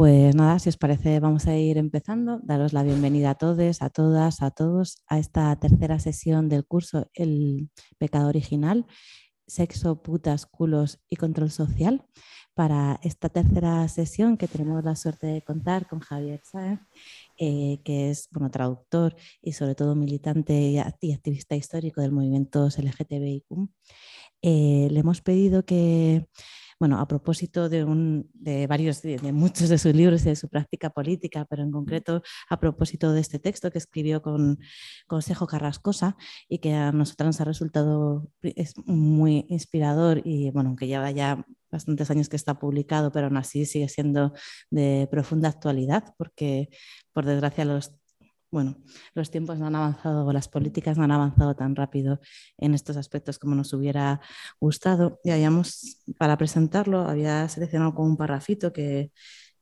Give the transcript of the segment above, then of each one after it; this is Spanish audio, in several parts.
Pues nada, si os parece, vamos a ir empezando. Daros la bienvenida a todos, a todas, a todos a esta tercera sesión del curso El pecado original, sexo, putas, culos y control social. Para esta tercera sesión que tenemos la suerte de contar con Javier Sáenz, eh, que es bueno, traductor y sobre todo militante y activista histórico del movimiento LGTBIQ, eh, le hemos pedido que bueno, a propósito de, varios, de, muchos de sus libros y de su práctica política, pero en concreto a propósito de este texto que escribió con Consejo Carrascosa y que a nosotros nos ha resultado es muy inspirador y bueno, aunque lleva ya bastantes años que está publicado, pero aún así sigue siendo de profunda actualidad porque por desgracia los bueno, los tiempos no han avanzado o las políticas no han avanzado tan rápido en estos aspectos como nos hubiera gustado. Y habíamos, para presentarlo, había seleccionado como un parrafito que,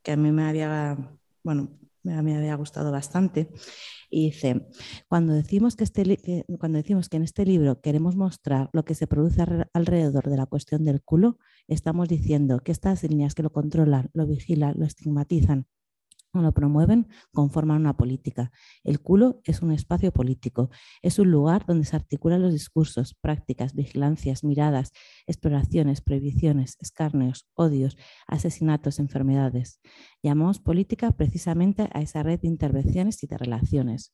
a mí me había, bueno, me había gustado bastante. Y dice, cuando decimos que, este, cuando decimos que en este libro queremos mostrar lo que se produce alrededor de la cuestión del culo, estamos diciendo que estas líneas que lo controlan, lo vigilan, lo estigmatizan lo promueven, conforman una política. El culo es un espacio político, es un lugar donde se articulan los discursos, prácticas, vigilancias, miradas, exploraciones, prohibiciones, escarneos, odios, asesinatos, enfermedades. Llamamos política precisamente a esa red de intervenciones y de relaciones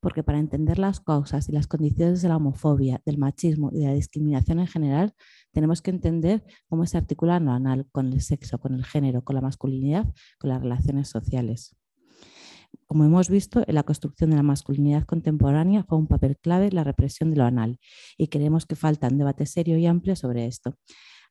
porque para entender las causas y las condiciones de la homofobia, del machismo y de la discriminación en general, tenemos que entender cómo se articula lo anal con el sexo, con el género, con la masculinidad, con las relaciones sociales. Como hemos visto, en la construcción de la masculinidad contemporánea fue un papel clave la represión de lo anal y creemos que falta un debate serio y amplio sobre esto.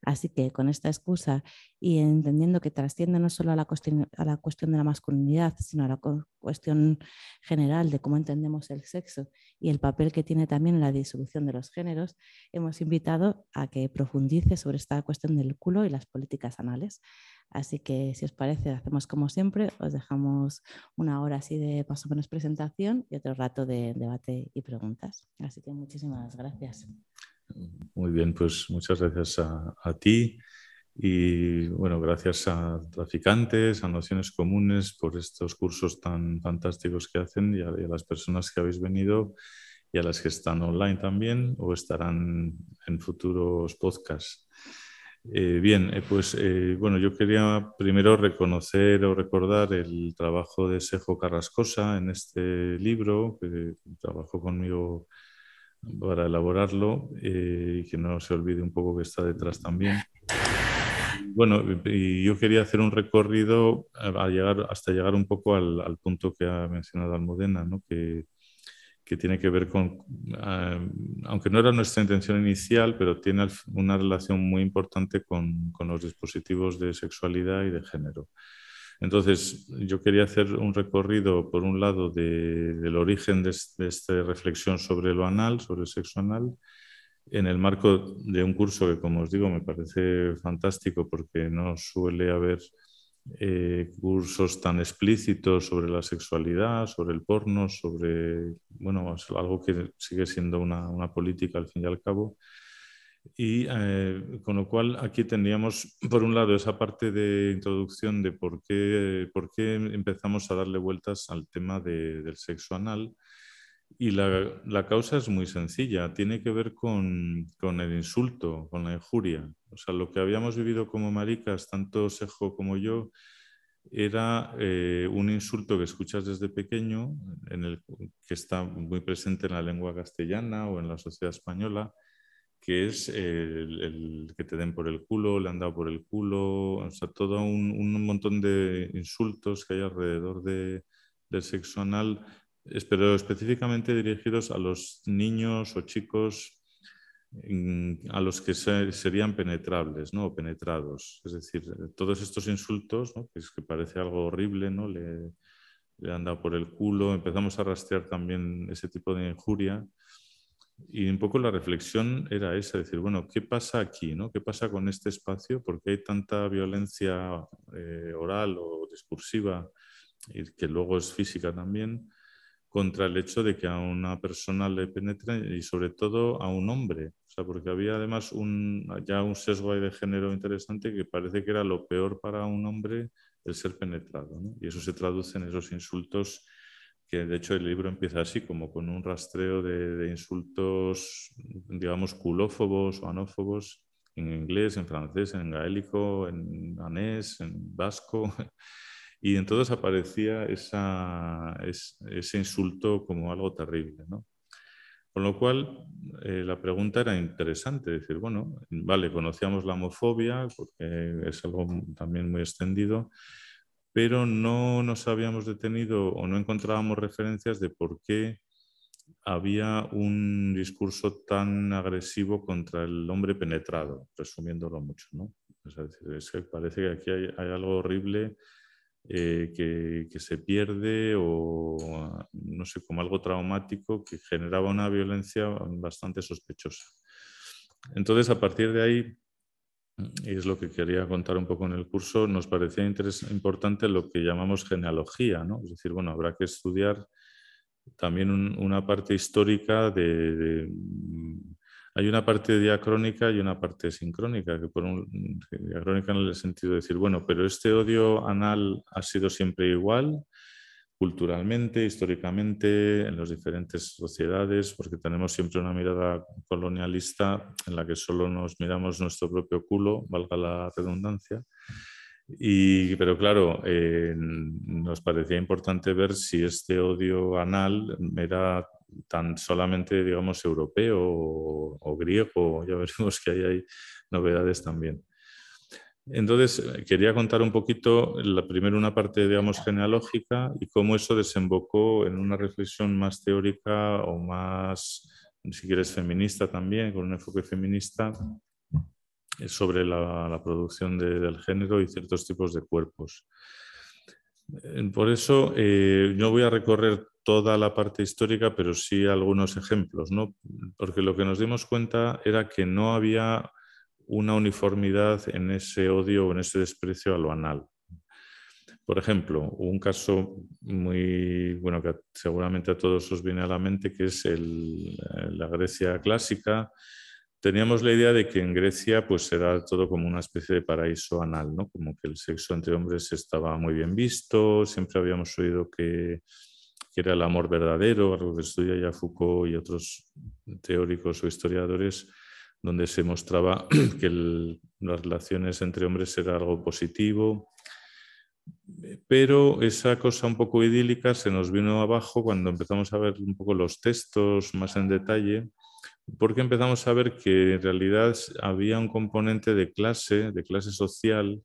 Así que con esta excusa y entendiendo que trasciende no solo a la, cuestión, de la masculinidad, sino a la cuestión general de cómo entendemos el sexo y el papel que tiene también la disolución de los géneros, hemos invitado a que profundice sobre esta cuestión del culo y las políticas anales. Así que si os parece, hacemos como siempre, os dejamos una hora así de paso menos presentación y otro rato de debate y preguntas. Así que muchísimas gracias. Muy bien, pues muchas gracias a, ti y bueno, gracias a traficantes, a Nociones Comunes por estos cursos tan fantásticos que hacen y a, las personas que habéis venido y a las que están online también o estarán en futuros podcasts. Eh, bien, eh, pues eh, bueno, yo quería primero reconocer o recordar el trabajo de Sejo Carrascosa en este libro, que trabajó conmigo para elaborarlo eh, y que no se olvide un poco que está detrás también. Bueno, y yo quería hacer un recorrido a llegar, hasta llegar un poco al, punto que ha mencionado Almudena, ¿no? que, que tiene que ver con, ah, aunque no era nuestra intención inicial, pero tiene una relación muy importante con, con los dispositivos de sexualidad y de género. Entonces, yo quería hacer un recorrido, por un lado, del origen de, esta reflexión sobre lo anal, sobre el sexo anal, en el marco de un curso que, como os digo, me parece fantástico porque no suele haber eh, cursos tan explícitos sobre la sexualidad, sobre el porno, sobre, bueno, algo que sigue siendo una, una política al fin y al cabo. Y eh, con lo cual aquí tendríamos, por un lado, esa parte de introducción de por qué, por qué empezamos a darle vueltas al tema del sexo anal. Y la, la, causa es muy sencilla, tiene que ver con, con, el insulto, con la injuria. O sea, lo que habíamos vivido como maricas, tanto Sejo como yo, era eh, un insulto que escuchas desde pequeño, en el, que está muy presente en la lengua castellana o en la sociedad española, que es el, que te den por el culo, le han dado por el culo, o sea, todo un, montón de insultos que hay alrededor de, del sexo anal, pero específicamente dirigidos a los niños o chicos a los que serían penetrables ¿no? o penetrados. Es decir, todos estos insultos, ¿no? que, es que parece algo horrible, ¿no? le, le han dado por el culo, empezamos a rastrear también ese tipo de injuria Y un poco la reflexión era esa, decir, bueno, ¿qué pasa aquí? ¿no? ¿Qué pasa con este espacio? ¿Por qué hay tanta violencia eh, oral o discursiva, y que luego es física también, contra el hecho de que a una persona le penetre y sobre todo a un hombre? O sea, porque había además un, ya un sesgo de género interesante que parece que era lo peor para un hombre el ser penetrado. Y eso se traduce en esos insultos que de hecho el libro empieza así, como con un rastreo de, insultos, digamos, culófobos o anófobos en inglés, en francés, en gaélico, en danés, en vasco. Y en todos aparecía esa, ese insulto como algo terrible. ¿no? Con lo cual, eh, la pregunta era interesante, decir, bueno, vale, conocíamos la homofobia, porque es algo también muy extendido, pero no nos habíamos detenido o no encontrábamos referencias de por qué había un discurso tan agresivo contra el hombre penetrado, resumiéndolo mucho. ¿no? Es decir, que parece que aquí hay, algo horrible eh, que, que, se pierde o no sé, como algo traumático que generaba una violencia bastante sospechosa. Entonces, a partir de ahí, y es lo que quería contar un poco en el curso, nos parecía importante lo que llamamos genealogía, ¿no? Es decir, bueno, habrá que estudiar también una parte histórica de, Hay una parte diacrónica y una parte sincrónica, que por un, diacrónica en el sentido de decir, bueno, pero este odio anal ha sido siempre igual, culturalmente, históricamente, en las diferentes sociedades, porque tenemos siempre una mirada colonialista en la que solo nos miramos nuestro propio culo, valga la redundancia. Y, pero claro, eh, nos parecía importante ver si este odio anal era tan solamente, digamos, europeo o, o griego. Ya veremos que ahí hay novedades también. Entonces, eh, quería contar un poquito, la, primero una parte, digamos, genealógica y cómo eso desembocó en una reflexión más teórica o más, si quieres, feminista también, con un enfoque feminista eh, sobre la, producción del género y ciertos tipos de cuerpos. Eh, por eso no voy a recorrer toda la parte histórica, pero sí algunos ejemplos, ¿no? porque lo que nos dimos cuenta era que no había una uniformidad en ese odio o en ese desprecio a lo anal. Por ejemplo, un caso muy bueno que seguramente a todos os viene a la mente, que es la Grecia clásica. Teníamos la idea de que en Grecia pues era todo como una especie de paraíso anal, ¿no? como que el sexo entre hombres estaba muy bien visto, siempre habíamos oído que, que era el amor verdadero, algo que estudia ya Foucault y otros teóricos o historiadores, donde se mostraba que las relaciones entre hombres era algo positivo, pero esa cosa un poco idílica se nos vino abajo cuando empezamos a ver un poco los textos más en detalle, porque empezamos a ver que en realidad había un componente de clase, de clase social,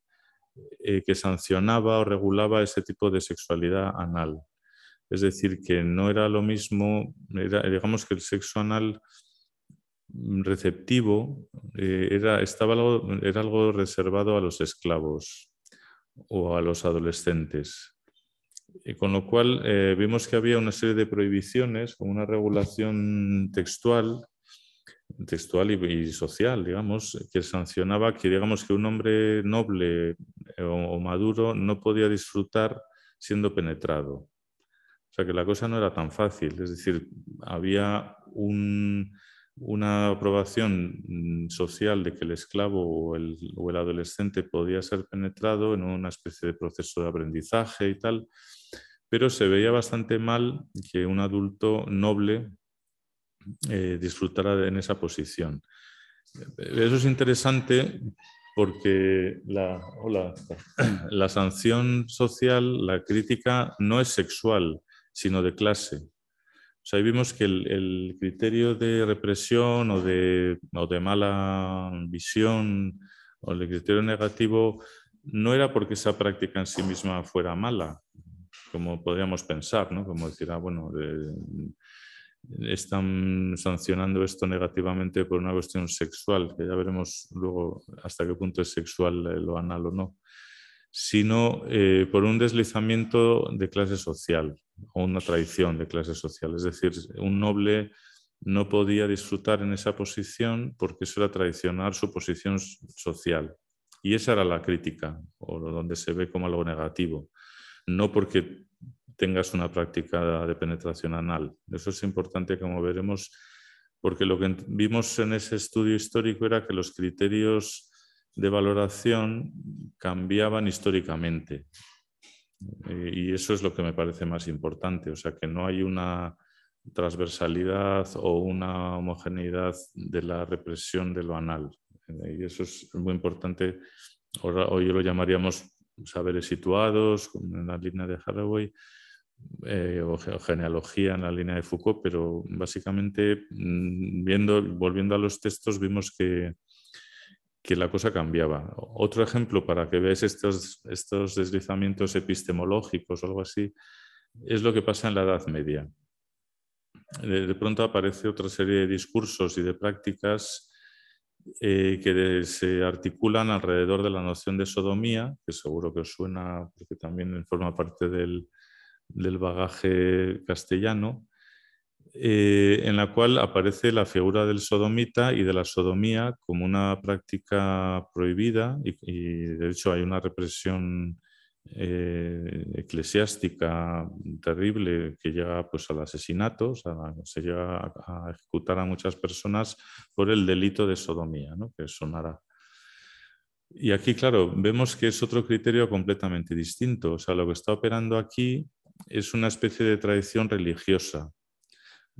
eh, que sancionaba o regulaba ese tipo de sexualidad anal. Es decir, que no era lo mismo, digamos que el sexo anal receptivo eh, era, estaba algo, era algo reservado a los esclavos o a los adolescentes. Y con lo cual eh, vimos que había una serie de prohibiciones, con una regulación textual, textual y, social, digamos, que sancionaba que, digamos, que un hombre noble eh, o maduro no podía disfrutar siendo penetrado. O sea que la cosa no era tan fácil, es decir, había un, una aprobación mm, social de que el esclavo o el, adolescente podía ser penetrado en una especie de proceso de aprendizaje y tal, pero se veía bastante mal que un adulto noble eh, disfrutara en esa posición. Eso es interesante porque la sanción social, la crítica, no es sexual, sino de clase sea, ahí vimos que el, criterio de represión o de, mala visión o el criterio negativo no era porque esa práctica en sí misma fuera mala, como podríamos pensar, ¿no? Como decir, ah, bueno, están sancionando esto negativamente por una cuestión sexual, que ya veremos luego hasta qué punto es sexual lo anal o no sino eh, por un deslizamiento de clase social o una traición de clase social. Es decir, un noble no podía disfrutar en esa posición porque eso era traicionar su posición social. Y esa era la crítica, o donde se ve como algo negativo. No porque tengas una práctica de penetración anal. Eso es importante, como veremos, porque lo que vimos en ese estudio histórico era que los criterios de valoración cambiaban históricamente. Eh, y eso es lo que me parece más importante, o sea, que no hay una transversalidad o una homogeneidad de la represión de lo anal. Y eso es muy importante. hoy lo llamaríamos saberes situados, en la línea de Haraway, eh, o genealogía en la línea de Foucault, pero básicamente, mm, viendo, volviendo a los textos, vimos que, que la cosa cambiaba. Otro ejemplo para que veáis estos, estos deslizamientos epistemológicos o algo así, es lo que pasa en la Edad Media. De, pronto aparece otra serie de discursos y de prácticas eh, que se articulan alrededor de la noción de sodomía, que seguro que os suena porque también forma parte del, del bagaje castellano, eh, en la cual aparece la figura del sodomita y de la sodomía como una práctica prohibida y, de hecho hay una represión eh, eclesiástica terrible que llega pues, al asesinato, se llega a, ejecutar a muchas personas por el delito de sodomía, ¿no? que sonará. Y aquí, claro, vemos que es otro criterio completamente distinto. O sea, lo que está operando aquí es una especie de tradición religiosa.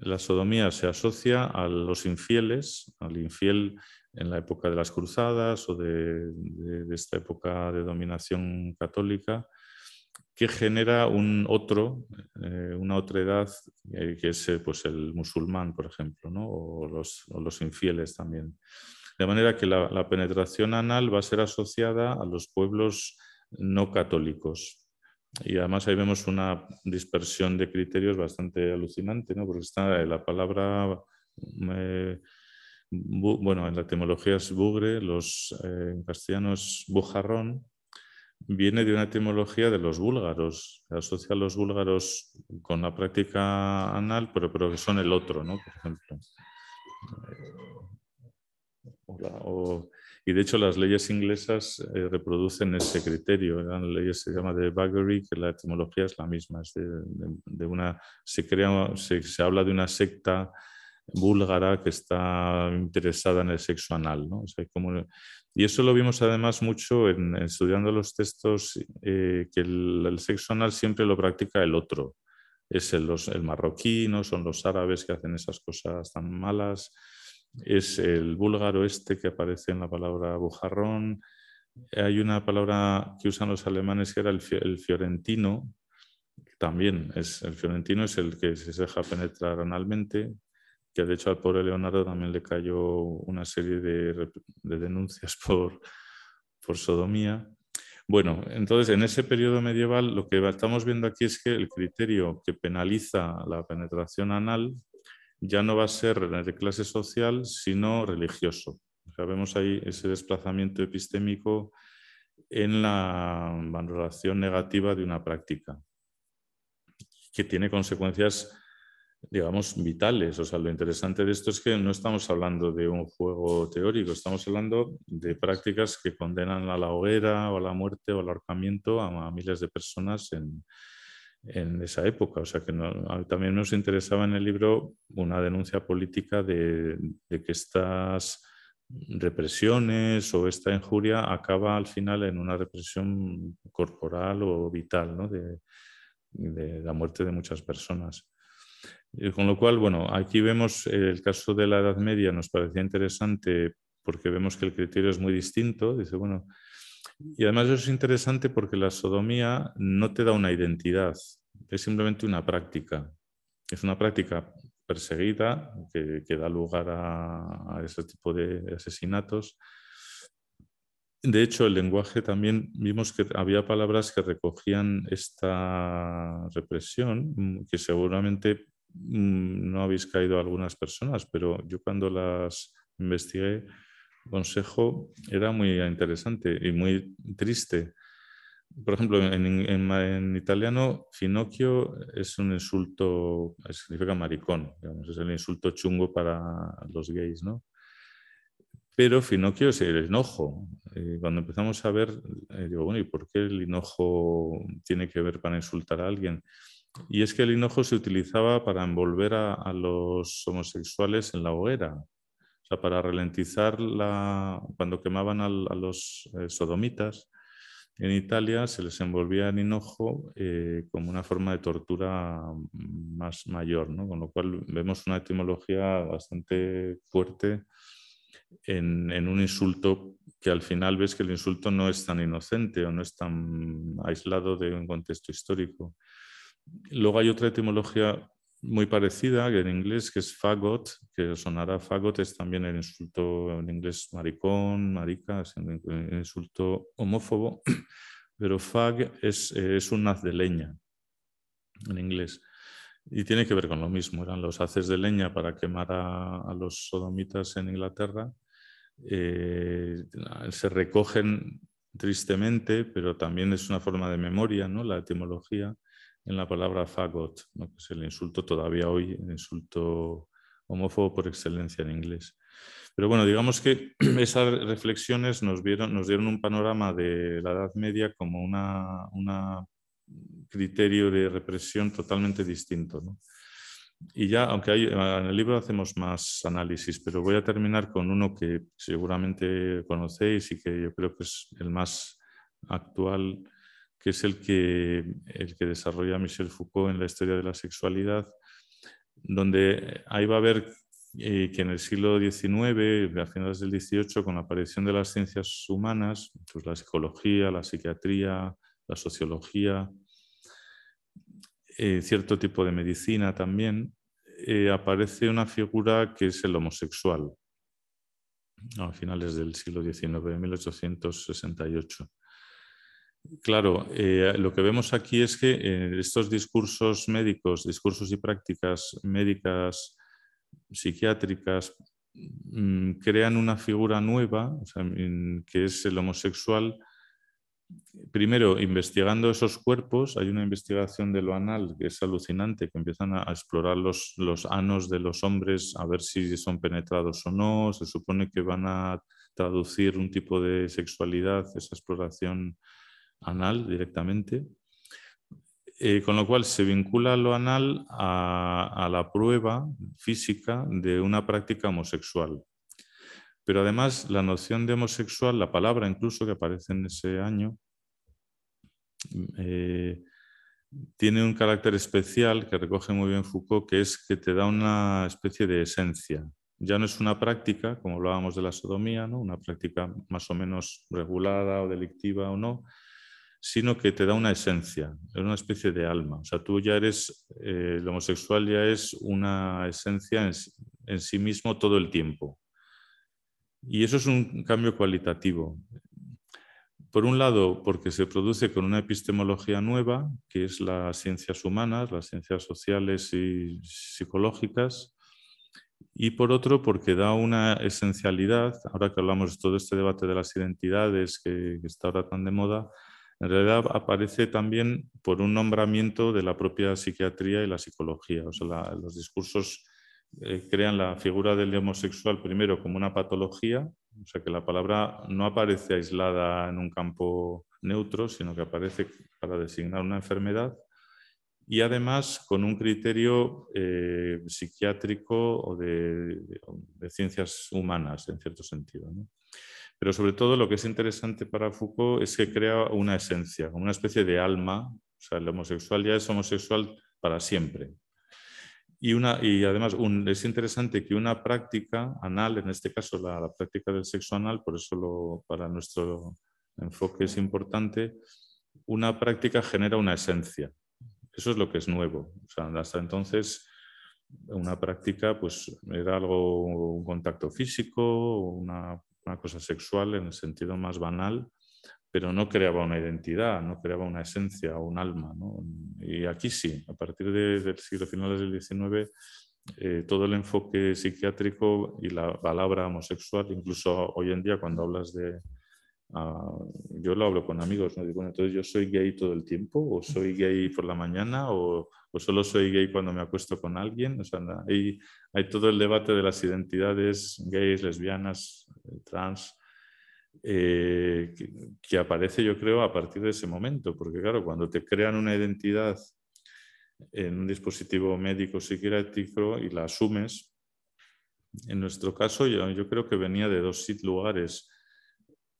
La sodomía se asocia a los infieles, al infiel en la época de las cruzadas o de, esta época de dominación católica, que genera un otro, eh, una otra edad, eh, que es eh, pues el musulmán, por ejemplo, o, los, infieles también. De manera que la penetración anal va a ser asociada a los pueblos no católicos, y además ahí vemos una dispersión de criterios bastante alucinante, ¿no? porque está la palabra, eh, bueno, en la etimología es bugre, los, eh, en castellano es bujarrón, viene de una etimología de los búlgaros, se asocia a los búlgaros con la práctica anal, pero, pero que son el otro, ¿no? por ejemplo. o, y de hecho las leyes inglesas eh, reproducen ese criterio. La ley se llama de buggery, que la etimología es la misma. Es de, una, se, crea, se, habla de una secta búlgara que está interesada en el sexo anal. ¿no? y eso lo vimos además mucho en, estudiando los textos, eh, que el, sexo anal siempre lo practica el otro. Es el, el marroquí, ¿no? son los árabes que hacen esas cosas tan malas es el búlgaro este que aparece en la palabra bujarrón. Hay una palabra que usan los alemanes que era el, fiorentino, también es el fiorentino es el que se deja penetrar analmente, que de hecho al pobre Leonardo también le cayó una serie de, denuncias por, por sodomía. Bueno, entonces en ese periodo medieval lo que estamos viendo aquí es que el criterio que penaliza la penetración anal ya no va a ser de clase social, sino religioso. vemos ahí ese desplazamiento epistémico en la valoración negativa de una práctica, que tiene consecuencias, digamos, vitales. O sea, lo interesante de esto es que no estamos hablando de un juego teórico, estamos hablando de prácticas que condenan a la hoguera o a la muerte o al ahorcamiento a miles de personas en, en esa época. O sea que también nos interesaba en el libro una denuncia política de, que estas represiones o esta injuria acaba al final en una represión corporal o vital ¿no? de, la muerte de muchas personas. con lo cual, bueno, aquí vemos el caso de la Edad Media, nos parecía interesante porque vemos que el criterio es muy distinto. Dice, bueno, y además eso es interesante porque la sodomía no te da una identidad, es simplemente una práctica. Es una práctica perseguida que, da lugar a, ese tipo de asesinatos. De hecho, el lenguaje también vimos que había palabras que recogían esta represión, que seguramente mm, no habéis caído algunas personas, pero yo cuando las investigué consejo era muy interesante y muy triste, por ejemplo, en, italiano, finocchio es un insulto, significa maricón, es el insulto chungo para los gays, ¿no? Pero finocchio es el enojo. cuando empezamos a ver, eh, digo, bueno, ¿y por qué el enojo tiene que ver para insultar a alguien? Y es que el hinojo se utilizaba para envolver a, los homosexuales en la hoguera, para ralentizar la, cuando quemaban a, los eh, sodomitas. En Italia se les envolvía en hinojo eh, como una forma de tortura más mayor, ¿no? con lo cual vemos una etimología bastante fuerte en, en, un insulto que al final ves que el insulto no es tan inocente o no es tan aislado de un contexto histórico. Luego hay otra etimología muy parecida en inglés, que es fagot, que sonará fagot, es también el insulto en inglés maricón, marica, es un insulto homófobo, pero fag es, es un haz de leña en inglés. Y tiene que ver con lo mismo, eran los haces de leña para quemar a, los sodomitas en Inglaterra. Eh, se recogen tristemente, pero también es una forma de memoria, ¿no? la etimología en la palabra fagot, que es el insulto todavía hoy, el insulto homófobo por excelencia en inglés. Pero bueno, digamos que esas reflexiones nos, dieron un panorama de la Edad Media como un criterio de represión totalmente distinto. Y ya, aunque hay, en el libro hacemos más análisis, pero voy a terminar con uno que seguramente conocéis y que yo creo que es el más actual que es el que, el que desarrolla Michel Foucault en la historia de la sexualidad, donde ahí va a ver eh, que en el siglo XIX, a finales del XVIII, con la aparición de las ciencias humanas, pues la psicología, la psiquiatría, la sociología, eh, cierto tipo de medicina también, eh, aparece una figura que es el homosexual, a finales del siglo XIX, 1868. Claro, eh, lo que vemos aquí es que eh, estos discursos médicos, discursos y prácticas médicas psiquiátricas mm, crean una figura nueva, que es el homosexual. Primero, investigando esos cuerpos, hay una investigación de lo anal que es alucinante, que empiezan a, explorar los, los anos de los hombres, a ver si son penetrados o no. Se supone que van a traducir un tipo de sexualidad, esa exploración anal directamente, eh, con lo cual se vincula lo anal a, la prueba física de una práctica homosexual. Pero además la noción de homosexual, la palabra incluso que aparece en ese año, eh, tiene un carácter especial que recoge muy bien Foucault, que es que te da una especie de esencia. Ya no es una práctica, como hablábamos de la sodomía, ¿no? una práctica más o menos regulada o delictiva o no, sino que te da una esencia, es una especie de alma. O sea, tú ya eres, eh, el homosexual ya es una esencia en, sí mismo todo el tiempo. Y eso es un cambio cualitativo. Por un lado, porque se produce con una epistemología nueva, que es las ciencias humanas, las ciencias sociales y psicológicas, y por otro, porque da una esencialidad, ahora que hablamos de todo este debate de las identidades que está ahora tan de moda, en realidad aparece también por un nombramiento de la propia psiquiatría y la psicología. O sea, los discursos eh, crean la figura del homosexual primero como una patología, o sea que la palabra no aparece aislada en un campo neutro, sino que aparece para designar una enfermedad y además con un criterio eh, psiquiátrico o de, ciencias humanas, en cierto sentido. Pero sobre todo lo que es interesante para Foucault es que crea una esencia, una especie de alma. O sea, el homosexual ya es homosexual para siempre. Y, una, y además es interesante que una práctica anal, en este caso la, práctica del sexo anal, por eso lo, para nuestro enfoque es importante, una práctica genera una esencia. Eso es lo que es nuevo. O sea, hasta entonces una práctica pues era algo, un contacto físico, una una cosa sexual en el sentido más banal, pero no creaba una identidad, no creaba una esencia o un alma. Y aquí sí, a partir del siglo finales del XIX, eh, todo el enfoque psiquiátrico y la palabra homosexual, incluso hoy en día cuando hablas de, yo lo hablo con amigos, ¿no? Digo, entonces yo soy gay todo el tiempo, o soy gay por la mañana, o, solo soy gay cuando me acuesto con alguien. O sea, hay, todo el debate de las identidades gays, lesbianas, eh, trans, eh, que, aparece, yo creo, a partir de ese momento, porque claro, cuando te crean una identidad en un dispositivo médico psiquiátrico y la asumes, en nuestro caso yo, yo creo que venía de dos lugares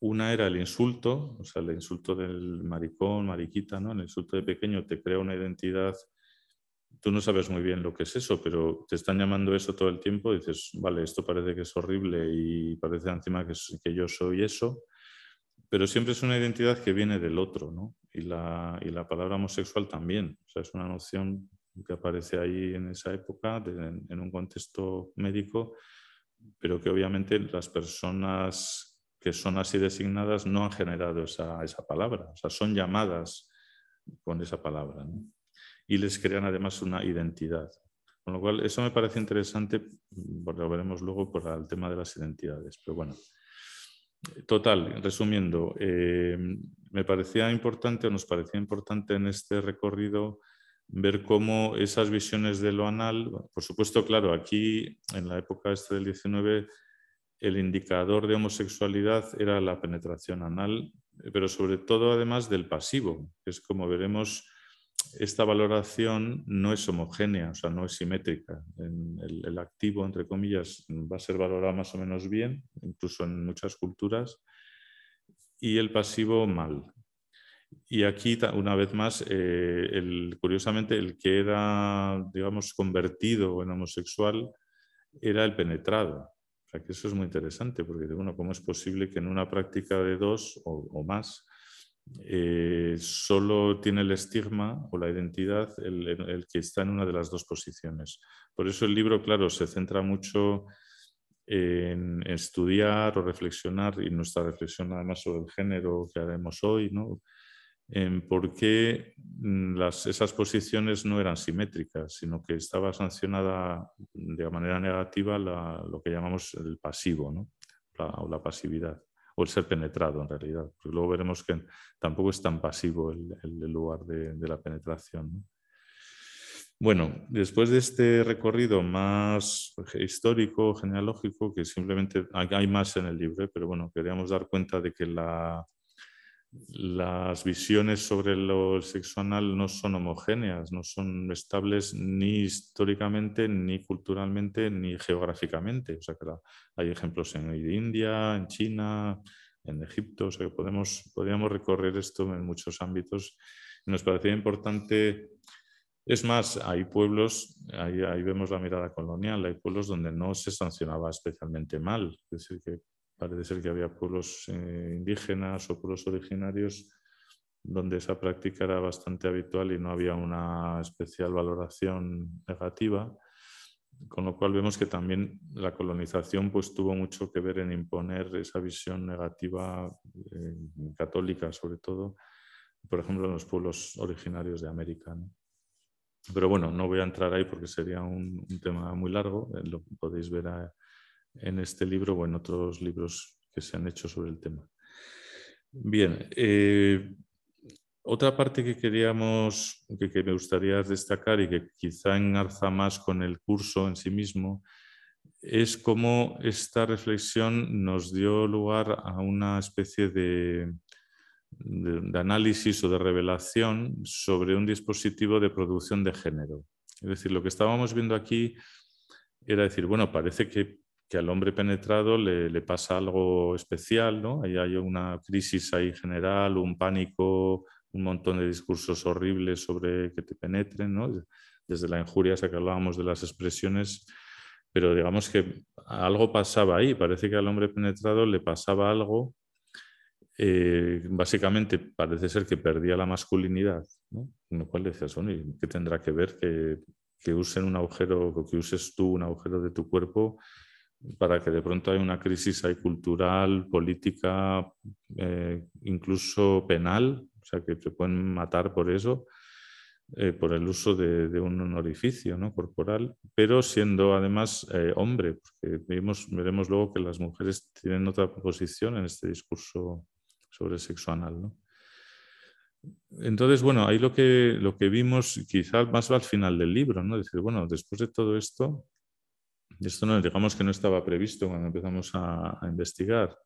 una era el insulto, o sea, el insulto del maricón, mariquita, ¿no? El insulto de pequeño te crea una identidad. Tú no sabes muy bien lo que es eso, pero te están llamando eso todo el tiempo. Dices, vale, esto parece que es horrible y parece encima que, yo soy eso. Pero siempre es una identidad que viene del otro, ¿no? Y la, y la palabra homosexual también. O sea, es una noción que aparece ahí en esa época, en, un contexto médico, pero que obviamente las personas que son así designadas no han generado esa, esa palabra, o sea, son llamadas con esa palabra. Y les crean además una identidad. Con lo cual, eso me parece interesante, porque lo veremos luego por el tema de las identidades. Pero bueno, total, resumiendo, eh, me parecía importante o nos parecía importante en este recorrido ver cómo esas visiones de lo anal, por supuesto, claro, aquí en la época este del 19 el indicador de homosexualidad era la penetración anal, pero sobre todo además del pasivo, que es como veremos, esta valoración no es homogénea, o sea, no es simétrica. el, activo, entre comillas, va a ser valorado más o menos bien, incluso en muchas culturas, y el pasivo mal. Y aquí, una vez más, eh, curiosamente, el que era, digamos, convertido en homosexual era el penetrado que eso es muy interesante, porque bueno, ¿cómo es posible que en una práctica de dos o, más eh, solo tiene el estigma o la identidad el, que está en una de las dos posiciones? Por eso el libro, claro, se centra mucho en estudiar o reflexionar, y nuestra reflexión además sobre el género que haremos hoy, ¿no? en por qué mm, esas posiciones no eran simétricas, sino que estaba sancionada de manera negativa lo que llamamos el pasivo, ¿no? o la pasividad, o el ser penetrado en realidad. luego veremos que tampoco es tan pasivo el, lugar de, la penetración. Bueno, después de este recorrido más histórico, genealógico, que simplemente hay más en el libro, pero bueno, queríamos dar cuenta de que la, las visiones sobre lo sexo anal no son homogéneas, no son estables ni históricamente, ni culturalmente, ni geográficamente. O sea que hay ejemplos en India, en China, en Egipto, o sea que podemos, podríamos recorrer esto en muchos ámbitos. Nos parecía importante, es más, hay pueblos, ahí, vemos la mirada colonial, hay pueblos donde no se sancionaba especialmente mal, es decir, que Parece ser que había pueblos eh, indígenas o pueblos originarios donde esa práctica era bastante habitual y no había una especial valoración negativa, con lo cual vemos que también la colonización pues, tuvo mucho que ver en imponer esa visión negativa eh, católica, sobre todo, por ejemplo, en los pueblos originarios de América. Pero bueno, no voy a entrar ahí porque sería un, tema muy largo, eh, lo podéis ver a, en este libro o en otros libros que se han hecho sobre el tema. Bien, eh, otra parte que queríamos, que, me gustaría destacar y que quizá engarza más con el curso en sí mismo, es cómo esta reflexión nos dio lugar a una especie de, análisis o de revelación sobre un dispositivo de producción de género. Es decir, lo que estábamos viendo aquí era decir, bueno, parece que que al hombre penetrado le, pasa algo especial, ¿no? Ahí hay una crisis ahí general, un pánico, un montón de discursos horribles sobre que te penetren, ¿no? Desde la injuria, hasta que hablábamos de las expresiones, pero digamos que algo pasaba ahí, parece que al hombre penetrado le pasaba algo, eh, básicamente parece ser que perdía la masculinidad, ¿no? Con lo cual decías, bueno, ¿qué tendrá que ver que, que usen un agujero, que uses tú un agujero de tu cuerpo para que de pronto haya una crisis cultural, política, eh, incluso penal, o sea, que te pueden matar por eso, eh, por el uso de, un orificio ¿no? corporal, pero siendo además eh, hombre, porque veremos luego que las mujeres tienen otra posición en este discurso sobre sexo anal. ¿no? Entonces, bueno, ahí lo que, lo que vimos quizás más va al final del libro, ¿no? Decir, bueno, después de todo esto, esto no, digamos que no estaba previsto cuando empezamos a, investigar.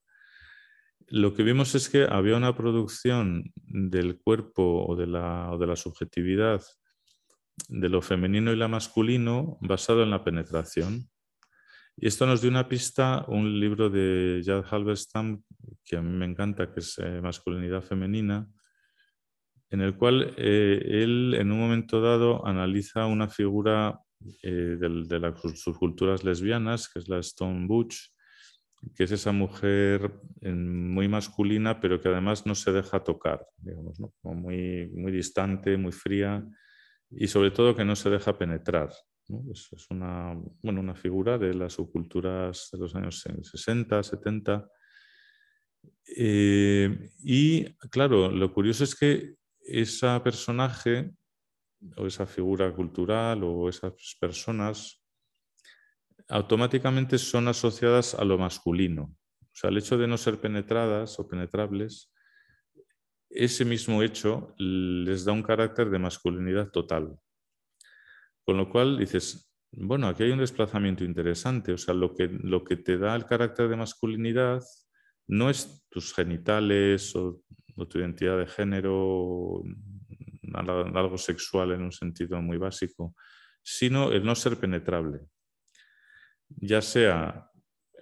Lo que vimos es que había una producción del cuerpo o de la, o de la subjetividad de lo femenino y lo masculino basado en la penetración. Y esto nos dio una pista, un libro de Jad Halberstam, que a mí me encanta, que es eh, Masculinidad Femenina, en el cual eh, él en un momento dado analiza una figura eh, de, las subculturas lesbianas, que es la Stone Butch, que es esa mujer muy masculina, pero que además no se deja tocar, digamos, muy, muy distante, muy fría, y sobre todo que no se deja penetrar. Es, una, bueno, una figura de las subculturas de los años 60, 70. Eh, y claro, lo curioso es que ese personaje o esa figura cultural o esas personas automáticamente son asociadas a lo masculino. O sea, el hecho de no ser penetradas o penetrables, ese mismo hecho les da un carácter de masculinidad total. Con lo cual dices, bueno, aquí hay un desplazamiento interesante. O sea, lo que, lo que te da el carácter de masculinidad no es tus genitales o o tu identidad de género, algo sexual en un sentido muy básico, sino el no ser penetrable. Ya sea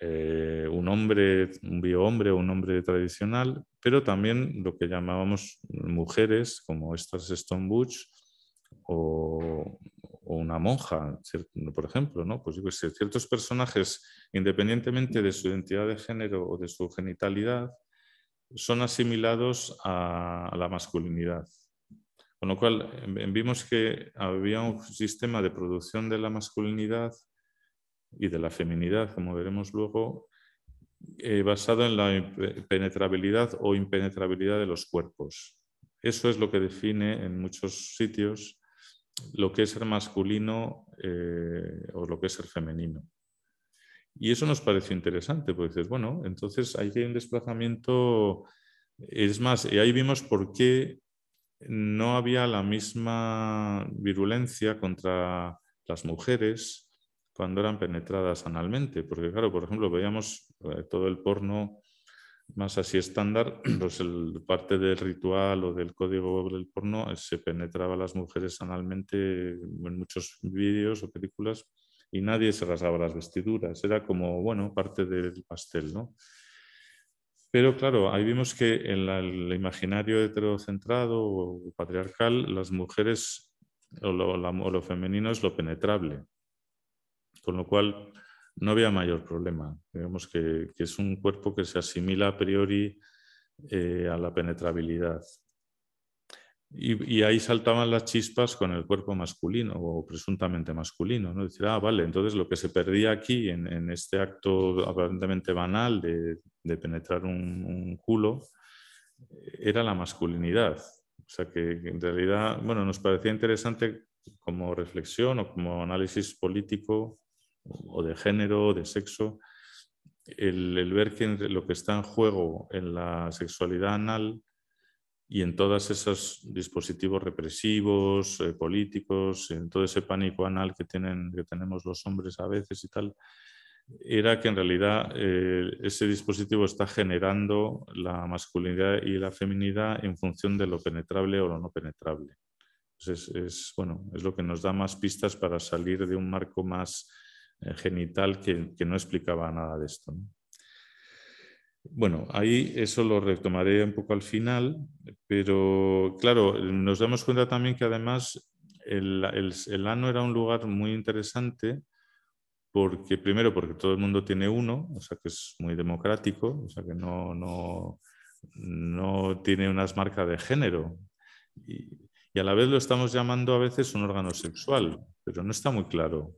eh, un hombre, un biohombre o un hombre tradicional, pero también lo que llamábamos mujeres, como estas Stone Butch, o, una monja, por ejemplo. Pues ciertos personajes, independientemente de su identidad de género o de su genitalidad, son asimilados a, la masculinidad. Con lo cual, vimos que había un sistema de producción de la masculinidad y de la feminidad, como veremos luego, eh, basado en la penetrabilidad o impenetrabilidad de los cuerpos. Eso es lo que define en muchos sitios lo que es ser masculino eh, o lo que es ser femenino. Y eso nos pareció interesante, porque dices, bueno, entonces hay un desplazamiento. Es más, y ahí vimos por qué no había la misma virulencia contra las mujeres cuando eran penetradas analmente. Porque, claro, por ejemplo, veíamos eh, todo el porno más así estándar, pues el, parte del ritual o del código del porno se penetraba a las mujeres analmente en muchos vídeos o películas y nadie se rasgaba las vestiduras. Era como, bueno, parte del pastel, ¿no? Pero claro, ahí vimos que en el imaginario heterocentrado o patriarcal, las mujeres o lo, femenino es lo penetrable, con lo cual no había mayor problema. Digamos que, es un cuerpo que se asimila a priori eh, a la penetrabilidad. Y, ahí saltaban las chispas con el cuerpo masculino o presuntamente masculino. ¿no? Decir, ah, vale, entonces lo que se perdía aquí en, este acto aparentemente banal de, penetrar un, culo era la masculinidad. O sea que en realidad, bueno, nos parecía interesante como reflexión o como análisis político o de género o de sexo, el, el ver que lo que está en juego en la sexualidad anal y en todos esos dispositivos represivos, eh, políticos, en todo ese pánico anal que, tenemos los hombres a veces y tal, era que en realidad eh, ese dispositivo está generando la masculinidad y la feminidad en función de lo penetrable o lo no penetrable. es, bueno, es lo que nos da más pistas para salir de un marco más eh, genital que, no explicaba nada de esto. Bueno, ahí eso lo retomaré un poco al final, pero claro, nos damos cuenta también que además el, el, ano era un lugar muy interesante porque primero porque todo el mundo tiene uno, o sea que es muy democrático, o sea que no, no, no tiene unas marcas de género. Y, y, a la vez lo estamos llamando a veces un órgano sexual, pero no está muy claro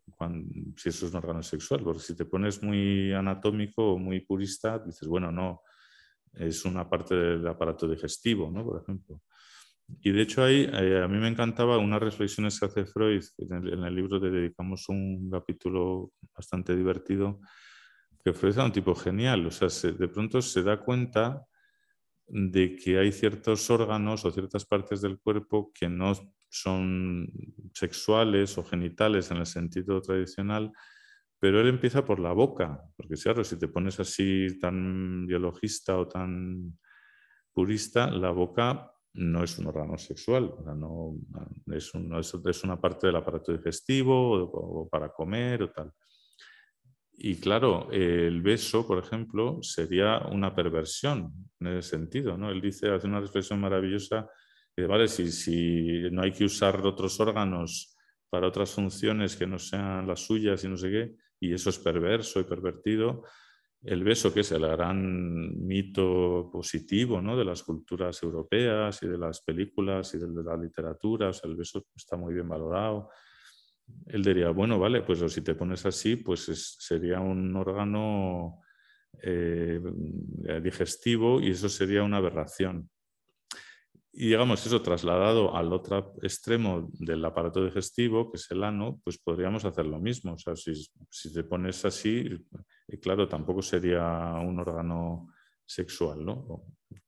si eso es un órgano sexual, porque si te pones muy anatómico o muy purista, dices, bueno, no, es una parte del aparato digestivo, ¿no? Por ejemplo. Y de hecho ahí eh, a mí me encantaba unas reflexiones que hace Freud, en el, libro le dedicamos un capítulo bastante divertido, que Freud era un tipo genial, o sea, de pronto se da cuenta de que hay ciertos órganos o ciertas partes del cuerpo que no son sexuales o genitales en el sentido tradicional, pero él empieza por la boca, porque claro, si te pones así tan biologista o tan purista, la boca no es un órgano sexual, no, es, una parte del aparato digestivo o, para comer o tal. Y claro, el beso, por ejemplo, sería una perversión en ese sentido. ¿no? Él dice, hace una reflexión maravillosa, vale, si, no hay que usar otros órganos para otras funciones que no sean las suyas y no sé qué, y eso es perverso y pervertido, el beso, que es el gran mito positivo ¿no? de las culturas europeas y de las películas y de la literatura, o sea, el beso está muy bien valorado. Él diría, bueno, vale, pues si te pones así, pues sería un órgano eh, digestivo y eso sería una aberración. Y digamos, eso trasladado al otro extremo del aparato digestivo, que es el ano, pues podríamos hacer lo mismo. O sea, si, si te pones así, y claro, tampoco sería un órgano sexual, ¿no?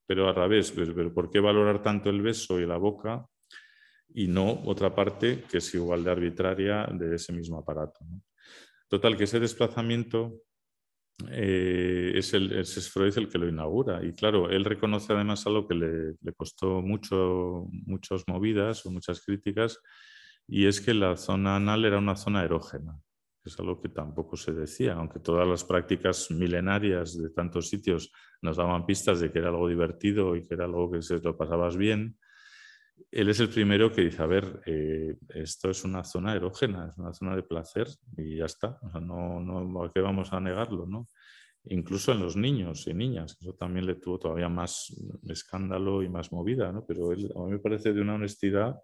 Pero al revés, pero ¿por qué valorar tanto el beso y la boca y no otra parte que es igual de arbitraria de ese mismo aparato? Total, que ese desplazamiento eh, es, el, es Freud el que lo inaugura. Y claro, él reconoce además algo que le, le costó mucho, muchas movidas o muchas críticas, y es que la zona anal era una zona erógena, es algo que tampoco se decía, aunque todas las prácticas milenarias de tantos sitios nos daban pistas de que era algo divertido y que era algo que se lo pasabas bien. Él es el primero que dice, a ver, eh, esto es una zona erógena, es una zona de placer y ya está. O sea, no, no, qué vamos a negarlo? ¿no? Incluso en los niños y niñas, eso también le tuvo todavía más escándalo y más movida, ¿no? pero él, a mí me parece de una honestidad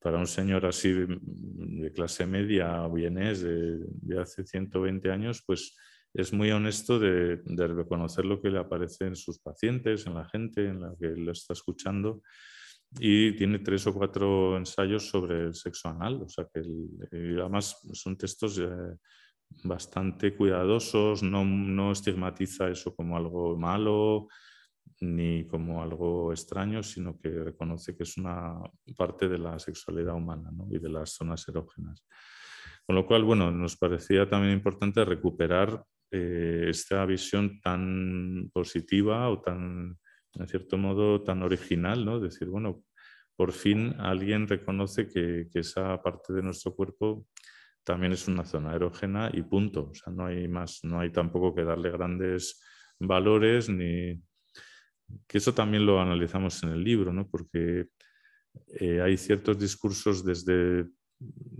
para un señor así de, clase media, vienes de, de, hace 120 años, pues es muy honesto de, de reconocer lo que le aparece en sus pacientes, en la gente, en la que lo está escuchando y tiene tres o cuatro ensayos sobre el sexo anal, o sea que además son textos eh, bastante cuidadosos, no, no, estigmatiza eso como algo malo ni como algo extraño, sino que reconoce que es una parte de la sexualidad humana ¿no? y de las zonas erógenas. Con lo cual, bueno, nos parecía también importante recuperar eh, esta visión tan positiva o tan en cierto modo, tan original, ¿no? Decir, bueno, por fin alguien reconoce que, esa parte de nuestro cuerpo también es una zona erógena y punto. O sea, no hay más, no hay tampoco que darle grandes valores ni que eso también lo analizamos en el libro, ¿no? Porque eh, hay ciertos discursos desde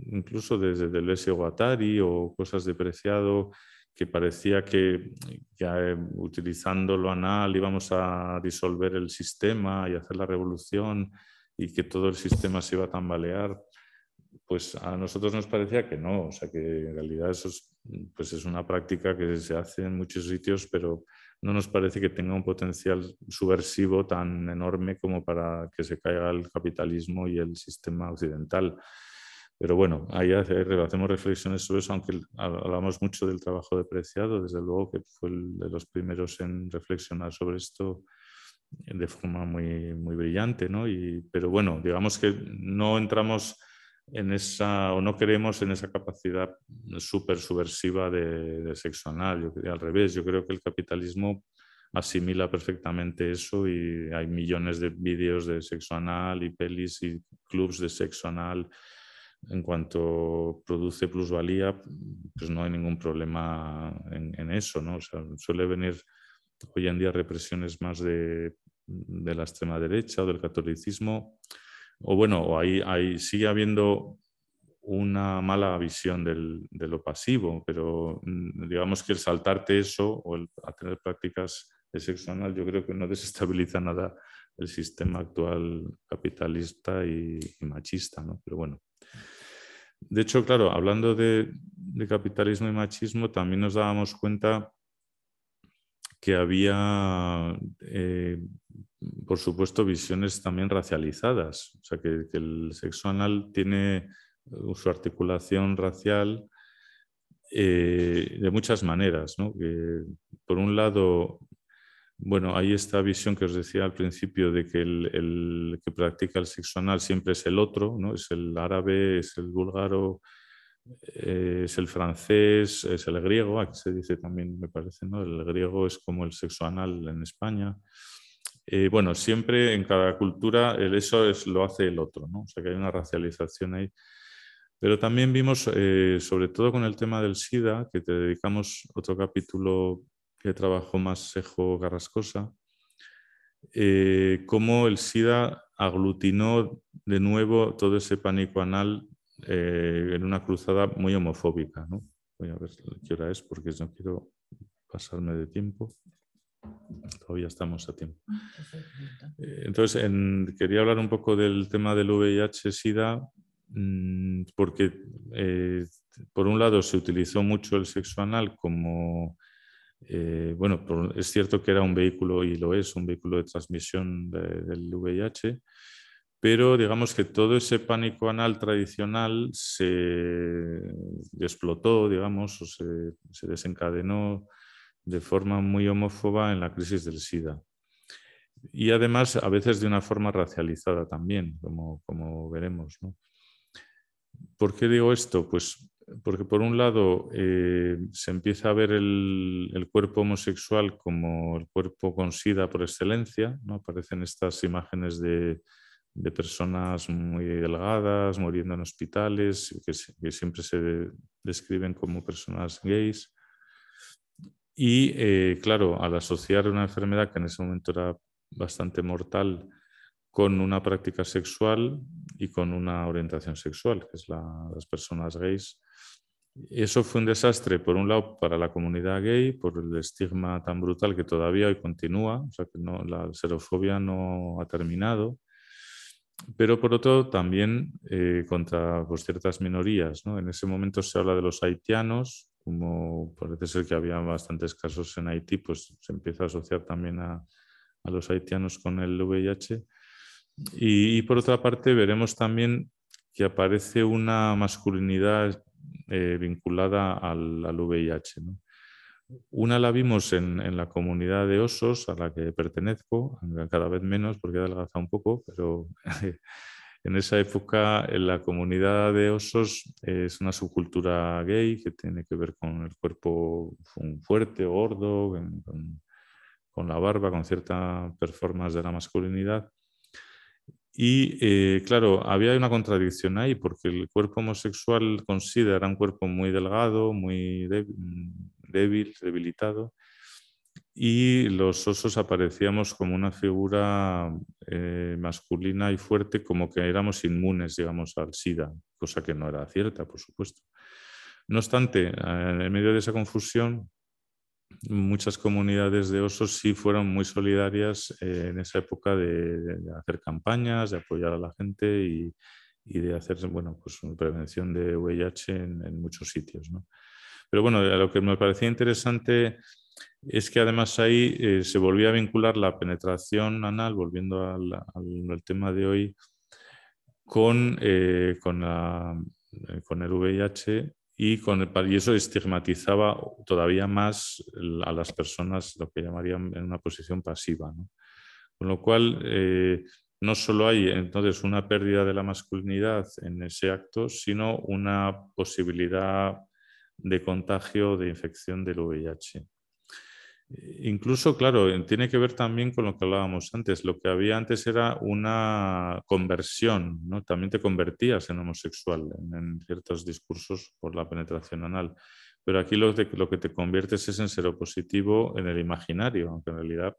incluso desde Deleuze Guattari o cosas de Preciado que parecía que, eh, utilizando lo anal íbamos a disolver el sistema y hacer la revolución y que todo el sistema se iba a tambalear, pues a nosotros nos parecía que no, o sea que en realidad eso es, pues es una práctica que se hace en muchos sitios, pero no nos parece que tenga un potencial subversivo tan enorme como para que se caiga el capitalismo y el sistema occidental. Pero bueno, ahí hacemos reflexiones sobre eso, aunque hablamos mucho del trabajo de Preciado, desde luego que fue el de los primeros en reflexionar sobre esto de forma muy, muy brillante, ¿no? Y, pero bueno, digamos que no entramos en esa, o no creemos en esa capacidad súper subversiva de, de, sexo anal. Yo, al revés, yo creo que el capitalismo asimila perfectamente eso y hay millones de vídeos de sexo anal y pelis y clubs de sexo anal en cuanto produce plusvalía, pues no hay ningún problema en, eso, ¿no? suele venir hoy en día represiones más de, la extrema derecha o del catolicismo, o bueno, o ahí, sigue habiendo una mala visión de lo pasivo, pero mm, digamos que el saltarte eso o el tener prácticas de sexo anal, yo creo que no desestabiliza nada el sistema actual capitalista y, y machista, ¿no? Pero bueno, de hecho, claro, hablando de, capitalismo y machismo, también nos dábamos cuenta que había, eh, por supuesto, visiones también racializadas. O sea, que, el sexo anal tiene su articulación racial eh, de muchas maneras. por un lado, bueno, hay esta visión que os decía al principio de que el, que practica el sexo anal siempre es el otro, ¿no? es el árabe, es el búlgaro, eh, es el francés, es el griego, aquí se dice también, me parece, ¿no? el griego es como el sexo anal en España. Eh, bueno, siempre en cada cultura el eso es, lo hace el otro, ¿no? o sea que hay una racialización ahí. Pero también vimos, eh, sobre todo con el tema del SIDA, que te dedicamos otro capítulo que trabajó más Sejo Garrascosa, eh, cómo el SIDA aglutinó de nuevo todo ese pánico anal eh, en una cruzada muy homofóbica. Voy a ver qué hora es porque no quiero pasarme de tiempo. Todavía estamos a tiempo. entonces, quería hablar un poco del tema del VIH-Sida Mm, porque eh, por un lado se utilizó mucho el sexo anal como, eh, bueno, es cierto que era un vehículo y lo es, un vehículo de transmisión del VIH, pero digamos que todo ese pánico anal tradicional se explotó, digamos, o se, se desencadenó de forma muy homófoba en la crisis del SIDA. Y además, a veces de una forma racializada también, como, como veremos. ¿Por qué digo esto? Pues porque por un lado eh, se empieza a ver el, cuerpo homosexual como el cuerpo con sida por excelencia, aparecen estas imágenes de, personas muy delgadas, muriendo en hospitales, que, siempre se describen como personas gays. Y eh, claro, al asociar una enfermedad que en ese momento era bastante mortal con una práctica sexual y con una orientación sexual, que es la, las personas gays. Eso fue un desastre, por un lado, para la comunidad gay, por el estigma tan brutal que todavía hoy continúa, o sea que no, la xerofobia no ha terminado, pero por otro también eh, contra pues, ciertas minorías. ¿no? En ese momento se habla de los haitianos, como parece ser que había bastantes casos en Haití, pues se empieza a asociar también a, a los haitianos con el VIH y, por otra parte, veremos también que aparece una masculinidad eh, vinculada al, VIH. Una la vimos en, la comunidad de osos a la que pertenezco, cada vez menos porque ha adelgazado un poco, pero en esa época en la comunidad de osos es una subcultura gay que tiene que ver con el cuerpo fuerte, gordo, con, con la barba, con cierta performance de la masculinidad. Y eh, claro, había una contradicción ahí, porque el cuerpo homosexual considera un cuerpo muy delgado, muy débil, debilitado, y los osos aparecíamos como una figura eh, masculina y fuerte, como que éramos inmunes, digamos, al SIDA, cosa que no era cierta, por supuesto. No obstante, en medio de esa confusión, muchas comunidades de osos sí fueron muy solidarias eh, en esa época de, hacer campañas, de apoyar a la gente y, de hacer bueno, pues, prevención de VIH en, muchos sitios. Pero bueno, lo que me parecía interesante es que además ahí eh, se volvía a vincular la penetración anal, volviendo al, tema de hoy, con, eh, con el VIH y, con y eso estigmatizaba todavía más a las personas, lo que llamarían en una posición pasiva. Con lo cual, eh, no solo hay entonces una pérdida de la masculinidad en ese acto, sino una posibilidad de contagio de infección del VIH. Incluso, claro, tiene que ver también con lo que hablábamos antes. Lo que había antes era una conversión, ¿no? También te convertías en homosexual en, ciertos discursos por la penetración anal. Pero aquí lo, lo que te conviertes es en seropositivo en el imaginario, aunque en realidad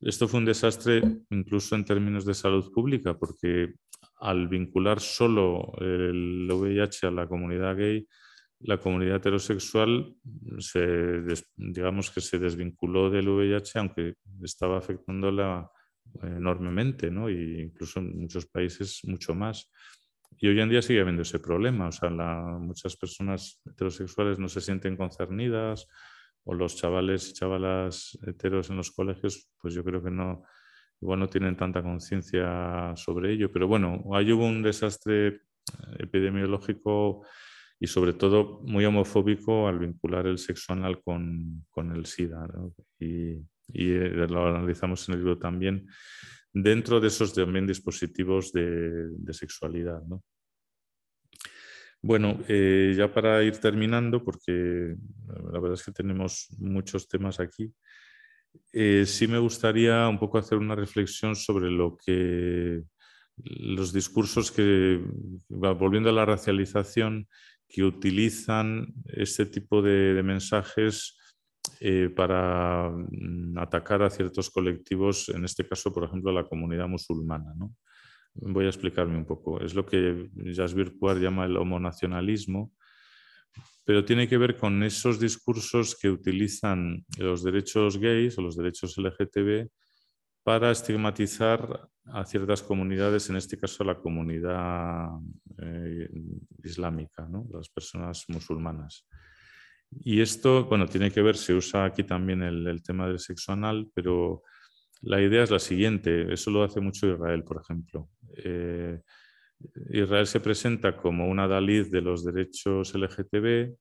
esto fue un desastre incluso en términos de salud pública, porque al vincular solo el VIH a la comunidad gay, la comunidad heterosexual se, digamos que se desvinculó del VIH, aunque estaba afectándola enormemente, ¿no? y incluso en muchos países mucho más. Y hoy en día sigue habiendo ese problema, o sea, muchas personas heterosexuales no se sienten concernidas, o los chavales y chavalas heteros en los colegios, pues yo creo que no, igual no tienen tanta conciencia sobre ello. Pero bueno, ahí hubo un desastre epidemiológico y sobre todo muy homofóbico al vincular el sexo anal con, con el SIDA. Y, eh, lo analizamos en el libro también, dentro de esos también dispositivos de, sexualidad. Bueno, eh, ya para ir terminando, porque la verdad es que tenemos muchos temas aquí, eh, sí me gustaría un poco hacer una reflexión sobre lo que los discursos que, volviendo a la racialización, que utilizan este tipo de, mensajes eh, para mm, atacar a ciertos colectivos, en este caso, por ejemplo, la comunidad musulmana. Voy a explicarme un poco. Es lo que Jasbir Puar llama el homonacionalismo, pero tiene que ver con esos discursos que utilizan los derechos gays o los derechos LGTB para estigmatizar a ciertas comunidades, en este caso la comunidad eh, islámica, las personas musulmanas. Y esto, bueno, tiene que ver, se usa aquí también el, tema del sexo anal, pero la idea es la siguiente, eso lo hace mucho Israel, por ejemplo. Eh, Israel se presenta como una Dalid de los derechos LGTB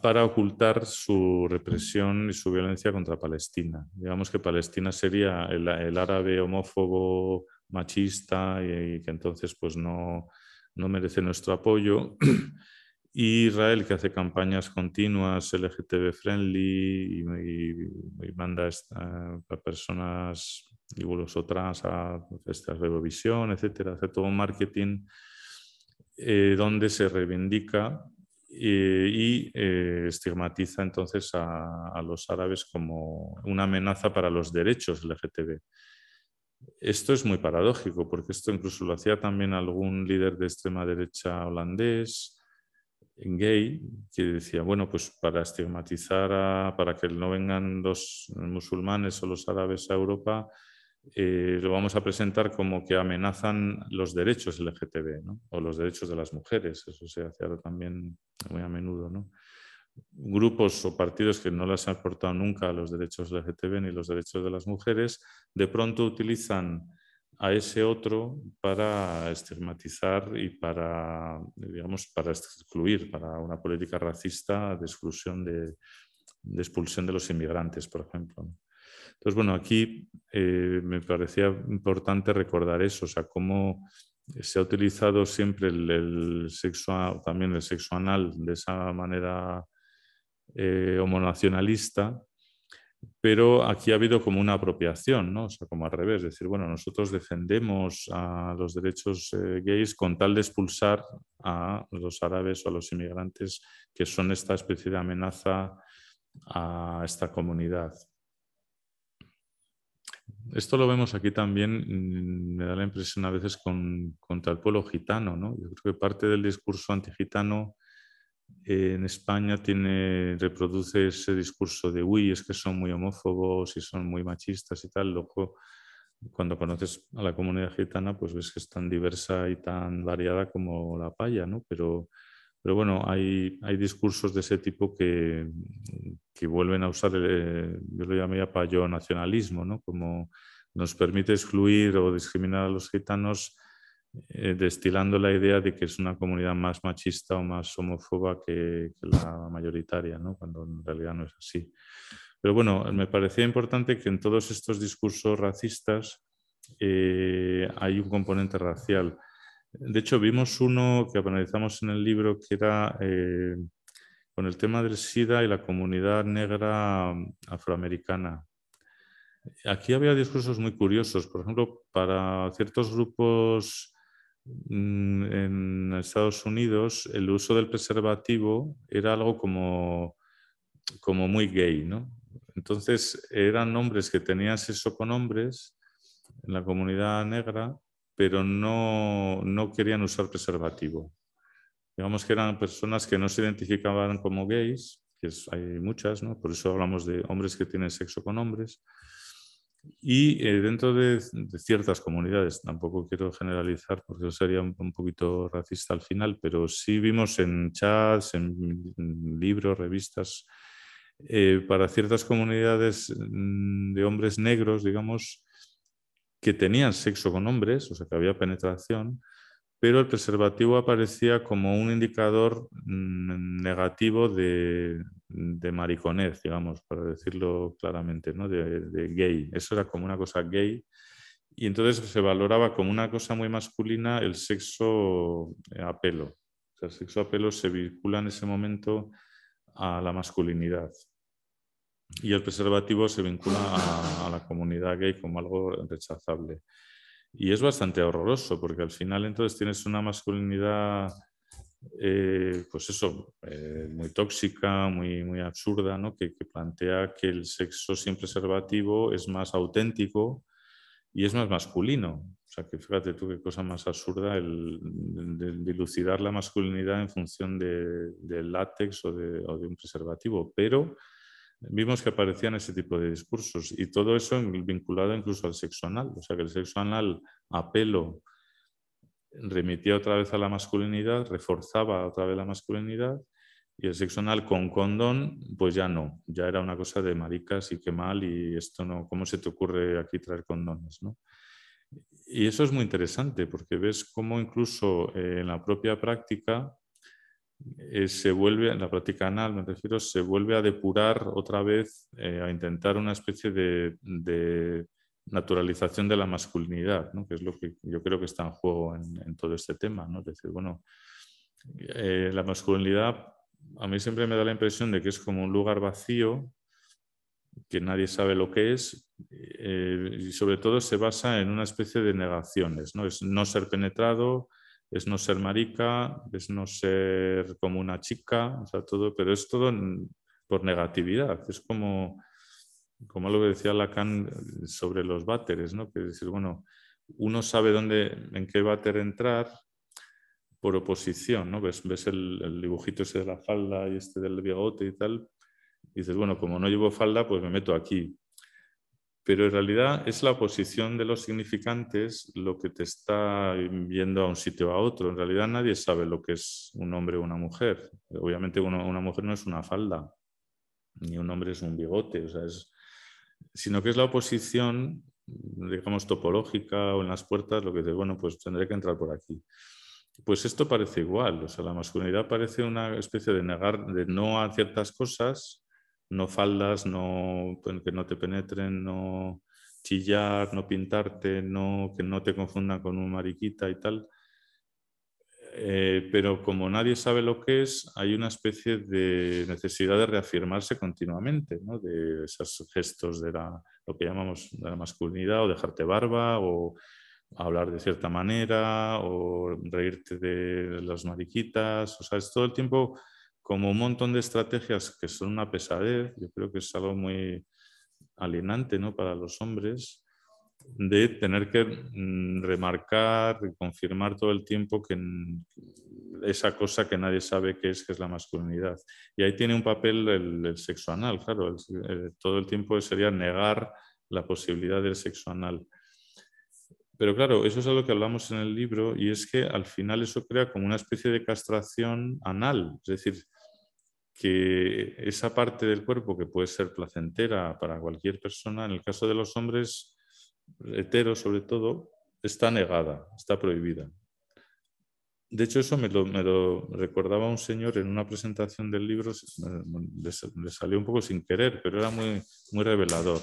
para ocultar su represión y su violencia contra Palestina. Digamos que Palestina sería el, árabe homófobo, machista y, que entonces pues no, no merece nuestro apoyo. Y Israel, que hace campañas continuas LGTB friendly y, manda a, personas y o trans a estas de Eurovisión, etcétera, hace todo un marketing eh, donde se reivindica y eh, estigmatiza entonces a, los árabes como una amenaza para los derechos LGTB. Esto es muy paradójico, porque esto incluso lo hacía también algún líder de extrema derecha holandés, gay, que decía, bueno, pues para estigmatizar, para que no vengan los musulmanes o los árabes a Europa, eh, lo vamos a presentar como que amenazan los derechos LGTB o los derechos de las mujeres. Eso se hace ahora también muy a menudo. ¿no? Grupos o partidos que no les han aportado nunca los derechos LGTB ni los derechos de las mujeres, de pronto utilizan a ese otro para estigmatizar y para, digamos, para excluir, para una política racista de exclusión, de, de expulsión de los inmigrantes, por ejemplo. Entonces, bueno, aquí eh, me parecía importante recordar eso, o sea, cómo se ha utilizado siempre el, sexo, también el sexo anal de esa manera eh, homonacionalista, pero aquí ha habido como una apropiación, ¿no? O sea, como al revés, decir, bueno, nosotros defendemos a los derechos eh, gays con tal de expulsar a los árabes o a los inmigrantes que son esta especie de amenaza a esta comunidad. Esto lo vemos aquí también, mm, me da la impresión a veces con, contra el pueblo gitano. ¿no? Yo creo que parte del discurso antigitano eh, en España tiene, reproduce ese discurso de, uy, es que son muy homófobos y son muy machistas y tal. Luego, cuando conoces a la comunidad gitana, pues ves que es tan diversa y tan variada como la paya, ¿no? Pero pero bueno, hay, hay discursos de ese tipo que, que vuelven a usar, eh, yo lo llamé payo nacionalismo, ¿no? como nos permite excluir o discriminar a los gitanos eh, destilando la idea de que es una comunidad más machista o más homófoba que, la mayoritaria, ¿no? cuando en realidad no es así. Pero bueno, me parecía importante que en todos estos discursos racistas eh, hay un componente racial. De hecho, vimos uno que analizamos en el libro que era eh, con el tema del SIDA y la comunidad negra afroamericana. Aquí había discursos muy curiosos. Por ejemplo, para ciertos grupos mm, en Estados Unidos, el uso del preservativo era algo como, como muy gay, ¿no? Entonces, eran hombres que tenían sexo con hombres en la comunidad negra pero no, no querían usar preservativo. Digamos que eran personas que no se identificaban como gays, que hay muchas, ¿no? por eso hablamos de hombres que tienen sexo con hombres, y eh, dentro de, ciertas comunidades, tampoco quiero generalizar porque sería un, poquito racista al final, pero sí vimos en chats, en, libros, revistas, eh, para ciertas comunidades mm, de hombres negros, digamos, que tenían sexo con hombres, o sea que había penetración, pero el preservativo aparecía como un indicador mm, negativo de, de mariconez, digamos, para decirlo claramente, ¿no? de, gay. Eso era como una cosa gay. Y entonces se valoraba como una cosa muy masculina el sexo a pelo. O sea, el sexo a pelo se vincula en ese momento a la masculinidad. Y el preservativo se vincula a, a la comunidad gay como algo rechazable. Y es bastante horroroso porque al final entonces tienes una masculinidad eh, pues eso, eh, muy tóxica, muy, muy absurda, ¿no? que, plantea que el sexo sin preservativo es más auténtico y es más masculino. O sea, que fíjate tú qué cosa más absurda el dilucidar la masculinidad en función del de látex o de, o de, un preservativo. Pero vimos que aparecían ese tipo de discursos y todo eso vinculado incluso al sexo anal. O sea, que el sexo anal a pelo remitía otra vez a la masculinidad, reforzaba otra vez la masculinidad y el sexo anal con condón, pues ya no, ya era una cosa de maricas y qué mal y esto no, ¿cómo se te ocurre aquí traer condones? ¿no? Y eso es muy interesante porque ves cómo incluso eh, en la propia práctica eh, se vuelve, en la práctica anal me refiero, se vuelve a depurar otra vez, eh, a intentar una especie de naturalización de la masculinidad, ¿no? que es lo que yo creo que está en juego en, todo este tema. ¿no? Es decir, bueno, eh, la masculinidad a mí siempre me da la impresión de que es como un lugar vacío, que nadie sabe lo que es, y sobre todo se basa en una especie de negaciones. ¿no? Es no ser penetrado, es no ser marica, es no ser como una chica, o sea, todo, pero es todo por negatividad. Es como como lo que decía Lacan sobre los váteres, ¿no? que decir, bueno, uno sabe dónde, en qué váter entrar por oposición, ¿no? Ves, ves el, dibujito ese de la falda y este del bigote y tal, y dices, bueno, como no llevo falda, pues me meto aquí. Pero en realidad es la oposición de los significantes lo que te está viendo a un sitio a otro. En realidad nadie sabe lo que es un hombre o una mujer. Obviamente una mujer no es una falda, ni un hombre es un bigote. O sea, es, sino que es la oposición, digamos, topológica o en las puertas, lo que dice, bueno, pues tendré que entrar por aquí. Pues esto parece igual, o sea, la masculinidad parece una especie de negar, de no a ciertas cosas, no faldas, no, que no te penetren, no chillar, no pintarte, no, que no te confundan con un mariquita y tal. Eh, pero como nadie sabe lo que es, hay una especie de necesidad de reafirmarse continuamente, ¿no? de esos gestos de la, lo que llamamos de la masculinidad, o dejarte barba, o hablar de cierta manera, o reírte de las mariquitas, o sea, es todo el tiempo como un montón de estrategias que son una pesadez, yo creo que es algo muy alienante ¿no? para los hombres, de tener que mm, remarcar, confirmar todo el tiempo que esa cosa que nadie sabe qué es, que es la masculinidad. Y ahí tiene un papel el, sexo anal, claro, todo el tiempo sería negar la posibilidad del sexo anal. Pero claro, eso es algo que hablamos en el libro y es que al final eso crea como una especie de castración anal, es decir, que esa parte del cuerpo que puede ser placentera para cualquier persona, en el caso de los hombres, hetero sobre todo, está negada, está prohibida. De hecho, eso me lo, recordaba un señor en una presentación del libro, le, salió un poco sin querer, pero era muy, muy revelador.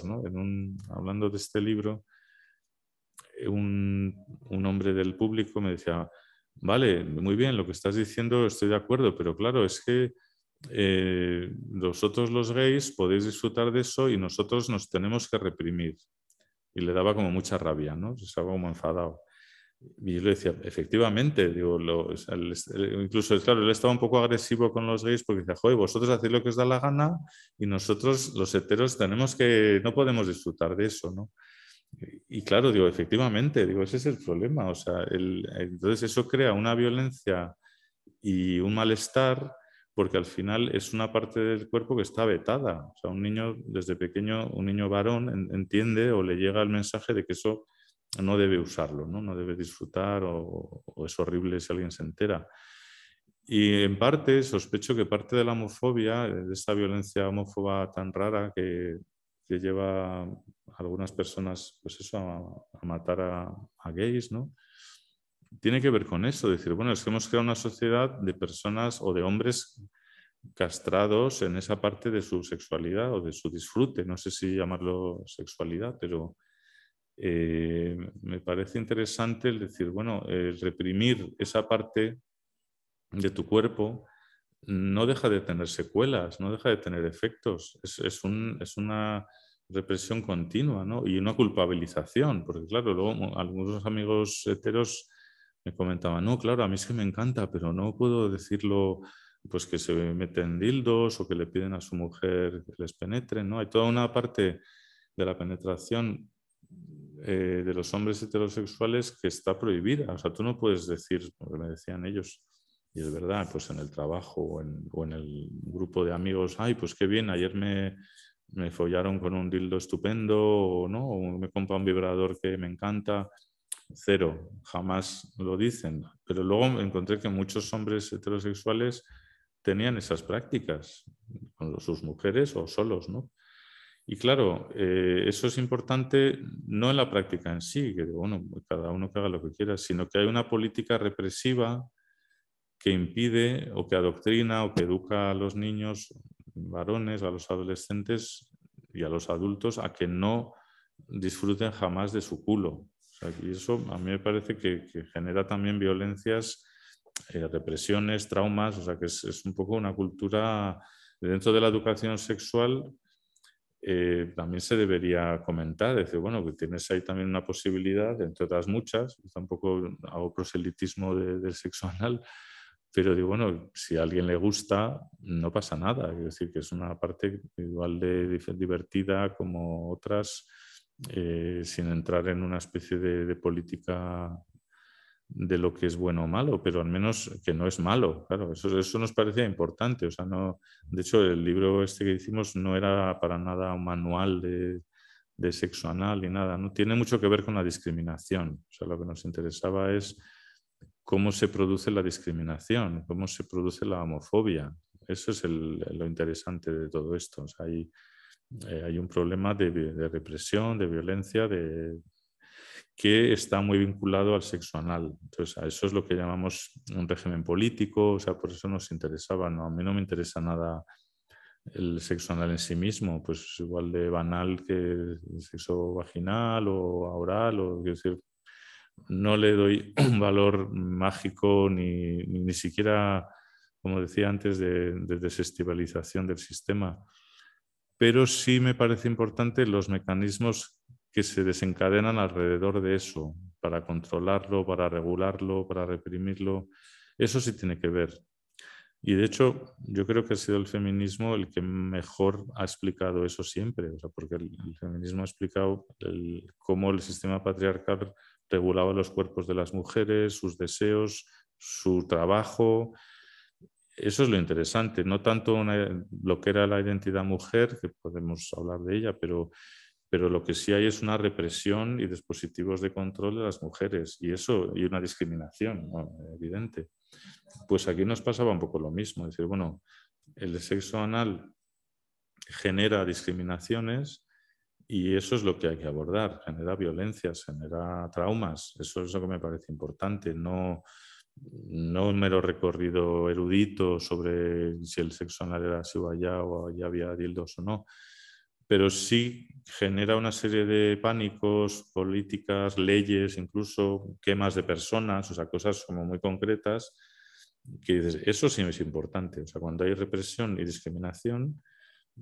hablando de este libro, un, hombre del público me decía, vale, muy bien, lo que estás diciendo estoy de acuerdo, pero claro, es que eh, vosotros los gays podéis disfrutar de eso y nosotros nos tenemos que reprimir y le daba como mucha rabia, ¿no? Estaba como enfadado. Y yo le decía, efectivamente, digo, incluso, claro, él estaba un poco agresivo con los gays porque decía, joder, vosotros hacéis lo que os da la gana y nosotros, los heteros, tenemos que, no podemos disfrutar de eso, ¿no? Y, claro, digo, efectivamente, digo, ese es el problema, o sea, entonces eso crea una violencia y un malestar porque al final es una parte del cuerpo que está vetada. O sea, un niño desde pequeño, un niño varón entiende o le llega el mensaje de que eso no debe usarlo, no, no debe disfrutar o, es horrible si alguien se entera. Y en parte sospecho que parte de la homofobia, de esta violencia homófoba tan rara que, que lleva a algunas personas pues eso, a, matar a, gays, ¿no? tiene que ver con eso, decir, bueno, es que hemos creado una sociedad de personas o de hombres castrados en esa parte de su sexualidad o de su disfrute. No sé si llamarlo sexualidad, pero eh, me parece interesante el decir, bueno, reprimir esa parte de tu cuerpo no deja de tener secuelas, no deja de tener efectos. Es, es, es una represión continua y una culpabilización, porque claro, luego algunos amigos heteros me comentaban, no, claro, a mí es que me encanta, pero no puedo decirlo pues que se meten dildos o que le piden a su mujer que les penetren, ¿no? Hay toda una parte de la penetración eh, de los hombres heterosexuales que está prohibida. O sea, tú no puedes decir, como me decían ellos, y es verdad, pues en el trabajo o en, el grupo de amigos, ay, pues qué bien, ayer me, me follaron con un dildo estupendo, o no, o me compra un vibrador que me encanta. Cero, jamás lo dicen. Pero luego encontré que muchos hombres heterosexuales tenían esas prácticas con sus mujeres o solos, ¿no? Y claro, eh, eso es importante no en la práctica en sí, que bueno, cada uno que haga lo que quiera, sino que hay una política represiva que impide o que adoctrina o que educa a los niños varones, a los adolescentes y a los adultos a que no disfruten jamás de su culo. y eso a mí me parece que, genera también violencias, eh, represiones, traumas, o sea que es, es, un poco una cultura dentro de la educación sexual eh, también se debería comentar, decir, bueno, que tienes ahí también una posibilidad, entre otras muchas, tampoco hago proselitismo del sexo anal, pero digo, bueno, si a alguien le gusta, no pasa nada, es decir, que es una parte igual de divertida como otras, eh, sin entrar en una especie de política de lo que es bueno o malo, pero al menos que no es malo. Claro, eso, eso nos parecía importante. O sea, no, de hecho, el libro este que hicimos no era para nada un manual de, de sexo anal ni nada. No tiene mucho que ver con la discriminación. O sea, lo que nos interesaba es cómo se produce la discriminación, cómo se produce la homofobia. Eso es lo interesante de todo esto. O sea, hay, eh, hay un problema de, de, represión, de violencia, de, que está muy vinculado al sexo anal. Entonces, a eso es lo que llamamos un régimen político, o sea, por eso nos interesaba, ¿no? A mí no me interesa nada el sexo anal en sí mismo, pues es igual de banal que el sexo vaginal o oral, o decir, no le doy un valor mágico ni, ni, siquiera, como decía antes, de, de desestabilización del sistema. Pero sí me parece importante los mecanismos que se desencadenan alrededor de eso, para controlarlo, para regularlo, para reprimirlo. Eso sí tiene que ver. Y de hecho, yo creo que ha sido el feminismo el que mejor ha explicado eso siempre, porque el, feminismo ha explicado cómo el sistema patriarcal regulaba los cuerpos de las mujeres, sus deseos, su trabajo. Eso es lo interesante, no tanto lo que era la identidad mujer, que podemos hablar de ella, pero pero lo que sí hay es una represión y dispositivos de control de las mujeres y eso y una discriminación evidente. Pues aquí nos pasaba un poco lo mismo, es decir, bueno, el sexo anal genera discriminaciones y eso es lo que hay que abordar, genera violencias, genera traumas, eso es lo que me parece importante, no, no un mero recorrido erudito sobre si el sexo anal era así o allá o allá había dildos o no, pero sí genera una serie de pánicos, políticas, leyes, incluso quemas de personas, o sea, cosas como muy concretas, que eso sí es importante. O sea, cuando hay represión y discriminación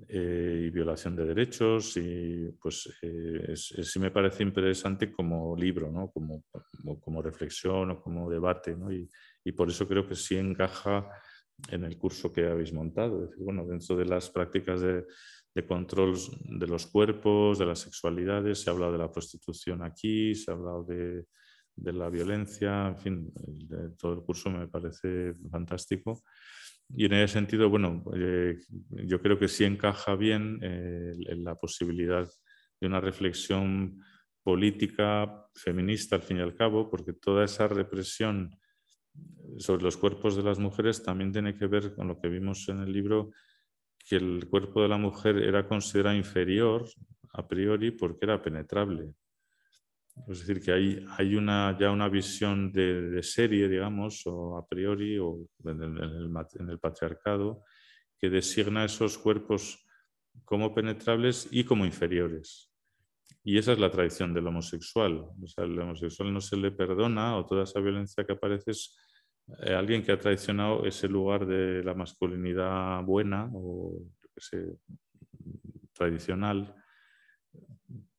eh, y violación de derechos, y pues eh, sí me parece interesante como libro, ¿no? como, como, reflexión o como debate, ¿no? y, y por eso creo que sí encaja en el curso que habéis montado. Es decir, bueno, dentro de las prácticas de, de control de los cuerpos, de las sexualidades, se ha hablado de la prostitución aquí, se ha hablado de, la violencia, en fin, todo el curso me parece fantástico. Y en ese sentido, bueno, eh, yo creo que sí encaja bien eh, en la posibilidad de una reflexión política feminista al fin y al cabo, porque toda esa represión sobre los cuerpos de las mujeres también tiene que ver con lo que vimos en el libro que el cuerpo de la mujer era considerado inferior a priori porque era penetrable. Es decir, que hay, hay una, ya una visión de, serie, digamos, o a priori, o en el, patriarcado, que designa esos cuerpos como penetrables y como inferiores. Y esa es la tradición del homosexual. O sea, el homosexual no se le perdona o toda esa violencia que aparece es eh, alguien que ha traicionado ese lugar de la masculinidad buena o tradicional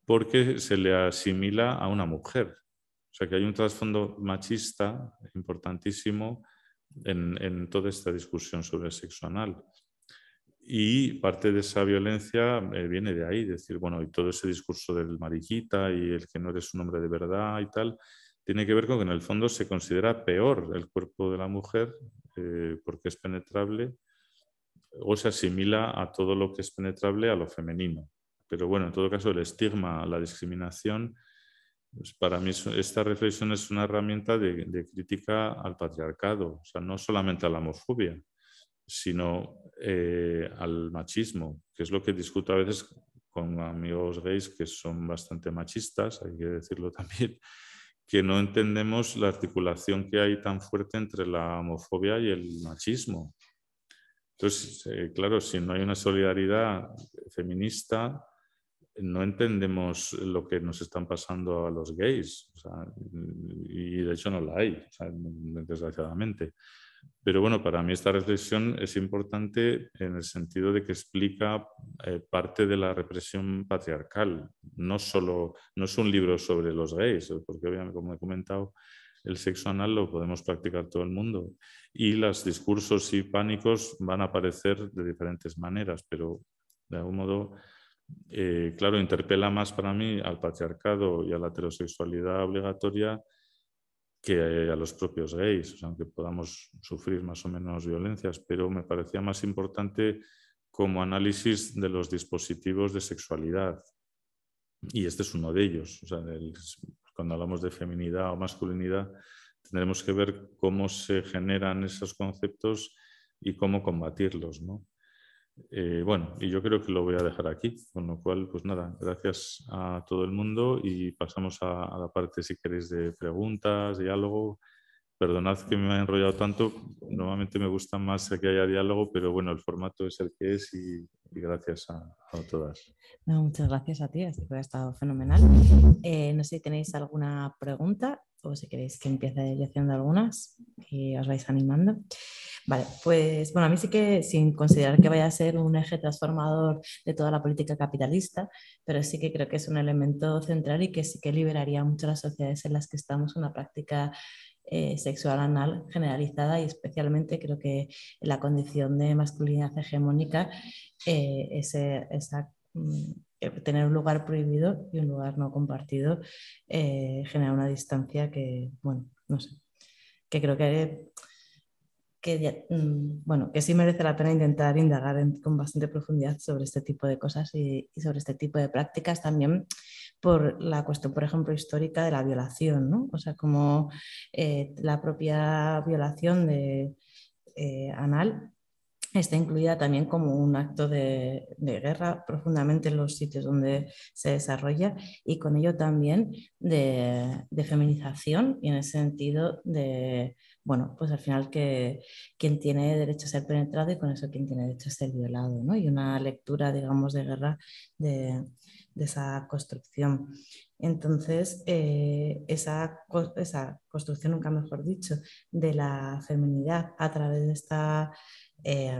porque se le asimila a una mujer. O sea que hay un trasfondo machista importantísimo en, toda esta discusión sobre el sexo anal. Y parte de esa violencia eh, viene de ahí, decir, bueno, y todo ese discurso del mariquita y el que no eres un hombre de verdad y tal, tiene que ver con que en el fondo se considera peor el cuerpo de la mujer eh, porque es penetrable o se asimila a todo lo que es penetrable a lo femenino. Pero bueno, en todo caso, el estigma, la discriminación, pues para mí esta reflexión es una herramienta de, crítica al patriarcado, o sea, no solamente a la homofobia, sino eh, al machismo, que es lo que discuto a veces con amigos gays que son bastante machistas, hay que decirlo también, que no entendemos la articulación que hay tan fuerte entre la homofobia y el machismo. Entonces, eh, claro, si no hay una solidaridad feminista, no entendemos lo que nos están pasando a los gays, y de hecho no la hay, desgraciadamente. Pero bueno, para mí esta reflexión es importante en el sentido de que explica eh, parte de la represión patriarcal. No solo, no es un libro sobre los gays, porque obviamente, como he comentado, el sexo anal lo podemos practicar todo el mundo. Y los discursos y pánicos van a aparecer de diferentes maneras, pero de algún modo, eh, claro, interpela más para mí al patriarcado y a la heterosexualidad obligatoria que a los propios gays, aunque podamos sufrir más o menos violencias, pero me parecía más importante como análisis de los dispositivos de sexualidad. Y este es uno de ellos. cuando hablamos de feminidad o masculinidad, tendremos que ver cómo se generan esos conceptos y cómo combatirlos. ¿no? Eh, bueno, y yo creo que lo voy a dejar aquí, con lo cual, pues nada, gracias a todo el mundo y pasamos a, la parte, si queréis, de preguntas, diálogo. Perdonad que me haya enrollado tanto, normalmente me gusta más que haya diálogo, pero bueno, el formato es el que es y, gracias a, todas. muchas gracias a ti, ha estado fenomenal. Eh, no sé si tenéis alguna pregunta o si queréis que empiece yo haciendo algunas y os vais animando. Vale, pues bueno, a mí sí que, sin considerar que vaya a ser un eje transformador de toda la política capitalista, pero sí que creo que es un elemento central y que sí que liberaría mucho las sociedades en las que estamos una práctica eh, sexual anal generalizada y especialmente creo que la condición de masculinidad hegemónica, eh, ese, esa, mm, tener un lugar prohibido y un lugar no compartido eh, genera una distancia que, bueno, no sé, que creo que que, mm, bueno, que sí merece la pena intentar indagar con bastante profundidad sobre este tipo de cosas y, sobre este tipo de prácticas también por la cuestión, por ejemplo, histórica de la violación, ¿no? O sea, como eh, la propia violación de eh, anal está incluida también como un acto de, guerra profundamente en los sitios donde se desarrolla y con ello también de, feminización y en el sentido de bueno, pues al final que quien tiene derecho a ser penetrado y con eso quien tiene derecho a ser violado, ¿no? Y una lectura, digamos, de guerra de, esa construcción. Entonces, eh, esa, esa, construcción, nunca mejor dicho, de la feminidad a través de esta, eh,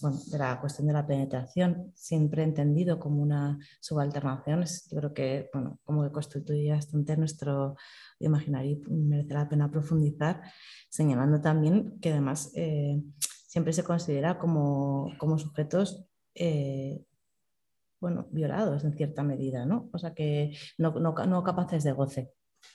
bueno, de la cuestión de la penetración, siempre entendido como una subalternación, yo creo que, bueno, como que constituye bastante nuestro imaginario y merece la pena profundizar señalando también que además eh, siempre se considera como, sujetos eh, bueno, violados en cierta medida, ¿no? O sea que no, no, capaces de goce,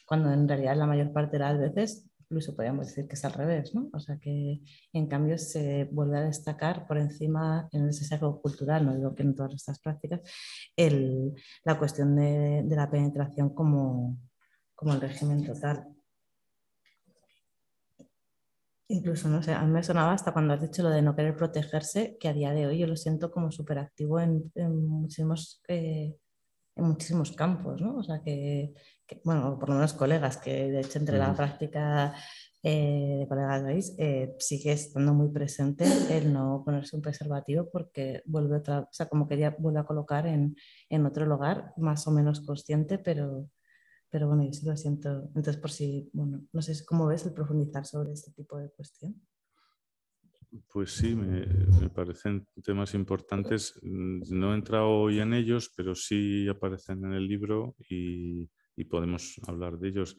cuando en realidad la mayor parte de las veces incluso podríamos decir que es al revés, ¿no? O sea que en cambio se vuelve a destacar por encima en ese sesgo cultural, no digo que en todas estas prácticas, la cuestión de, la penetración como, como el régimen total. Incluso, no sé, a mí me sonaba hasta cuando has dicho lo de no querer protegerse, que a día de hoy yo lo siento como súper activo en, en, muchísimos, eh, en muchísimos campos, ¿no? O sea, que, bueno, por lo menos colegas, que de hecho entre la práctica eh, de colegas gays, eh, sigue estando muy presente el no ponerse un preservativo porque vuelve otra, o sea, como que ya vuelve a colocar en, en otro lugar, más o menos consciente, pero, pero bueno, yo sí lo siento. Entonces, por si, bueno, no sé cómo ves el profundizar sobre este tipo de cuestión. Pues sí, me, parecen temas importantes. No he entrado hoy en ellos, pero sí aparecen en el libro y, podemos hablar de ellos.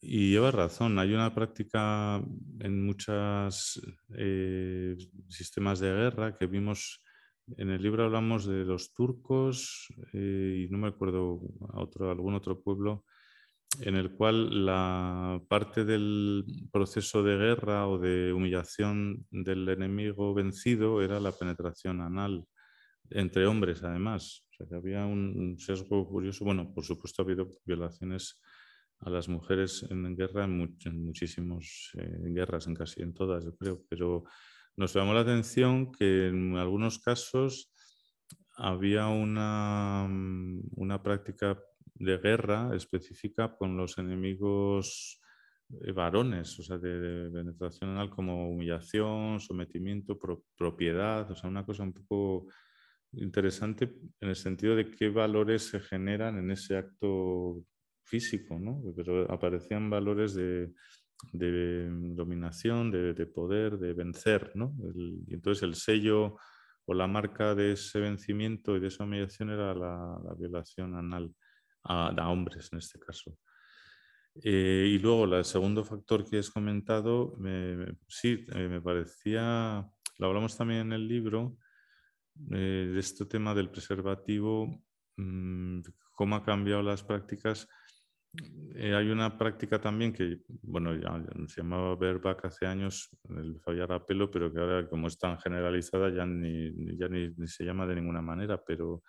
Y lleva razón, hay una práctica en muchos eh, sistemas de guerra que vimos, en el libro hablamos de los turcos eh, y no me acuerdo otro, algún otro pueblo en el cual la parte del proceso de guerra o de humillación del enemigo vencido era la penetración anal entre hombres además. O sea que había un sesgo curioso. Bueno, por supuesto ha habido violaciones a las mujeres en guerra en, muchísimas eh, guerras, en casi en todas, yo creo, pero nos llamó la atención que en algunos casos había una, mm, una práctica de guerra específica con los enemigos eh, varones, o sea, de, penetración anal como humillación, sometimiento, propiedad, o sea, una cosa un poco interesante en el sentido de qué valores se generan en ese acto físico, ¿no? pero aparecían valores de, dominación, de, poder, de vencer. ¿no? y entonces el sello o la marca de ese vencimiento y de esa humillación era la, violación anal a, hombres en este caso. Eh, y luego el segundo factor que has comentado, sí, eh, me parecía, lo hablamos también en el libro, eh, de este tema del preservativo, mm, cómo ha cambiado las prácticas eh, hay una práctica también que, bueno, ya, se llamaba bareback hace años, el fallar a pelo, pero que ahora como es tan generalizada ya ni, ya ni, se llama de ninguna manera. Pero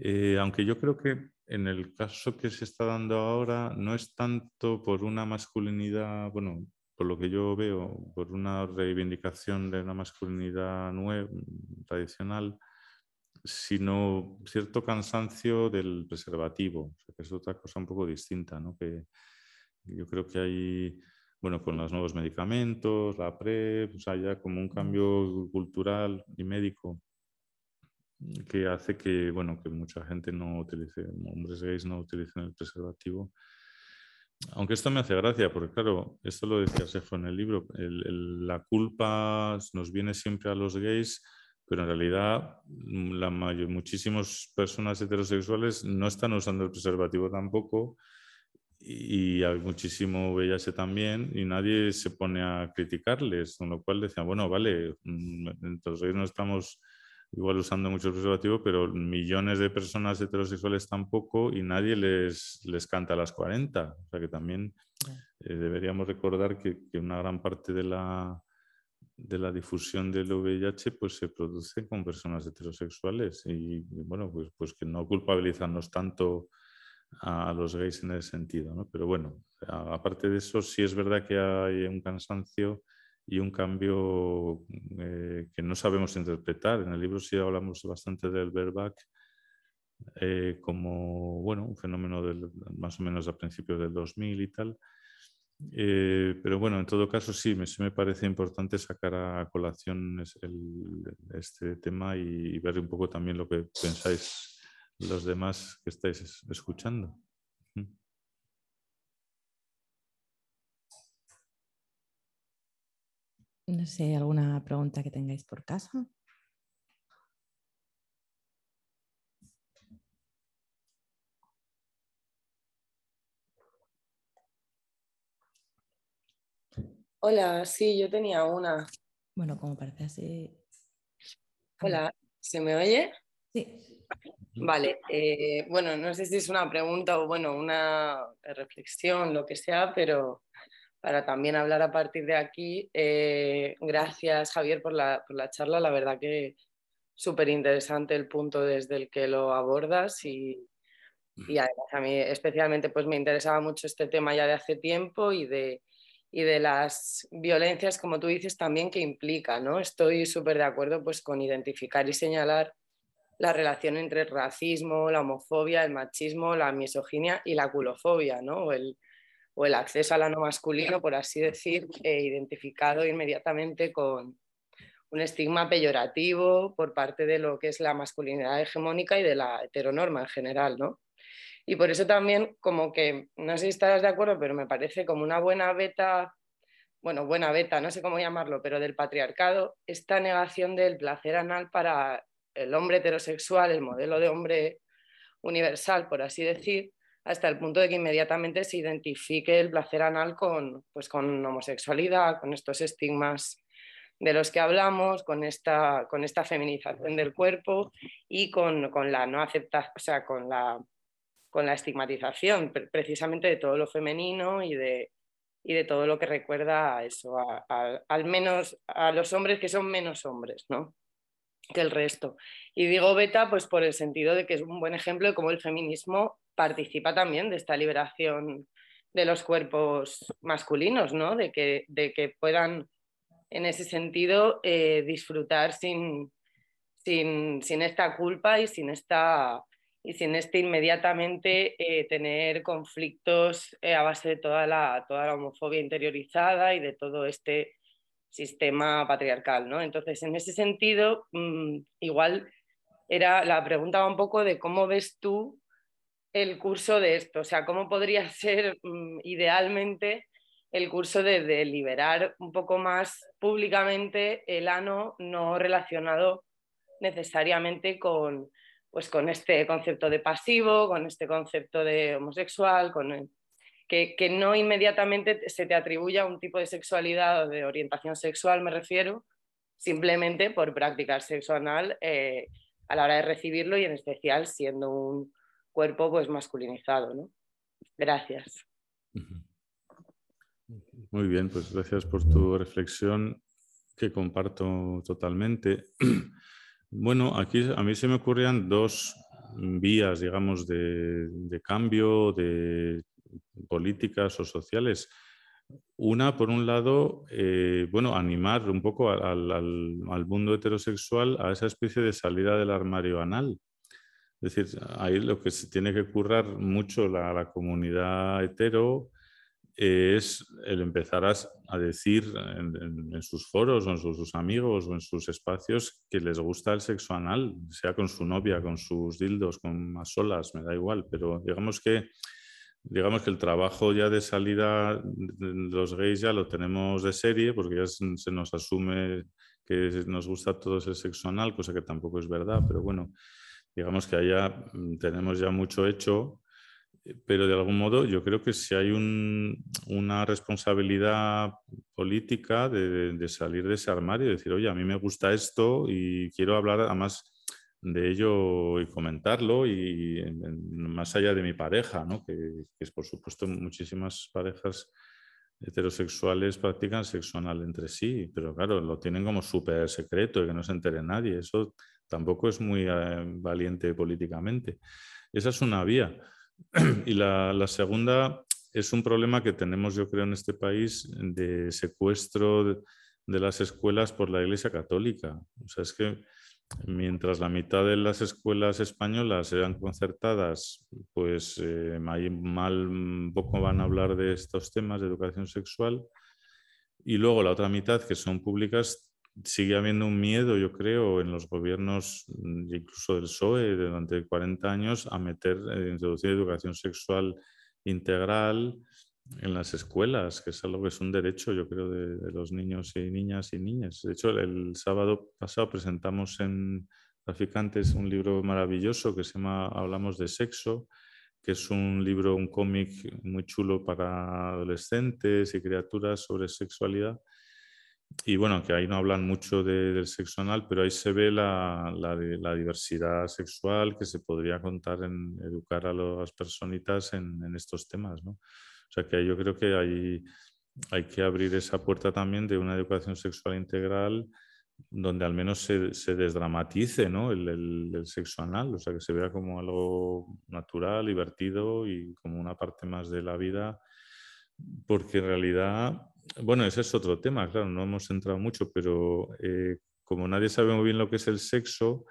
eh, aunque yo creo que en el caso que se está dando ahora no es tanto por una masculinidad, bueno, por lo que yo veo, por una reivindicación de una masculinidad nueva, tradicional, sino cierto cansancio del preservativo, que es otra cosa un poco distinta, ¿no? que yo creo que hay, bueno, con los nuevos medicamentos, la PrEP, pues haya como un cambio cultural y médico que hace que, bueno, que mucha gente no utilice, hombres gays no utilicen el preservativo. Aunque esto me hace gracia, porque claro, esto lo decía Sejo en el libro, la culpa nos viene siempre a los gays pero en realidad mm, la mayor, muchísimas personas heterosexuales no están usando el preservativo tampoco y hay muchísimo VIH también y nadie se pone a criticarles, con lo cual decían, bueno, vale, mm, entonces no estamos igual usando mucho el preservativo, pero millones de personas heterosexuales tampoco y nadie les, les canta a las 40. O sea que también eh, deberíamos recordar que, que, una gran parte de la, de la difusión del VIH pues se produce con personas heterosexuales y, bueno, pues, pues que no culpabilizarnos tanto a, los gays en ese sentido, ¿no? Pero bueno, aparte de eso, sí es verdad que hay un cansancio y un cambio eh, que no sabemos interpretar. En el libro sí hablamos bastante del bareback eh, como, bueno, un fenómeno más o menos a principios del 2000 y tal, eh, pero bueno, en todo caso sí, me, me parece importante sacar a colación este tema y, ver un poco también lo que pensáis los demás que estáis escuchando. No sé, ¿alguna pregunta que tengáis por casa? Hola, sí, yo tenía una. Bueno, como parece así. Hola, ¿se me oye? Sí. Vale, eh, bueno, no sé si es una pregunta o bueno, una reflexión, lo que sea, pero para también hablar a partir de aquí, eh, gracias Javier por la, por la, charla, la verdad que súper interesante el punto desde el que lo abordas y, y además a mí especialmente pues me interesaba mucho este tema ya de hace tiempo y de y de las violencias, como tú dices, también que implica, ¿no? Estoy súper de acuerdo pues, con identificar y señalar la relación entre el racismo, la homofobia, el machismo, la misoginia y la culofobia, ¿no? El, o el acceso al ano masculino, por así decir, eh, identificado inmediatamente con un estigma peyorativo por parte de lo que es la masculinidad hegemónica y de la heteronorma en general, ¿no? Y por eso también como que, no sé si estarás de acuerdo, pero me parece como una buena beta, bueno, buena beta, no sé cómo llamarlo, pero del patriarcado, esta negación del placer anal para el hombre heterosexual, el modelo de hombre universal, por así decir, hasta el punto de que inmediatamente se identifique el placer anal con, pues, con homosexualidad, con estos estigmas de los que hablamos, con esta, con esta feminización del cuerpo y con, la no aceptación, o sea, con la, con la estigmatización precisamente de todo lo femenino y de, y de todo lo que recuerda a eso, al menos a los hombres que son menos hombres, ¿no? que el resto. Y digo beta pues por el sentido de que es un buen ejemplo de cómo el feminismo participa también de esta liberación de los cuerpos masculinos, ¿no? de, que, de que puedan en ese sentido eh, disfrutar sin, sin, sin, esta culpa y sin, esta, y sin este inmediatamente eh, tener conflictos eh, a base de toda la, toda la homofobia interiorizada y de todo este sistema patriarcal. ¿no? Entonces, en ese sentido, mm, igual era la pregunta un poco de cómo ves tú el curso de esto, o sea, cómo podría ser mm, idealmente el curso de, liberar un poco más públicamente el ano no relacionado necesariamente con, pues, con este concepto de pasivo, con este concepto de homosexual, con que, que, no inmediatamente se te atribuya un tipo de sexualidad o de orientación sexual, me refiero, simplemente por practicar sexo anal eh, a la hora de recibirlo y en especial siendo un cuerpo pues masculinizado. ¿no? Gracias. Muy bien, pues gracias por tu reflexión que comparto totalmente. Bueno, aquí a mí se me ocurrían dos vías, digamos, de, cambio, de políticas o sociales. Una, por un lado, eh, bueno, animar un poco al, al, mundo heterosexual a esa especie de salida del armario anal. Es decir, ahí lo que se tiene que currar mucho la, la comunidad hetero es el empezar a, decir en, sus foros o en sus, amigos o en sus espacios que les gusta el sexo anal, sea con su novia, con sus dildos, con más solas, me da igual, pero digamos que, digamos que el trabajo ya de salida de los gays ya lo tenemos de serie porque ya se, nos asume que nos gusta a todos el sexo anal, cosa que tampoco es verdad, pero bueno, digamos que allá mm, tenemos ya mucho hecho pero de algún modo yo creo que si hay una responsabilidad política de, salir de ese armario y decir, oye, a mí me gusta esto y quiero hablar además de ello y comentarlo y, más allá de mi pareja, ¿no? que, es por supuesto muchísimas parejas heterosexuales practican sexo anal entre sí, pero claro, lo tienen como súper secreto y que no se entere nadie. Eso tampoco es muy eh, valiente políticamente. Esa es una vía. Y la, segunda es un problema que tenemos, yo creo, en este país de secuestro de, las escuelas por la Iglesia Católica. O sea, es que mientras la mitad de las escuelas españolas sean concertadas, pues eh, mal poco van a hablar de estos temas de educación sexual. Y luego la otra mitad, que son públicas, sigue habiendo un miedo, yo creo, en los gobiernos, mm, incluso del PSOE, durante 40 años, a meter, a eh, introducir educación sexual integral en las escuelas, que es algo que es un derecho, yo creo, de, los niños y niñas y niñas. De hecho, el, sábado pasado presentamos en Traficantes un libro maravilloso que se llama Hablamos de sexo, que es un libro, un cómic muy chulo para adolescentes y criaturas sobre sexualidad y bueno, que ahí no hablan mucho del sexo anal, pero ahí se ve la, la, diversidad sexual que se podría contar en educar a las personitas en, en, estos temas, ¿no? O sea que yo creo que hay, hay que abrir esa puerta también de una educación sexual integral donde al menos se, se desdramatice ¿no? el, el, el, sexo anal, o sea, que se vea como algo natural, divertido y como una parte más de la vida, porque en realidad bueno, ese es otro tema, claro, no hemos entrado mucho, pero eh, como nadie sabe muy bien lo que es el sexo,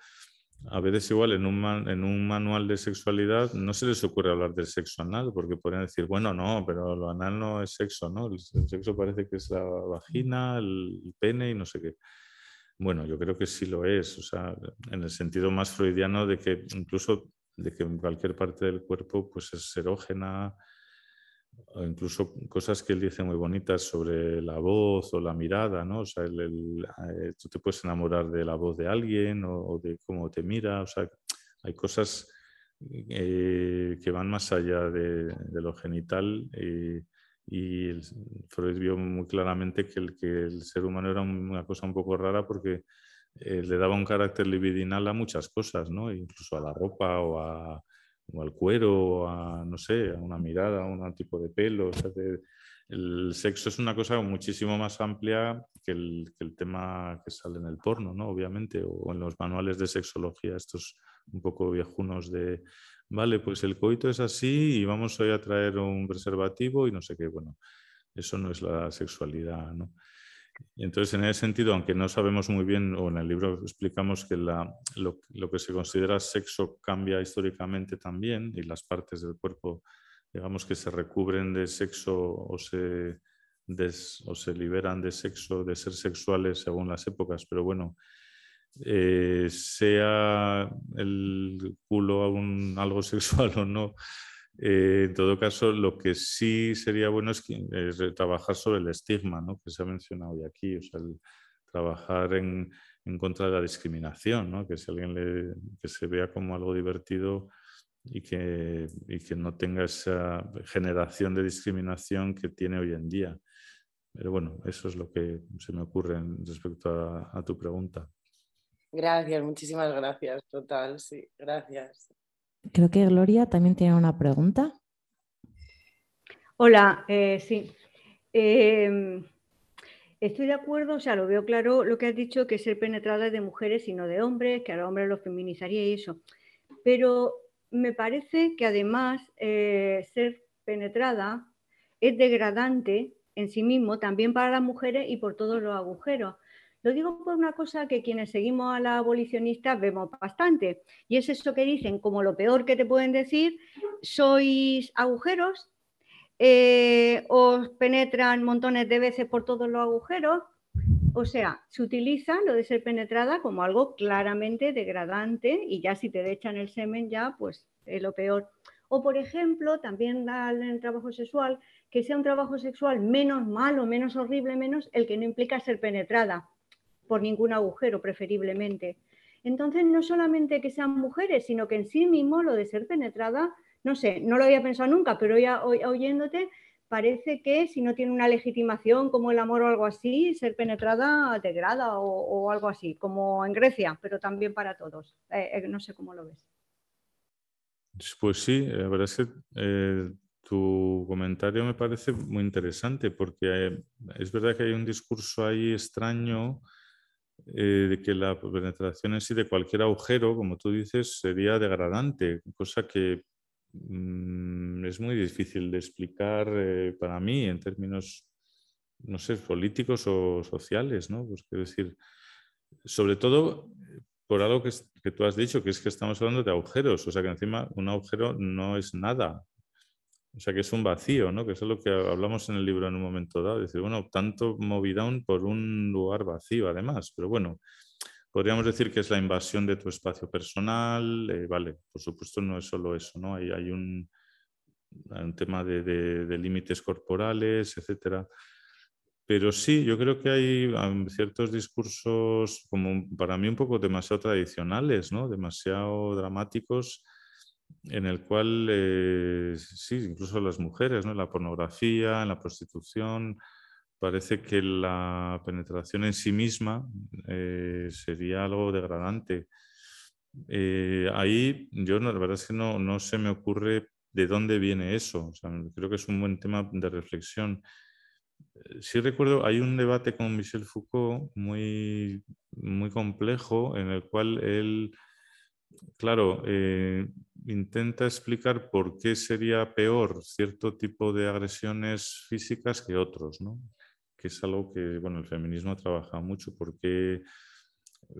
a veces igual en un, en un manual de sexualidad no se les ocurre hablar del sexo anal, porque podrían decir, bueno, no, pero lo anal no es sexo, ¿no? El, sexo parece que es la vagina, el, pene y no sé qué. Bueno, yo creo que sí lo es, o sea, en el sentido más freudiano de que incluso de que cualquier parte del cuerpo pues es erógena, o incluso cosas que él dice muy bonitas sobre la voz o la mirada, ¿no? O sea, el, eh, tú te puedes enamorar de la voz de alguien o, de cómo te mira, o sea, hay cosas eh, que van más allá de, lo genital eh, y el, Freud vio muy claramente que el, que el ser humano era una cosa un poco rara porque le daba un carácter libidinal a muchas cosas, ¿no? Incluso a la ropa o a o al cuero, a, no sé, a una mirada, a un tipo de pelo. el sexo es una cosa muchísimo más amplia que el, que el, tema que sale en el porno, ¿no? Obviamente, o en los manuales de sexología, estos un poco viejunos de, vale, pues el coito es así y vamos hoy a traer un preservativo y no sé qué. Bueno, eso no es la sexualidad, ¿no? Entonces, en ese sentido, aunque no sabemos muy bien, o en el libro explicamos que lo, que se considera sexo cambia históricamente también y las partes del cuerpo, digamos que se recubren de sexo o se, o se liberan de sexo, de ser sexuales según las épocas, pero bueno, eh, sea el culo algo sexual o no, eh, en todo caso, lo que sí sería bueno es, trabajar sobre el estigma, ¿no? que se ha mencionado hoy aquí, o sea, trabajar en, en, contra de la discriminación, ¿no? que si alguien le, que se vea como algo divertido y que, y que no tenga esa generación de discriminación que tiene hoy en día. Pero bueno, eso es lo que se me ocurre respecto a, a tu pregunta. Gracias, muchísimas gracias, total, sí, gracias. Creo que Gloria también tiene una pregunta. Hola, eh, sí. Em, estoy de acuerdo, o sea, lo veo claro lo que has dicho, que ser penetrada es de mujeres y no de hombres, que a los hombres lo feminizaría y eso. Pero me parece que además eh, ser penetrada es degradante en sí mismo, también para las mujeres y por todos los agujeros. Lo digo por una cosa que quienes seguimos a la abolicionista vemos bastante, y es eso que dicen como lo peor que te pueden decir, sois agujeros, eh, os penetran montones de veces por todos los agujeros, o sea, se utiliza lo de ser penetrada como algo claramente degradante y ya si te echan el semen ya, pues es lo peor. O por ejemplo, también en el trabajo sexual, que sea un trabajo sexual menos malo, menos horrible, menos el que no implica ser penetrada por ningún agujero, preferiblemente. Entonces, no solamente que sean mujeres, sino que en sí mismo lo de ser penetrada, no sé, no lo había pensado nunca, pero ya oyéndote, parece que si no tiene una legitimación como el amor o algo así, ser penetrada degrada o, o algo así, como en Grecia, pero también para todos. Eh, eh, no sé cómo lo ves. Pues sí, la verdad es que eh, tu comentario me parece muy interesante porque es verdad que hay un discurso ahí extraño eh, de que la penetración en sí de cualquier agujero, como tú dices, sería degradante, cosa que mm, es muy difícil de explicar eh, para mí en términos, no sé, políticos o sociales, ¿no? Pues quiero decir, sobre todo por algo que, que tú has dicho, que es que estamos hablando de agujeros, o sea que encima un agujero no es nada, o sea, que es un vacío, ¿no? Que eso es lo que hablamos en el libro en un momento dado. Decir, bueno, tanto movidown por un lugar vacío, además. Pero bueno, podríamos decir que es la invasión de tu espacio personal. Eh, vale, por supuesto, no es solo eso, ¿no? Hay, hay un, un, tema de, de, límites corporales, etcétera. Pero sí, yo creo que hay ciertos discursos, como para mí un poco demasiado tradicionales, ¿no? Demasiado dramáticos en el cual, eh, sí, incluso las mujeres, ¿no? la pornografía, en la prostitución, parece que la penetración en sí misma eh, sería algo degradante. Eh, ahí yo la verdad es que no, no, se me ocurre de dónde viene eso. creo que es un buen tema de reflexión. Sí recuerdo, hay un debate con Michel Foucault muy, muy complejo en el cual él claro, eh, intenta explicar por qué sería peor cierto tipo de agresiones físicas que otros, ¿no? Que es algo que, bueno, el feminismo trabaja mucho, porque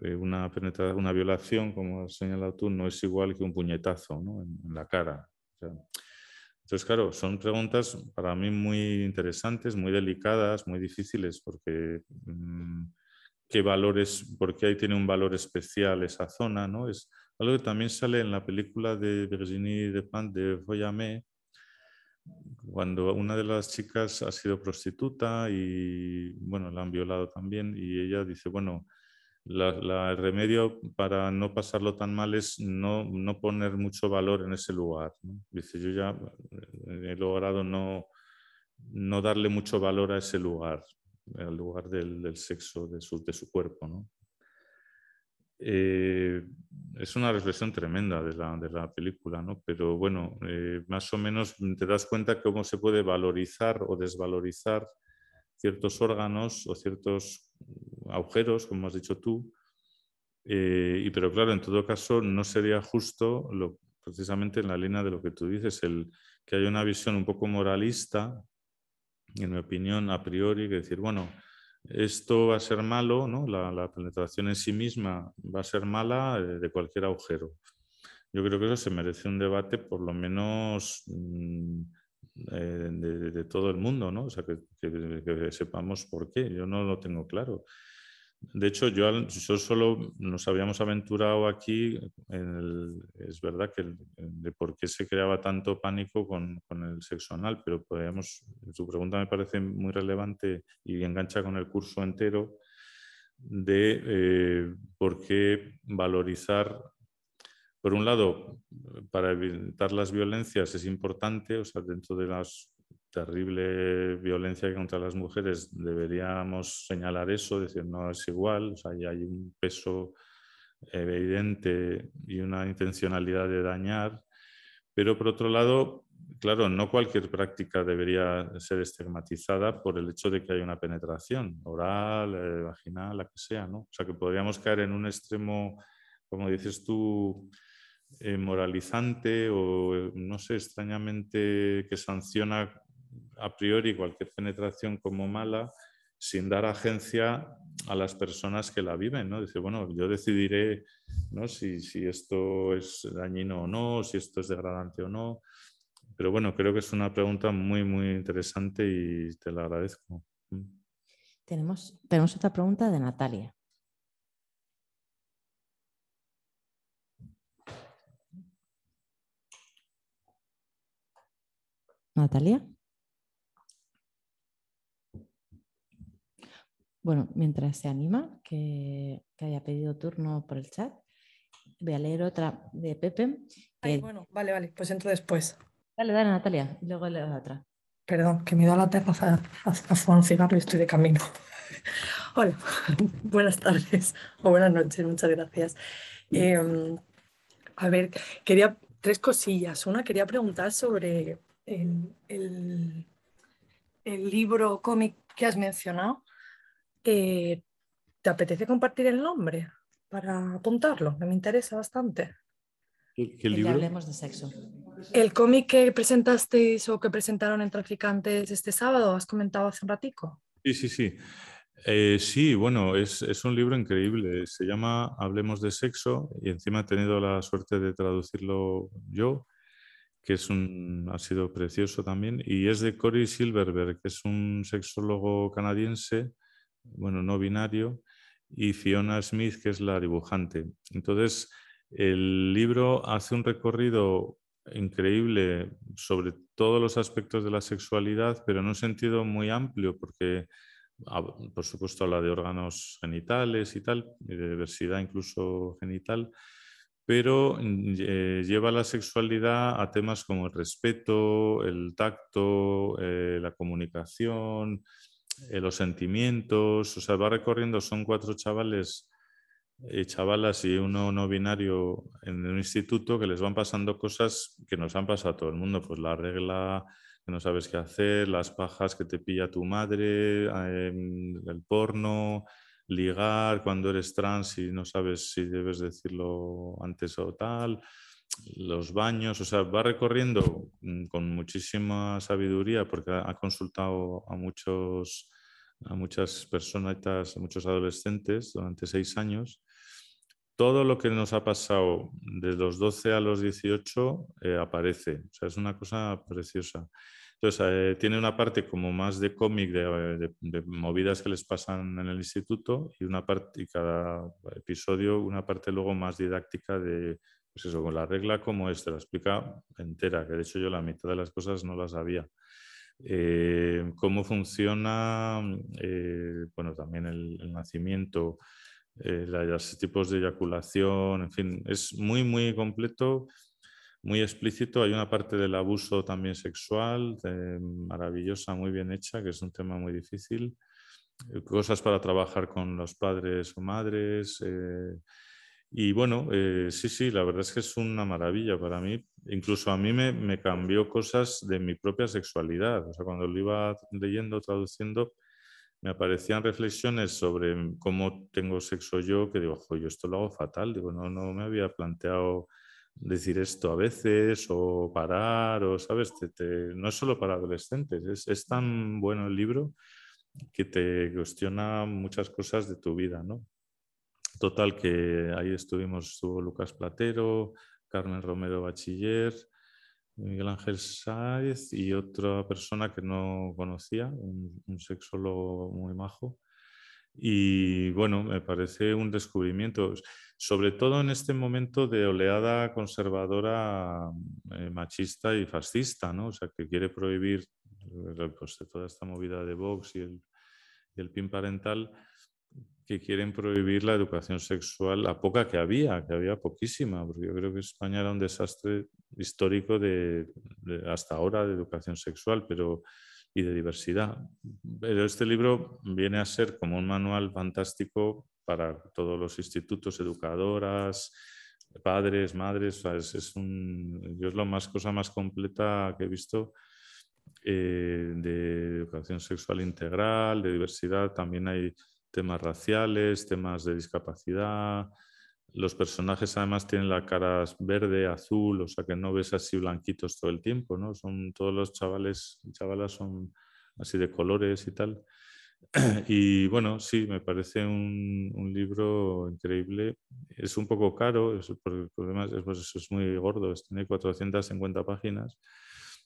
eh, una, una violación, como has señalado tú, no es igual que un puñetazo en, la cara. entonces, claro, son preguntas para mí muy interesantes, muy delicadas, muy difíciles, porque mm, qué valores, por qué ahí tiene un valor especial esa zona, ¿no? Es algo que también sale en la película de Virginie Despentes de Foyamé, cuando una de las chicas ha sido prostituta y, bueno, la han violado también y ella dice, bueno, el remedio para no pasarlo tan mal es no, no poner mucho valor en ese lugar. Dice, yo ya eh, he logrado no, no darle mucho valor a ese lugar, al lugar del, del sexo, de su, de su cuerpo. ¿no? Eh, es una reflexión tremenda de la, de la película, ¿no? pero bueno, eh, más o menos te das cuenta cómo se puede valorizar o desvalorizar ciertos órganos o ciertos agujeros, como has dicho tú, eh, y, pero claro, en todo caso no sería justo, lo, precisamente en la línea de lo que tú dices, el, que haya una visión un poco moralista, en mi opinión, a priori, que decir, bueno, esto va a ser malo, ¿no? la, penetración en sí misma va a ser mala eh, de cualquier agujero. Yo creo que eso se merece un debate por lo menos mm, eh, de, todo el mundo, ¿no? O sea, que, sepamos por qué. Yo no lo tengo claro. De hecho, yo, solo nos habíamos aventurado aquí, es verdad que de por qué se creaba tanto pánico con, el sexo anal, pero podríamos, su pregunta me parece muy relevante y engancha con el curso entero de eh, por qué valorizar, por un lado, para evitar las violencias es importante, o sea, dentro de las terrible violencia contra las mujeres, deberíamos señalar eso, decir, no es igual, o sea, hay un peso evidente y una intencionalidad de dañar, pero por otro lado, claro, no cualquier práctica debería ser estigmatizada por el hecho de que haya una penetración oral, eh, vaginal, la que sea, ¿no? O sea, que podríamos caer en un extremo, como dices tú, eh, moralizante o, no sé, extrañamente que sanciona a priori cualquier penetración como mala sin dar agencia a las personas que la viven, ¿no? Dice, bueno, yo decidiré ¿no? si, si esto es dañino o no, si esto es degradante o no. Pero bueno, creo que es una pregunta muy, muy interesante y te la agradezco. Mm. Tenemos, tenemos otra pregunta de Natalia. Natalia. Bueno, mientras se anima, que, haya pedido turno por el chat, voy a leer otra de Pepe. bueno, vale, vale, pues entro después. Dale, dale, Natalia, y luego leo otra. Perdón, que me he ido a la terraza a, a, un cigarro y estoy de camino. Hola, buenas tardes o buenas noches, muchas gracias. Em, a ver, quería tres cosillas. Una, quería preguntar sobre el, el, el libro cómic que has mencionado eh, ¿Te apetece compartir el nombre para apuntarlo? Me interesa bastante. ¿Qué, libro? hablemos de sexo. El cómic que presentasteis o que presentaron en Traficantes este sábado, has comentado hace un ratico. Sí, sí, sí. Eh, sí, bueno, es, es, un libro increíble. Se llama Hablemos de sexo y encima he tenido la suerte de traducirlo yo, que es un, ha sido precioso también. Y es de Cory Silverberg, que es un sexólogo canadiense bueno, no binario, y Fiona Smith, que es la dibujante. Entonces, el libro hace un recorrido increíble sobre todos los aspectos de la sexualidad, pero en un sentido muy amplio, porque por supuesto habla de órganos genitales y tal, de diversidad incluso genital, pero eh, lleva la sexualidad a temas como el respeto, el tacto, eh, la comunicación, eh, los sentimientos, o sea, va recorriendo, son cuatro chavales y eh, chavalas y uno no binario en un instituto que les van pasando cosas que nos han pasado a todo el mundo, pues la regla que no sabes qué hacer, las pajas que te pilla tu madre, em, el porno, ligar cuando eres trans y no sabes si debes decirlo antes o tal, los baños, o sea, va recorriendo mm, con muchísima sabiduría porque ha consultado a muchos a muchas personas, a muchos adolescentes durante seis años todo lo que nos ha pasado de los 12 a los 18 eh, aparece. O sea, es una cosa preciosa. Entonces, eh, tiene una parte como más de cómic, de, movidas que les pasan en el instituto, y una parte, y cada episodio, una parte luego más didáctica de, pues eso, con la regla como es, te la explica entera, que de hecho yo la mitad de las cosas no las sabía. Eh, cómo funciona, bueno, también el nacimiento, eh, los tipos de eyaculación, en fin, es muy, muy completo, muy explícito. Hay una parte del abuso también sexual, maravillosa, muy bien hecha, que es un tema muy difícil. Eh, cosas para trabajar con los padres o madres. Eh, y bueno, sí, sí, la verdad es que es una maravilla para mí. Incluso a mí me, me, cambió cosas de mi propia sexualidad. O sea, cuando lo iba leyendo, traduciendo, me aparecían reflexiones sobre cómo tengo sexo yo, que digo, yo esto lo hago fatal, digo, no, no me había planteado decir esto a veces o parar, o sabes, no es solo para adolescentes, es, es, tan bueno el libro que te cuestiona muchas cosas de tu vida, ¿no? Total, que ahí estuvimos, estuvo Lucas Platero, Carmen Romero Bachiller, Miguel Ángel Sáez y otra persona que no conocía, un, un sexólogo muy majo. Y bueno, me parece un descubrimiento, sobre todo en este momento de oleada conservadora, eh, machista y fascista, ¿no? O sea, que quiere prohibir eh, pues, toda esta movida de Vox y el, y el PIN parental que quieren prohibir la educación sexual, la poca que había, que había poquísima, porque yo creo que España era un desastre histórico de, hasta ahora de educación sexual pero, y de diversidad. Pero este libro viene a ser como un manual fantástico para todos los institutos, educadoras, padres, madres. Es, es, un, es la más, cosa más completa que he visto eh, de educación sexual integral, de diversidad. También hay temas raciales, temas de discapacidad. Los personajes además tienen la cara verde, azul, o sea que no ves así blanquitos todo el tiempo, ¿no? Son todos los chavales y chavalas son así de colores y tal. Y bueno, sí, me parece un, libro increíble. Es un poco caro, es, porque el es, pues, es muy gordo, tiene 450 páginas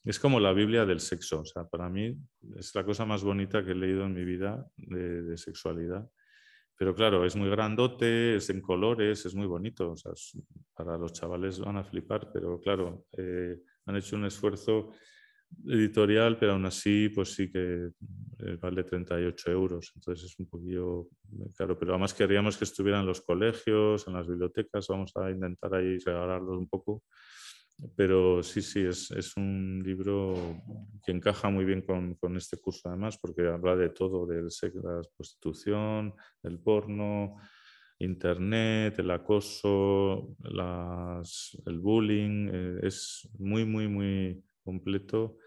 es como la Biblia del sexo. O sea, para mí es la cosa más bonita que he leído en mi vida de, sexualidad. Pero claro, es muy grandote, es en colores, es muy bonito. O sea, para los chavales van a flipar, pero claro, eh, han hecho un esfuerzo editorial, pero aún así, pues sí que eh, vale 38 euros. Entonces es un poquillo caro, pero además queríamos que estuvieran en los colegios, en las bibliotecas. Vamos a intentar ahí regalarlos un poco pero sí, sí, es, es, un libro que encaja muy bien con, con, este curso además, porque habla de todo, del sexo, la prostitución, el porno, internet, el acoso, el bullying, eh, es muy, muy, muy completo.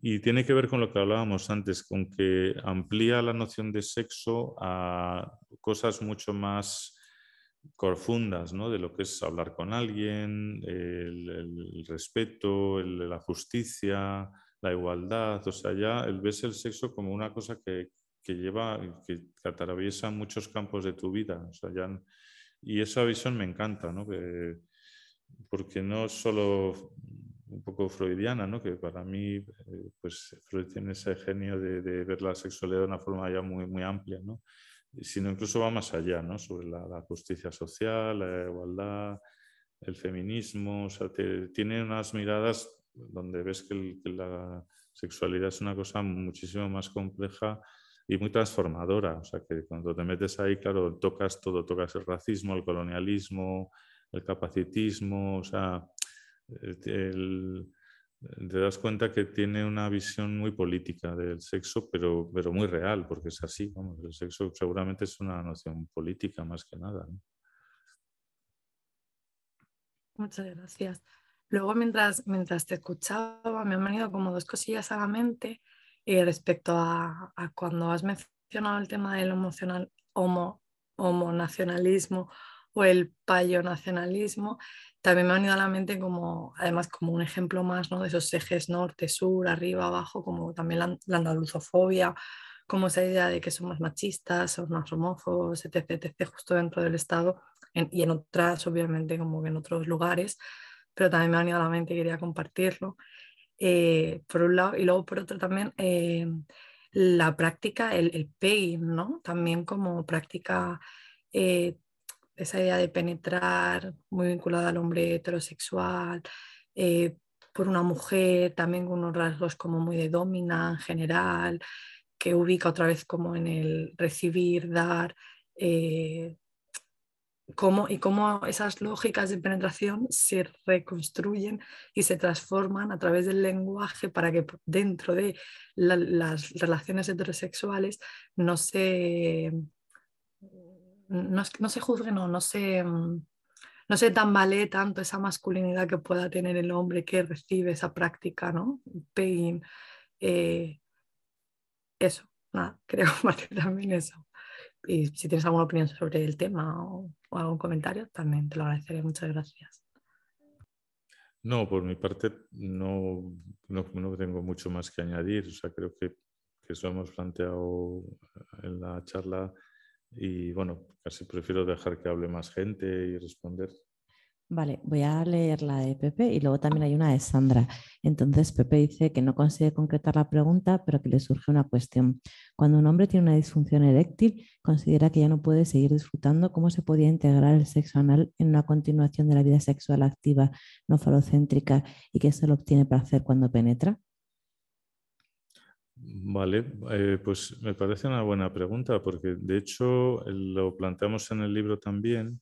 Y tiene que ver con lo que hablábamos antes, con que amplía la noción de sexo a cosas mucho más profundas ¿no? de lo que es hablar con alguien, el, respeto, la justicia, la igualdad. O sea, ya el ves el sexo como una cosa que, que lleva, que, atraviesa muchos campos de tu vida. O sea, ya, y esa visión me encanta, ¿no? porque no solo un poco freudiana, ¿no? que para mí eh, pues Freud tiene ese genio de, de, ver la sexualidad de una forma ya muy, muy amplia. ¿no? Sino incluso va más allá, ¿no? sobre la, justicia social, la igualdad, el feminismo, o sea, tiene unas miradas donde ves que, la sexualidad es una cosa muchísimo más compleja y muy transformadora, o sea, que cuando te metes ahí, claro, tocas todo, tocas el racismo, el colonialismo, el capacitismo, o sea, el, te das cuenta que tiene una visión muy política del sexo, pero, pero muy real, porque es así. Vamos, el sexo seguramente es una noción política más que nada. Muchas gracias. Luego, mientras, mientras te escuchaba, me han venido como dos cosillas a la mente eh, respecto a, cuando has mencionado el tema del emocional, homo, homonacionalismo o el payonacionalismo también me ha venido a la mente como, además, como un ejemplo más ¿no? de esos ejes norte, sur, arriba, abajo, como también la, andaluzofobia, como esa idea de que somos machistas, somos más homófobos, etc., etc., justo dentro del Estado, y en otras, obviamente, como que en otros lugares, pero también me ha venido a la mente y quería compartirlo. Eh, por un lado, y luego por otro también eh, la práctica, el, el ¿no? También como práctica, eh, esa idea de penetrar muy vinculada al hombre heterosexual, por una mujer, también con unos rasgos como muy de domina en general, que ubica otra vez como en el recibir, dar, cómo, y cómo esas lógicas de penetración se reconstruyen y se transforman a través del lenguaje para que dentro de las relaciones heterosexuales no se, no, no se juzguen o no se, no se tambalee tanto esa masculinidad que pueda tener el hombre que recibe esa práctica, ¿no? Pain. Eh, eso, nada, creo que también eso. Y si tienes alguna opinión sobre el tema o, algún comentario, también te lo agradeceré. Muchas gracias. No, por mi parte no, no, tengo mucho más que añadir. O sea, creo que, que eso hemos planteado en la charla y bueno, casi prefiero dejar que hable más gente y responder. Vale, voy a leer la de Pepe y luego también hay una de Sandra. Entonces, Pepe dice que no consigue concretar la pregunta, pero que le surge una cuestión. Cuando un hombre tiene una disfunción eréctil, considera que ya no puede seguir disfrutando, ¿cómo se podía integrar el sexo anal en una continuación de la vida sexual activa, no falocéntrica y que se lo obtiene para hacer cuando penetra? Vale, eh, pues me parece una buena pregunta porque de hecho lo planteamos en el libro también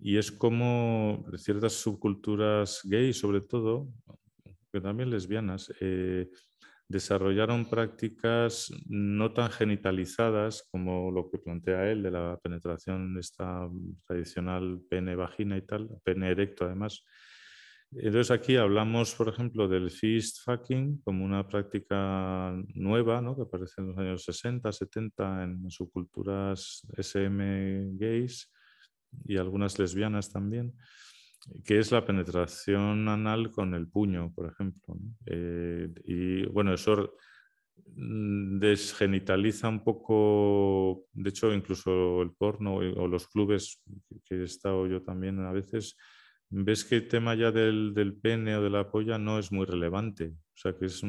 y es como ciertas subculturas gays, sobre todo, que también lesbianas, eh, desarrollaron prácticas no tan genitalizadas como lo que plantea él de la penetración esta tradicional pene-vagina y tal, pene erecto además. Entonces aquí hablamos, por ejemplo, del fist fucking como una práctica nueva, ¿no? que aparece en los años 60, 70 en subculturas SM gays, y algunas lesbianas también, que es la penetración anal con el puño, por ejemplo. Eh, y bueno, eso mm, desgenitaliza un poco, de hecho, incluso el porno o los clubes que he estado yo también a veces, ves que el tema ya del, del pene o de la polla no es muy relevante. O sea, que es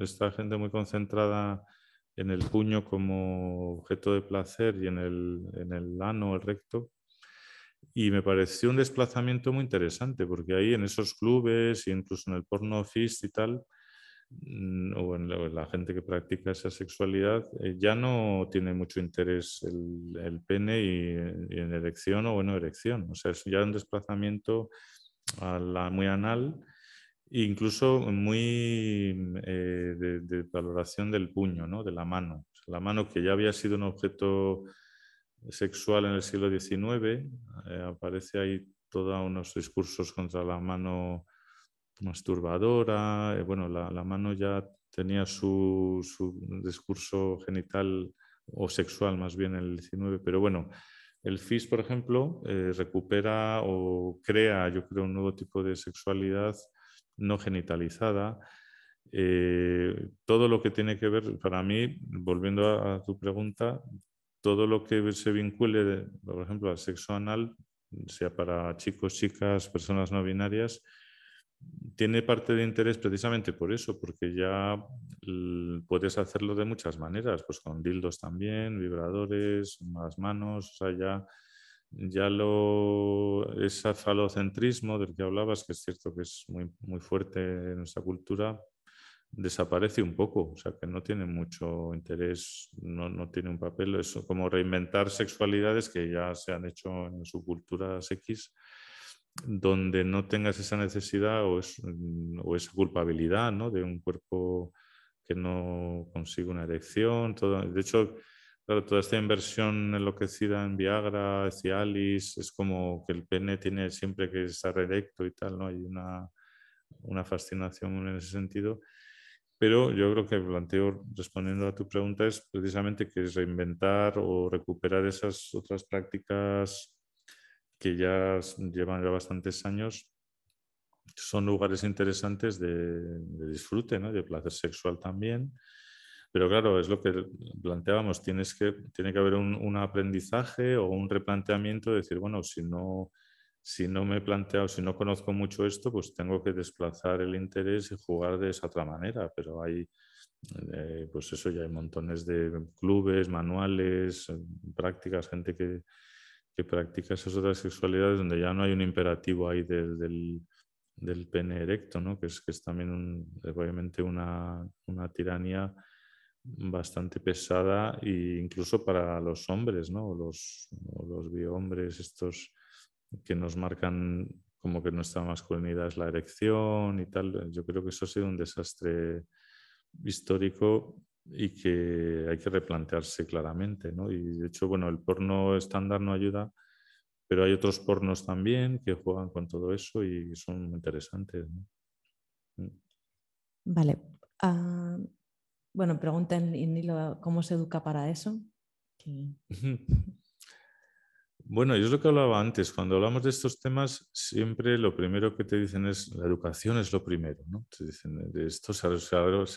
esta gente muy concentrada en el puño como objeto de placer y en el, en el ano, el recto, y me pareció un desplazamiento muy interesante, porque ahí en esos clubes, incluso en el porno fist y tal, o en la, gente que practica esa sexualidad, eh, ya no tiene mucho interés el, el pene y, en erección o no erección. O sea, es ya un desplazamiento a la, muy anal, incluso muy eh, de, valoración del puño, ¿no? de la mano. la mano que ya había sido un objeto sexual en el siglo XIX. Eh, aparece ahí todos unos discursos contra la mano masturbadora. Eh, bueno, la, mano ya tenía su, discurso genital o sexual más bien en el XIX, pero bueno, el FIS, por ejemplo, eh, recupera o crea, yo creo, un nuevo tipo de sexualidad no genitalizada. todo lo que tiene que ver, para mí, volviendo a tu pregunta, todo lo que se vincule, por ejemplo, al sexo anal, sea para chicos, chicas, personas no binarias, tiene parte de interés precisamente por eso, porque ya puedes hacerlo de muchas maneras, pues con dildos también, vibradores, más manos, o sea, ya, ya lo, ese falocentrismo del que hablabas, que es cierto que es muy, muy fuerte en nuestra cultura, desaparece un poco, o sea que no tiene mucho interés, no, no tiene un papel, es como reinventar sexualidades que ya se han hecho en subculturas X, donde no tengas esa necesidad o, o esa culpabilidad de un cuerpo que no consigue una erección. Todo, de hecho, claro, toda esta inversión enloquecida en Viagra, Cialis, es como que el pene tiene siempre que estar erecto y tal, ¿no? Hay una, una fascinación en ese sentido. Pero yo creo que planteo, respondiendo a tu pregunta, es precisamente que es reinventar o recuperar esas otras prácticas que ya llevan ya bastantes años. Son lugares interesantes de, disfrute, ¿no? de placer sexual también, Pero claro, es lo que planteábamos, tienes que, tiene que haber un, aprendizaje o un replanteamiento de decir, bueno, si no, si no me he planteado, si no conozco mucho esto, pues tengo que desplazar el interés y jugar de esa otra manera. Pero hay, eh, pues eso, ya hay montones de clubes, manuales, prácticas, gente que, que practica esas otras sexualidades donde ya no hay un imperativo ahí del, del pene erecto, ¿no? que, es, que es también obviamente una, una tiranía bastante pesada e incluso para los hombres, ¿no? los, los biohombres estos que nos marcan como que nuestra masculinidad es la erección y tal. Yo creo que eso ha sido un desastre histórico y que hay que replantearse claramente. ¿no? Y de hecho, bueno, el porno estándar no ayuda, pero hay otros pornos también que juegan con todo eso y son interesantes. Mm. Vale. Ah, bueno, pregunten, Nilo, ¿cómo se educa para eso? Bueno, yo es lo que hablaba antes. Cuando hablamos de estos temas, siempre lo primero que te dicen es la educación es lo primero. ¿no? Te dicen, de esto se,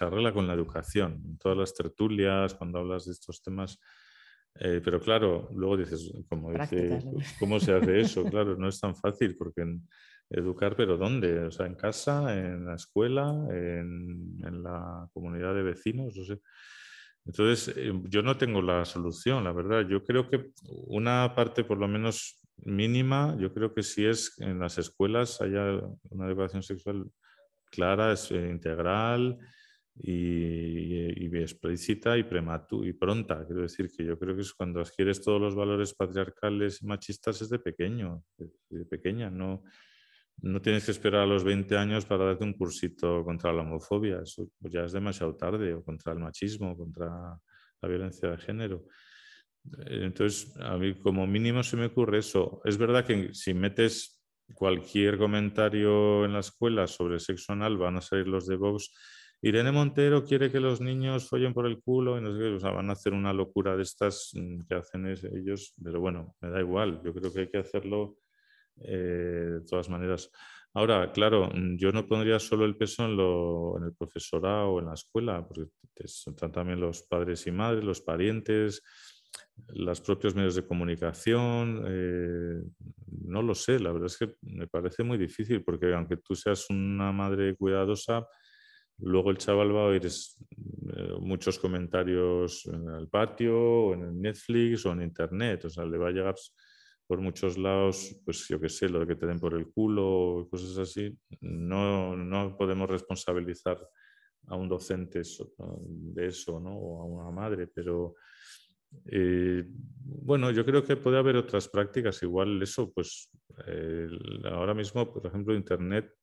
arregla con la educación. En todas las tertulias, cuando hablas de estos temas. Eh, pero claro, luego dices, como dice, ¿cómo se hace eso? Claro, no es tan fácil porque en, educar, pero ¿dónde? O sea, en casa, en la escuela, en, la comunidad de vecinos, no sé. Entonces, eh, yo no tengo la solución, la verdad. Yo creo que una parte, por lo menos mínima, yo creo que si es en las escuelas haya una educación sexual clara, es, eh, integral y, y, explícita y, y pronta. Quiero decir que yo creo que es cuando adquieres todos los valores patriarcales y machistas es de pequeño, de pequeña, no no tienes que esperar a los 20 años para darte un cursito contra la homofobia, eso ya es demasiado tarde, o contra el machismo, contra la violencia de género. Entonces, a mí como mínimo se me ocurre eso. Es verdad que si metes cualquier comentario en la escuela sobre sexo anal, van a salir los de Vox. Irene Montero quiere que los niños follen por el culo y no sé qué, o sea, van a hacer una locura de estas mm, que hacen ellos, pero bueno, me da igual, yo creo que hay que hacerlo eh, de todas maneras. Ahora, claro, mm, yo no pondría solo el peso en, lo, en el profesorado o en la escuela, porque están también los padres y madres, los parientes, los propios medios de comunicación. Eh, no lo sé, la verdad es que me parece muy difícil, porque aunque tú seas una madre cuidadosa, luego el chaval va a oír eh, muchos comentarios en el patio, o en Netflix o en Internet, o sea, le va a llegar por muchos lados, pues yo qué sé, lo de que te den por el culo, cosas así, no, no podemos responsabilizar a un docente de eso, ¿no? O a una madre, pero eh, bueno, yo creo que puede haber otras prácticas, igual eso, pues ahora mismo, por ejemplo, Internet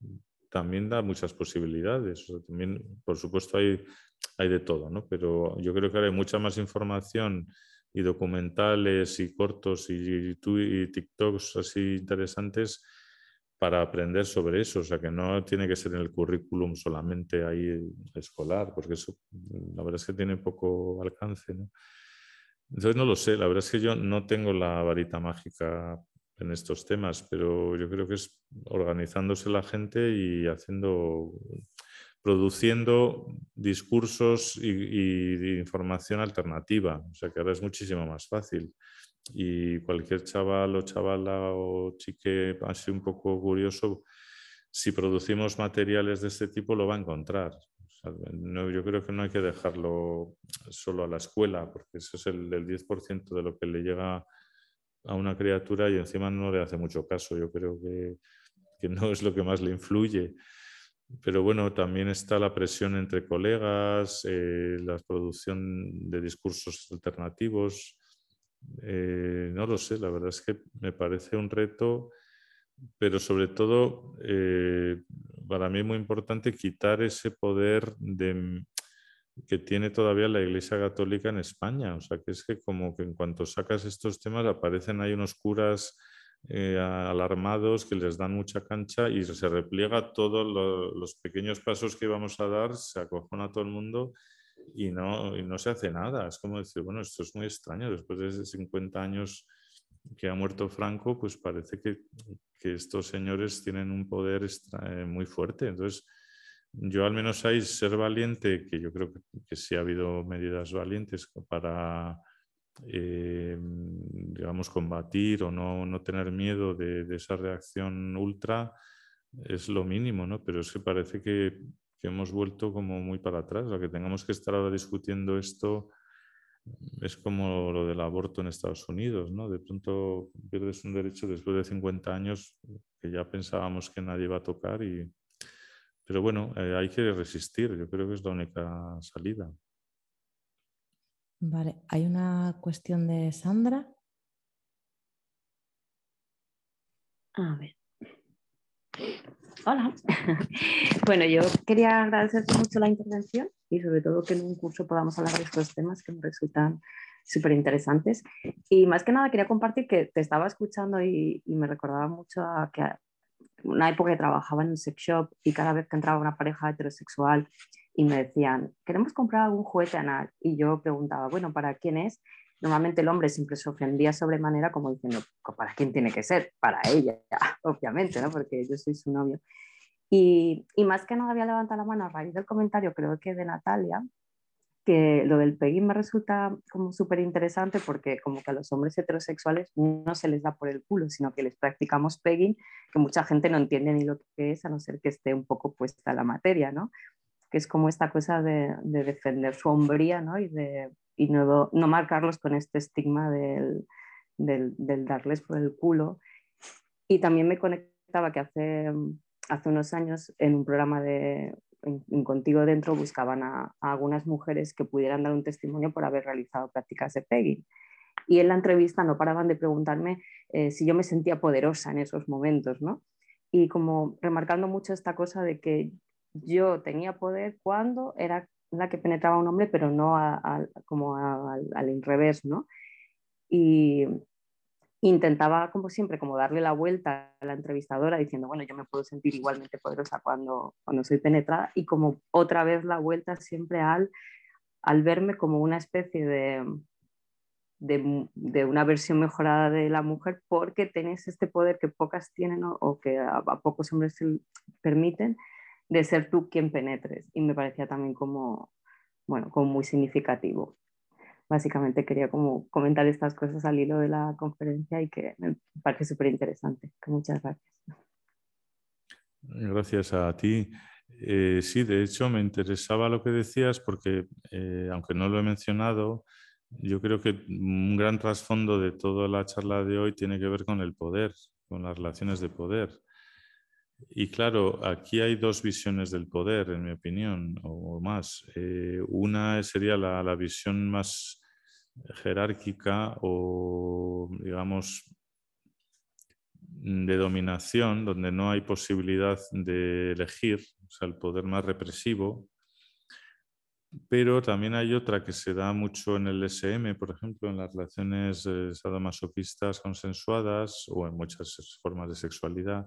también da muchas posibilidades, también, por supuesto, hay, hay de todo, ¿no? Pero yo creo que hay mucha más información y documentales y cortos y, y, TikToks así interesantes para aprender sobre eso. O sea, que no tiene que ser en el currículum solamente ahí escolar, porque eso la verdad es que tiene poco alcance. ¿no? Entonces no lo sé, la verdad es que yo no tengo la varita mágica en estos temas, pero yo creo que es organizándose la gente y haciendo produciendo discursos y, información alternativa. O sea que ahora es muchísimo más fácil. Y cualquier chaval o chavala o chique así un poco curioso, si producimos materiales de este tipo, lo va a encontrar. yo creo que no hay que dejarlo solo a la escuela, porque eso es el, el 10% de lo que le llega a una criatura y encima no le hace mucho caso. Yo creo que, que no es lo que más le influye pero bueno, también está la presión entre colegas, eh, la producción de discursos alternativos. Eh, no lo sé, la verdad es que me parece un reto, pero sobre todo eh, para mí es muy importante quitar ese poder que tiene todavía la Iglesia Católica en España. O sea, que es que como que en cuanto sacas estos temas aparecen ahí unos curas eh, alarmados que les dan mucha cancha y se repliega todos los pequeños pasos que íbamos a dar, se acojona todo el mundo y no, y no se hace nada. Es como decir, bueno, esto es muy extraño, después de 50 años que ha muerto Franco, pues parece que, que estos señores tienen un poder eh, muy fuerte. Entonces, yo al menos hay ser valiente, que yo creo que, sí ha habido medidas valientes para, eh, digamos, combatir o no, no tener miedo de, de, esa reacción ultra, es lo mínimo, ¿no? Pero es que parece que, que hemos vuelto como muy para atrás, o que tengamos que estar ahora discutiendo esto es como lo del aborto en Estados Unidos, ¿no? De pronto pierdes un derecho después de 50 años que ya pensábamos que nadie iba a tocar y... Pero bueno, eh, hay que resistir, yo creo que es la única salida. Vale, hay una cuestión de Sandra. A ver. Hola. Bueno, yo quería agradecerte mucho la intervención y sobre todo que en un curso podamos hablar de estos temas que me resultan súper interesantes. Y más que nada quería compartir que te estaba escuchando y, me recordaba mucho a que una época que trabajaba en un sex shop y cada vez que entraba una pareja heterosexual y me decían, queremos comprar algún juguete anal. Y yo preguntaba, bueno, ¿para quién es? Normalmente el hombre siempre se ofendía sobremanera como diciendo, ¿para quién tiene que ser? Para ella, obviamente, ¿no? Porque yo soy su novio. Y, más que nada había levantado la mano a raíz del comentario, creo que de Natalia, que lo del pegging me resulta como súper interesante porque como que a los hombres heterosexuales no se les da por el culo, sino que les practicamos pegging, que mucha gente no entiende ni lo que es, a no ser que esté un poco puesta la materia, ¿no? Que es como esta cosa de, defender su hombría. Y, no, marcarlos con este estigma del, darles por el culo. Y también me conectaba que hace hace unos años en un programa de en, Contigo Dentro buscaban a, algunas mujeres que pudieran dar un testimonio por haber realizado prácticas de pegging. Y en la entrevista no paraban de preguntarme eh, si yo me sentía poderosa en esos momentos, ¿no? Y como remarcando mucho esta cosa de que yo tenía poder cuando era la que penetraba a un hombre, pero no como al, al revés, ¿no? Y, intentaba, como siempre, como darle la vuelta a la entrevistadora diciendo, bueno, yo me puedo sentir igualmente poderosa cuando, cuando soy penetrada y como otra vez la vuelta siempre al, al verme como una especie de, de, una versión mejorada de la mujer porque tenés este poder que pocas tienen o, que a, a, pocos hombres se permiten de ser tú quien penetres. Y me parecía también como, bueno, como muy significativo básicamente quería como comentar estas cosas al hilo de la conferencia y que me parece súper interesante. Muchas gracias. Gracias a ti. Eh, sí, de hecho me interesaba lo que decías porque, eh, aunque no lo he mencionado, yo creo que un gran trasfondo de toda la charla de hoy tiene que ver con el poder, con las relaciones de poder. Y claro, aquí hay dos visiones del poder, en mi opinión, o más. Eh, una sería la, visión más jerárquica o, digamos, de dominación, donde no hay posibilidad de elegir, o sea, el poder más represivo. Pero también hay otra que se da mucho en el SM, por ejemplo, en las relaciones eh, sadomasoquistas consensuadas o en muchas formas de sexualidad,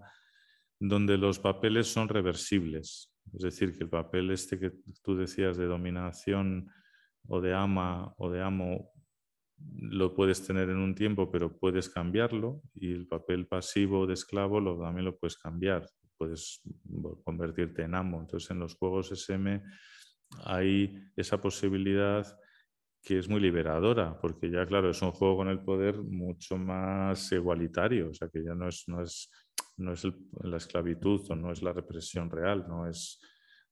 donde los papeles son reversibles. Es decir, que el papel este que tú decías de dominación o de ama o de amo lo puedes tener en un tiempo, pero puedes cambiarlo y el papel pasivo de esclavo lo, también lo puedes cambiar, puedes convertirte en amo. Entonces en los juegos SM hay esa posibilidad que es muy liberadora, porque ya claro, es un juego con el poder mucho más igualitario, o sea que ya no es, no es, no es la esclavitud o no es la represión real, no es,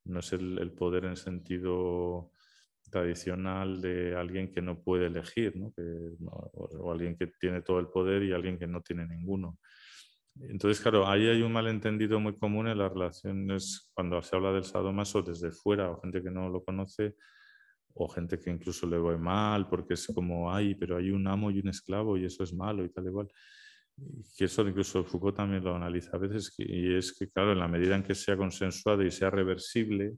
no es el, poder en sentido tradicional de alguien que no puede elegir, ¿no? o, alguien que tiene todo el poder y alguien que no tiene ninguno. Entonces, claro, ahí hay un malentendido muy común en las relaciones cuando se habla del sadomaso desde fuera o gente que no lo conoce o gente que incluso le ve mal porque es como, ay, pero hay un amo y un esclavo y eso es malo y tal igual. Que eso incluso Foucault también lo analiza a veces y es que, claro, en la medida en que sea consensuado y sea reversible,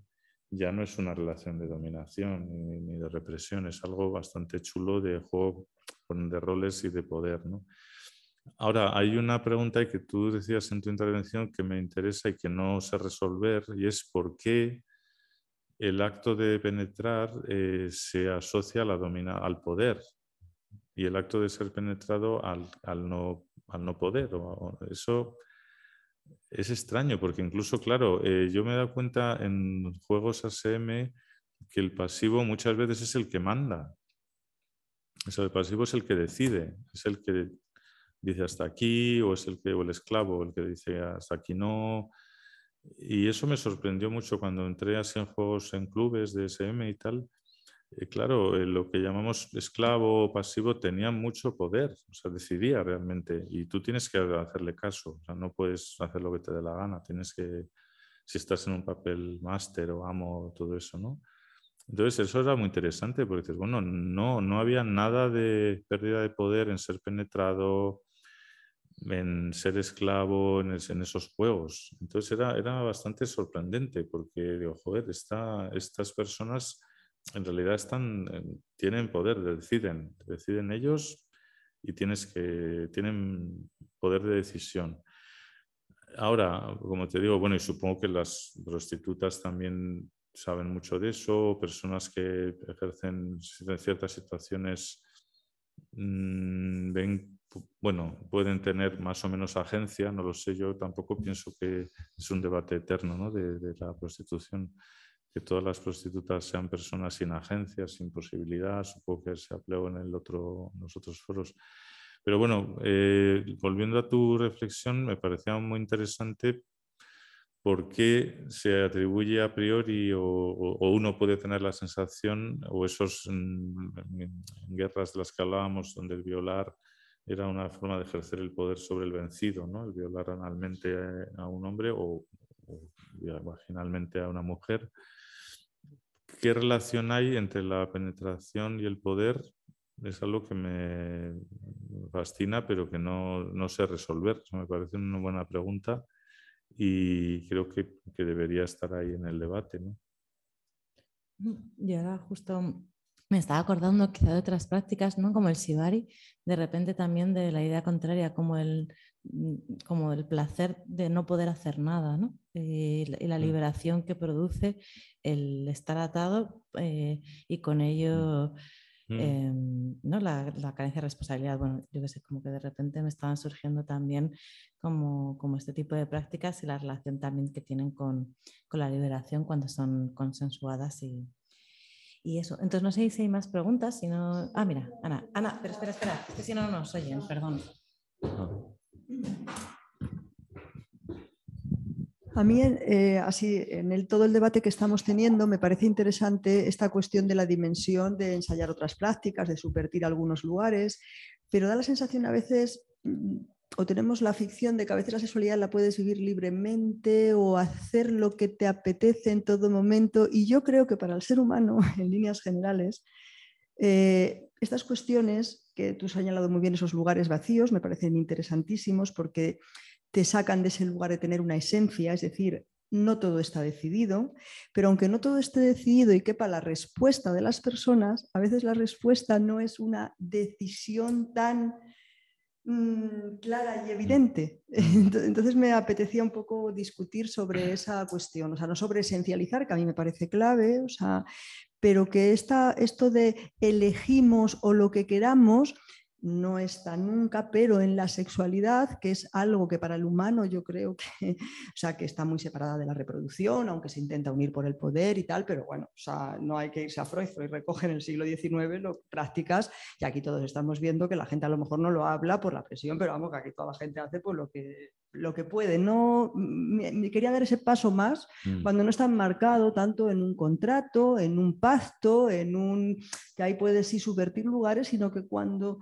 ya no es una relación de dominación ni, de represión, es algo bastante chulo de juego de roles y de poder. ¿no? Ahora, hay una pregunta que tú decías en tu intervención que me interesa y que no sé resolver, y es por qué el acto de penetrar eh, se asocia la domina al poder y el acto de ser penetrado al, al, no, al no, poder. eso es extraño porque incluso, claro, eh, yo me he dado cuenta en juegos ASM que el pasivo muchas veces es el que manda. O el pasivo es el que decide, es el que dice hasta aquí, o es el que, o el esclavo, el que dice hasta aquí no. Y eso me sorprendió mucho cuando entré así en juegos en clubes de SM y tal. Eh, claro, eh, lo que llamamos esclavo pasivo tenía mucho poder, o sea, decidía realmente. Y tú tienes que hacerle caso, o sea, no puedes hacer lo que te dé la gana, tienes que, si estás en un papel máster o amo, todo eso, ¿no? Entonces, eso era muy interesante porque dices, bueno, no, no había nada de pérdida de poder en ser penetrado, en ser esclavo en, esos juegos. Entonces, era, era bastante sorprendente porque digo, joder, estas personas en realidad están, eh, tienen poder, deciden, deciden ellos y tienes que, tienen poder de decisión. Ahora, como te digo, bueno, y supongo que las prostitutas también saben mucho de eso, personas que ejercen en ciertas situaciones mm, ven, bueno, pueden tener más o menos agencia, no lo sé, yo tampoco pienso que es un debate eterno ¿no? de, la prostitución, que todas las prostitutas sean personas sin agencia, sin posibilidad, supongo que se aplegó en, el otro, en los otros foros. Pero bueno, eh, volviendo a tu reflexión, me parecía muy interesante por qué se atribuye a priori o, uno puede tener la sensación, o esos mm, guerras de las que hablábamos, donde el violar era una forma de ejercer el poder sobre el vencido, ¿no? el violar analmente a un hombre o, vaginalmente a una mujer. ¿Qué relación hay entre la penetración y el poder? Es algo que me fascina, pero que no, no sé resolver. me parece una buena pregunta y creo que, debería estar ahí en el debate. ¿no? Ahora justo me estaba acordando quizá de otras prácticas, ¿no? como el shibari, de repente también de la idea contraria, como el, como el placer de no poder hacer nada, ¿no? y, la, mm. liberación que produce el estar atado eh, y con ello... Mm. Em, ¿no? La, carencia de responsabilidad, bueno, yo que sé, como que de repente me estaban surgiendo también como, como este tipo de prácticas y la relación también que tienen con, con la liberación cuando son consensuadas y, y, eso. Entonces no sé si hay más preguntas, si no... Ah, mira, Ana, Ana, pero espera, espera, es que si no, no nos oyen, perdón. A mí, eh, así, en todo el debate que estamos teniendo, me parece interesante esta cuestión de la dimensión de ensayar otras prácticas, de subvertir algunos lugares, pero da la sensación a veces, mm, o tenemos la ficción de que a veces la sexualidad la puedes vivir libremente o hacer lo que te apetece en todo momento, y yo creo que para el ser humano, en líneas generales, eh, estas cuestiones que tú has señalado muy bien, esos lugares vacíos, me parecen interesantísimos porque te sacan de ese lugar de tener una esencia, es decir, no todo está decidido, pero aunque no todo esté decidido y quepa la respuesta de las personas, a veces la respuesta no es una decisión tan mm, clara y evidente. Entonces me apetecía un poco discutir sobre esa cuestión, o sea, no sobre esencializar, que a mí me parece clave, o sea, pero que esta, esto de elegimos o lo que queramos no está nunca, pero en la sexualidad, que es algo que para el humano yo creo que, o sea, que está muy separada de la reproducción, aunque se intenta unir por el poder y tal, pero bueno, o sea, no hay que irse a Freud, Freud recoge en el siglo XIX lo, prácticas y aquí todos estamos viendo que la gente a lo mejor no lo habla por la presión, pero vamos, que aquí toda la gente hace por lo que, lo que puede. No, me, quería dar ese paso más mm. cuando no está marcado tanto en un contrato, en un pacto, en un que ahí puedes sí subvertir lugares, sino que cuando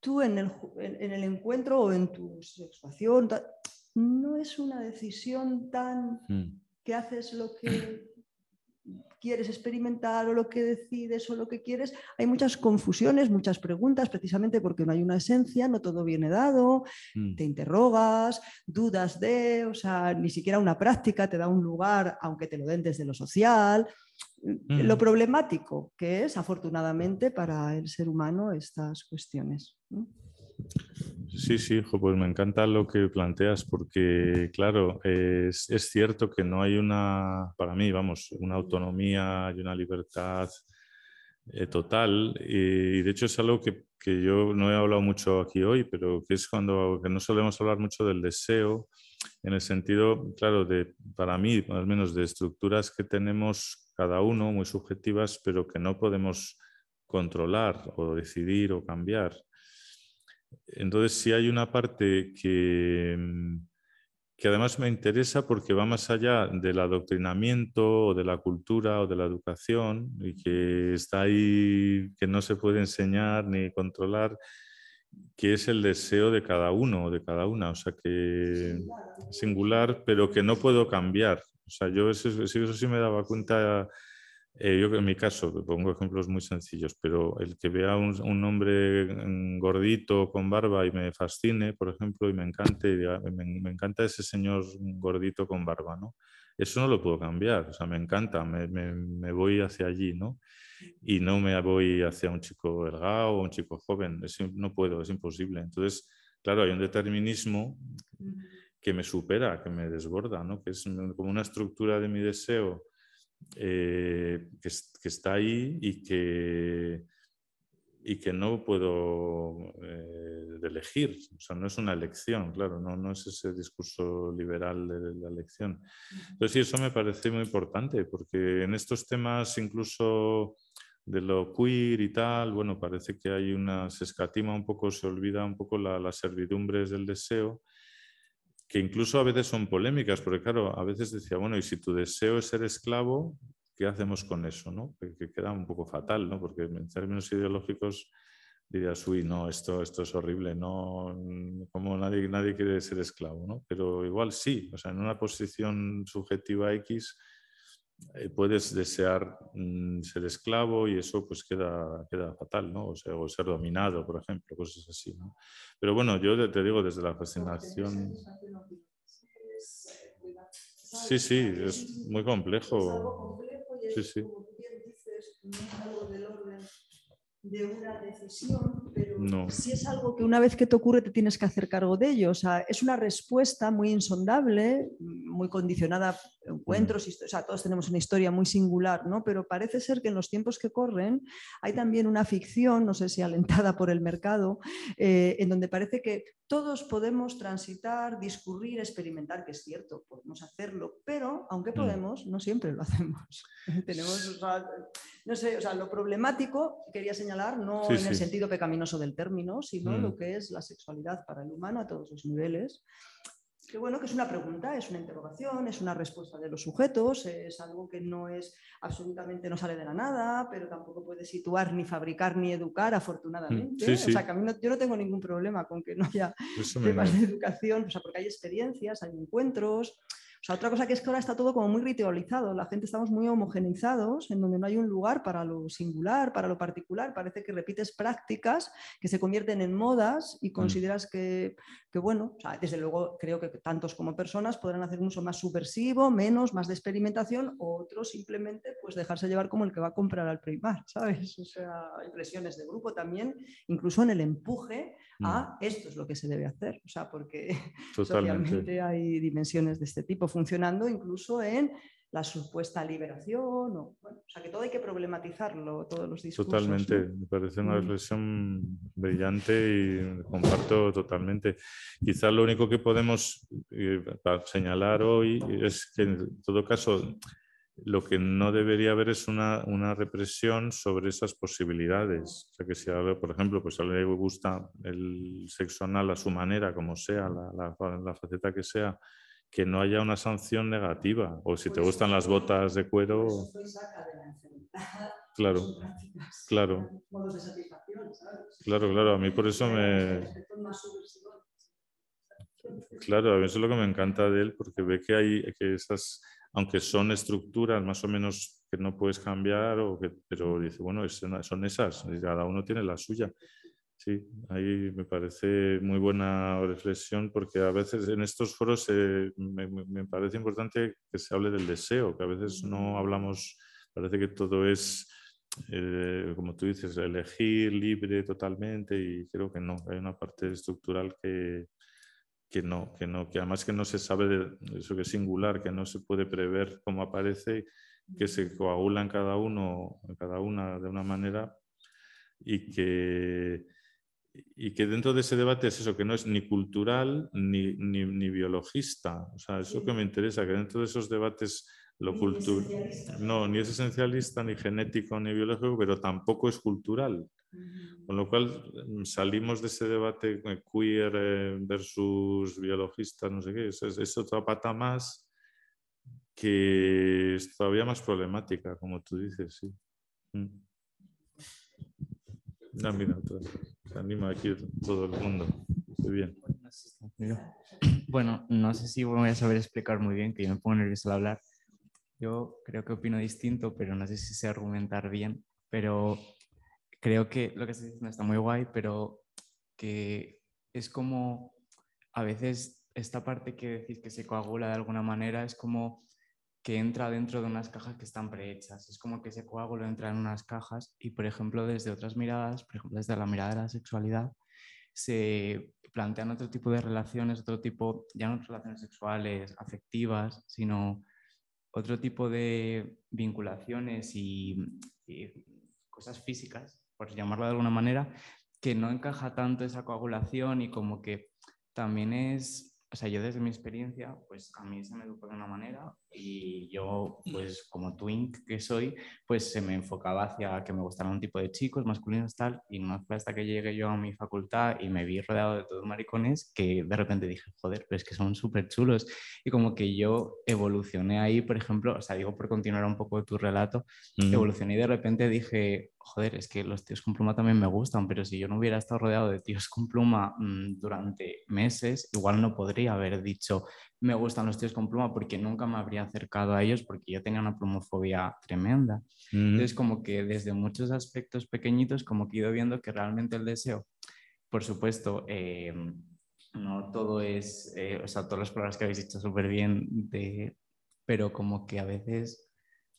tú en el, en, el encuentro o en tu situación, no es una decisión tan mm. que haces lo que quieres experimentar o lo que decides o lo que quieres. Hay muchas confusiones, muchas preguntas, precisamente porque no hay una esencia, no todo viene dado, mm. te interrogas, dudas de, o sea, ni siquiera una práctica te da un lugar, aunque te lo den desde lo social. Lo problemático que es, afortunadamente, para el ser humano estas cuestiones. Sí, sí, hijo, pues me encanta lo que planteas porque, claro, es, cierto que no hay una, para mí, vamos, una autonomía y una libertad eh, total y de hecho es algo que, que yo no he hablado mucho aquí hoy, pero que es cuando que no solemos hablar mucho del deseo, en el sentido, claro, de, para mí, al menos de estructuras que tenemos cada uno, muy subjetivas, pero que no podemos controlar o decidir o cambiar. Entonces, si hay una parte que, que además me interesa porque va más allá del adoctrinamiento o de la cultura o de la educación y que está ahí, que no se puede enseñar ni controlar, que es el deseo de cada uno o de cada una, o sea, que singular, pero que no puedo cambiar. O sea, yo eso, eso sí me daba cuenta eh, yo en mi caso, pongo ejemplos muy sencillos, pero el que vea un, un hombre gordito con barba y me fascine, por ejemplo, y me encante, me, encanta ese señor gordito con barba, ¿no? Eso no lo puedo cambiar, o sea, me encanta, me, me, voy hacia allí, ¿no? Y no me voy hacia un chico delgado o un chico joven, no puedo, es imposible. Entonces, claro, hay un determinismo que me supera, que me desborda, ¿no? Que es como una estructura de mi deseo eh, que, está ahí y que, y que no puedo eh, elegir. O sea, no es una elección, claro, no, no es ese discurso liberal de la elección. Entonces, sí, eso me parece muy importante, porque en estos temas incluso de lo queer y tal, bueno, parece que hay una, se escatima un poco, se olvida un poco la, las servidumbres del deseo que incluso a veces son polémicas, porque claro, a veces decía, bueno, y si tu deseo es ser esclavo, ¿qué hacemos con eso? ¿no? Que, queda un poco fatal, ¿no? porque en términos ideológicos dirías, uy, no, esto, esto es horrible, no, como nadie, nadie quiere ser esclavo, ¿no? pero igual sí, o sea, en una posición subjetiva X puedes desear mm, ser esclavo y eso pues queda, queda fatal, ¿no? O, ser dominado, por ejemplo, cosas así. Pero bueno, yo te digo desde la fascinación... Sí, sí, es muy complejo. Sí, sí de una decisión, pero si es algo que una vez que te ocurre te tienes que hacer cargo de ello. O sea, es una respuesta muy insondable, muy condicionada encuentros, o sea, todos tenemos una historia muy singular, ¿no? Pero parece ser que en los tiempos que corren hay también una ficción, no sé si alentada por el mercado, eh, en donde parece que todos podemos transitar, discurrir, experimentar, que es cierto, podemos hacerlo, pero aunque mm. podemos, no siempre lo hacemos. Tenemos, no sé, o sea, lo problemático, quería señalar, no en el sentido pecaminoso del término, sino lo mm. que es la sexualidad para el humano a todos los niveles, que bueno, que es una pregunta, es una interrogación, es una respuesta de los sujetos, es algo que no es absolutamente, no sale de la nada, pero tampoco puede situar, ni fabricar, ni educar, afortunadamente. O sea, que a mí yo no tengo ningún problema con que no haya temas de educación, o sea, porque hay experiencias, hay encuentros, sea, otra cosa que es que ahora está todo como muy ritualizado, la gente estamos muy homogeneizados, en donde no hay un lugar para lo singular, para lo particular, parece que repites prácticas que se convierten en modas y mm. consideras que, bueno, desde luego creo que tantos como personas podrán hacer un uso más subversivo, menos, más de experimentación, o otros simplemente pues dejarse llevar como el que va a comprar al primar, ¿sabes? O sea, impresiones de grupo también, incluso en el empuje a mm. esto es lo que se debe hacer, o sea, porque socialmente hay dimensiones de este tipo funcionando incluso en la supuesta liberación, o, o sea que todo hay que problematizarlo, todos los discursos. Totalmente, me parece una mm. reflexión brillante y comparto totalmente. Quizás lo único que podemos eh, señalar hoy es que en todo caso lo que no debería haber es una, una, represión sobre esas posibilidades. O sea, que si, por ejemplo, pues a le gusta el sexo anal a su manera, como sea, la, la, la faceta que sea, que no haya una sanción negativa. O si te pues gustan las botas de cuero. Claro, claro. Claro, claro. A mí por eso me. Claro, a mí eso es lo que me encanta de él, porque ve que hay que esas, aunque son estructuras más o menos que no puedes cambiar, o que, pero dice, bueno, son esas, cada uno tiene la suya. Sí, ahí me parece muy buena reflexión porque a veces en estos foros me, parece importante que se hable del deseo, que a veces no hablamos, parece que todo es, eh, como tú dices, elegir libre totalmente y creo que no, hay una parte estructural que, que no, que no, que además que no se sabe de eso que es singular, que no se puede prever cómo aparece, que se coagula en cada uno, en cada una de una manera y que y que dentro de ese debate es eso, que no es ni cultural ni, ni, biologista. O sea, eso que me interesa, que dentro de esos debates lo cultural... No, ni es esencialista, ni genético, ni biológico, pero tampoco es cultural. Con lo cual mm, salimos de ese debate eh, queer eh, versus biologista, no sé qué, es, es otra pata más que es todavía más problemática, como tú dices, sí. Mm. No, mira, se anima aquí todo el mundo. Muy bien. Bueno, no sé si voy a saber explicar muy bien, que yo me pongo nervioso al hablar. Yo creo que opino distinto, pero no sé si sé argumentar bien. Pero creo que lo que estás diciendo está muy guay, pero que es como a veces esta parte que decís que se coagula de alguna manera es como que entra dentro de unas cajas que están prehechas. Es como que ese coágulo entra en unas cajas y, por ejemplo, desde otras miradas, por ejemplo, desde la mirada de la sexualidad, se plantean otro tipo de relaciones, otro tipo, ya no relaciones sexuales, afectivas, sino otro tipo de vinculaciones y, cosas físicas, por llamarlo de alguna manera, que no encaja tanto esa coagulación y como que también es o sea, yo desde mi experiencia, pues a mí se me educó de una manera y yo, pues como twink que soy, pues se me enfocaba hacia que me gustaran un tipo de chicos masculinos tal y no fue hasta que llegué yo a mi facultad y me vi rodeado de todos maricones que de repente dije, joder, pero es que son súper chulos y como que yo evolucioné ahí, por ejemplo, o sea, digo por continuar un poco tu relato, evolucioné y de repente dije, joder, es que los tíos con pluma también me gustan, pero si yo no hubiera estado rodeado de tíos con pluma mm, durante meses, igual no podría haber dicho me gustan los tíos con pluma porque nunca me habría acercado a ellos porque yo tenía una plumofobia tremenda. Entonces, como que desde muchos aspectos pequeñitos, como que he ido viendo que realmente el deseo, por supuesto, em, no todo es, eh, o sea, todas las palabras que habéis dicho súper bien, de, pero como que a veces,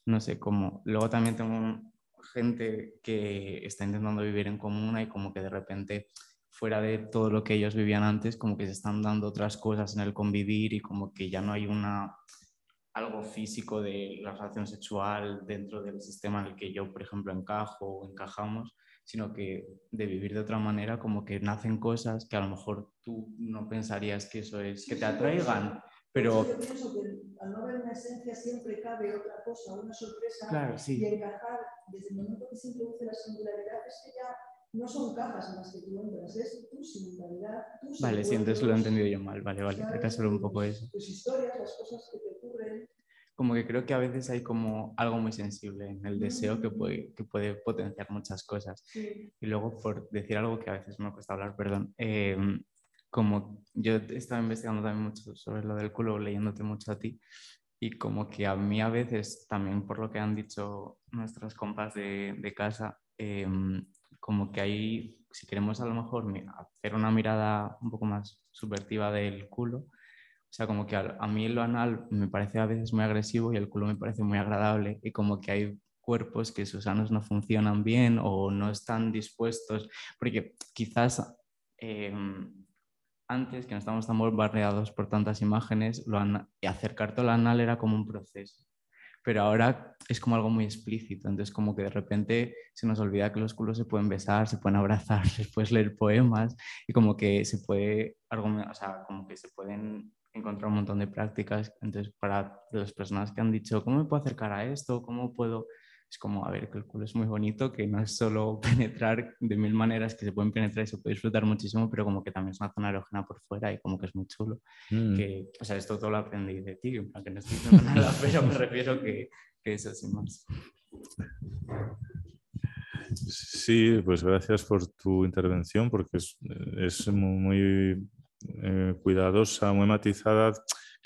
no sé, como, luego también tengo gente que está intentando vivir en comuna y como que de repente fuera de todo lo que ellos vivían antes, como que se están dando otras cosas en el convivir y como que ya no hay una algo físico de la relación sexual dentro del sistema en el que yo, por ejemplo, encajo o encajamos, sino que de vivir de otra manera, como que nacen cosas que a lo mejor tú no pensarías que eso es, que te atraigan, pero... Yo pienso que al no haber una esencia siempre cabe otra cosa, una sorpresa, claro, sí. y encajar desde el momento que se introduce la singularidad es que ya no son cajas en las que tú entras, es tu singularidad. vale, sí, entonces lo he entendido yo mal, vale, vale, hay que hacer un poco eso. Tus historias, las cosas que te ocurren. Como que creo que a veces hay como algo muy sensible en el deseo que puede, que puede potenciar muchas cosas. Y luego, por decir algo que a veces me cuesta hablar, perdón, eh, como yo estaba investigando también mucho sobre lo del culo, leyéndote mucho a ti, y como que a mí a veces, también por lo que han dicho nuestras compas de, de casa, eh, como que ahí, si queremos a lo mejor hacer una mirada un poco más subvertiva del culo, o sea, como que a, mí lo anal me parece a veces muy agresivo y el culo me parece muy agradable y como que hay cuerpos que sus anos no funcionan bien o no están dispuestos, porque quizás em, antes, que no estamos tan bombardeados por tantas imágenes, lo acercarte al anal era como un proceso pero ahora es como algo muy explícito, entonces como que de repente se nos olvida que los culos se pueden besar, se pueden abrazar, se puedes leer poemas y como que se puede, o sea, como que se pueden encontrar un montón de prácticas, entonces para las personas que han dicho, ¿cómo me puedo acercar a esto? ¿Cómo puedo es como, a ver, que el culo es muy bonito, que no es solo penetrar de mil maneras que se pueden penetrar y se puede disfrutar muchísimo, pero como que también es una zona erógena por fuera y como que es muy chulo. Mm. Que, o sea, esto todo lo aprendí de ti, aunque no estoy diciendo nada, pero me refiero que, que eso sin más. Sí, pues gracias por tu intervención, porque es, es muy, eh, cuidadosa, muy matizada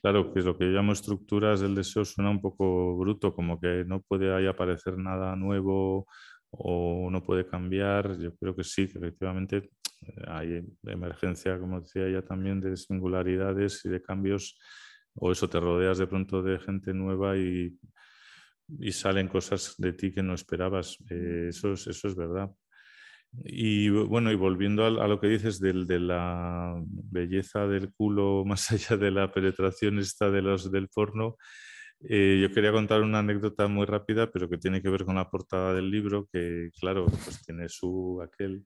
Claro, que lo que yo llamo estructuras del deseo suena un poco bruto, como que no puede ahí aparecer nada nuevo o no puede cambiar. Yo creo que sí, que efectivamente eh, hay emergencia, como decía ella también, de singularidades y de cambios, o eso te rodeas de pronto de gente nueva y, salen cosas de ti que no esperabas. Eh, eso, eso es verdad. Y bueno, y volviendo a, lo que dices del, de la belleza del culo más allá de la penetración esta de los, del porno, eh, yo quería contar una anécdota muy rápida, pero que tiene que ver con la portada del libro, que claro, pues tiene su aquel,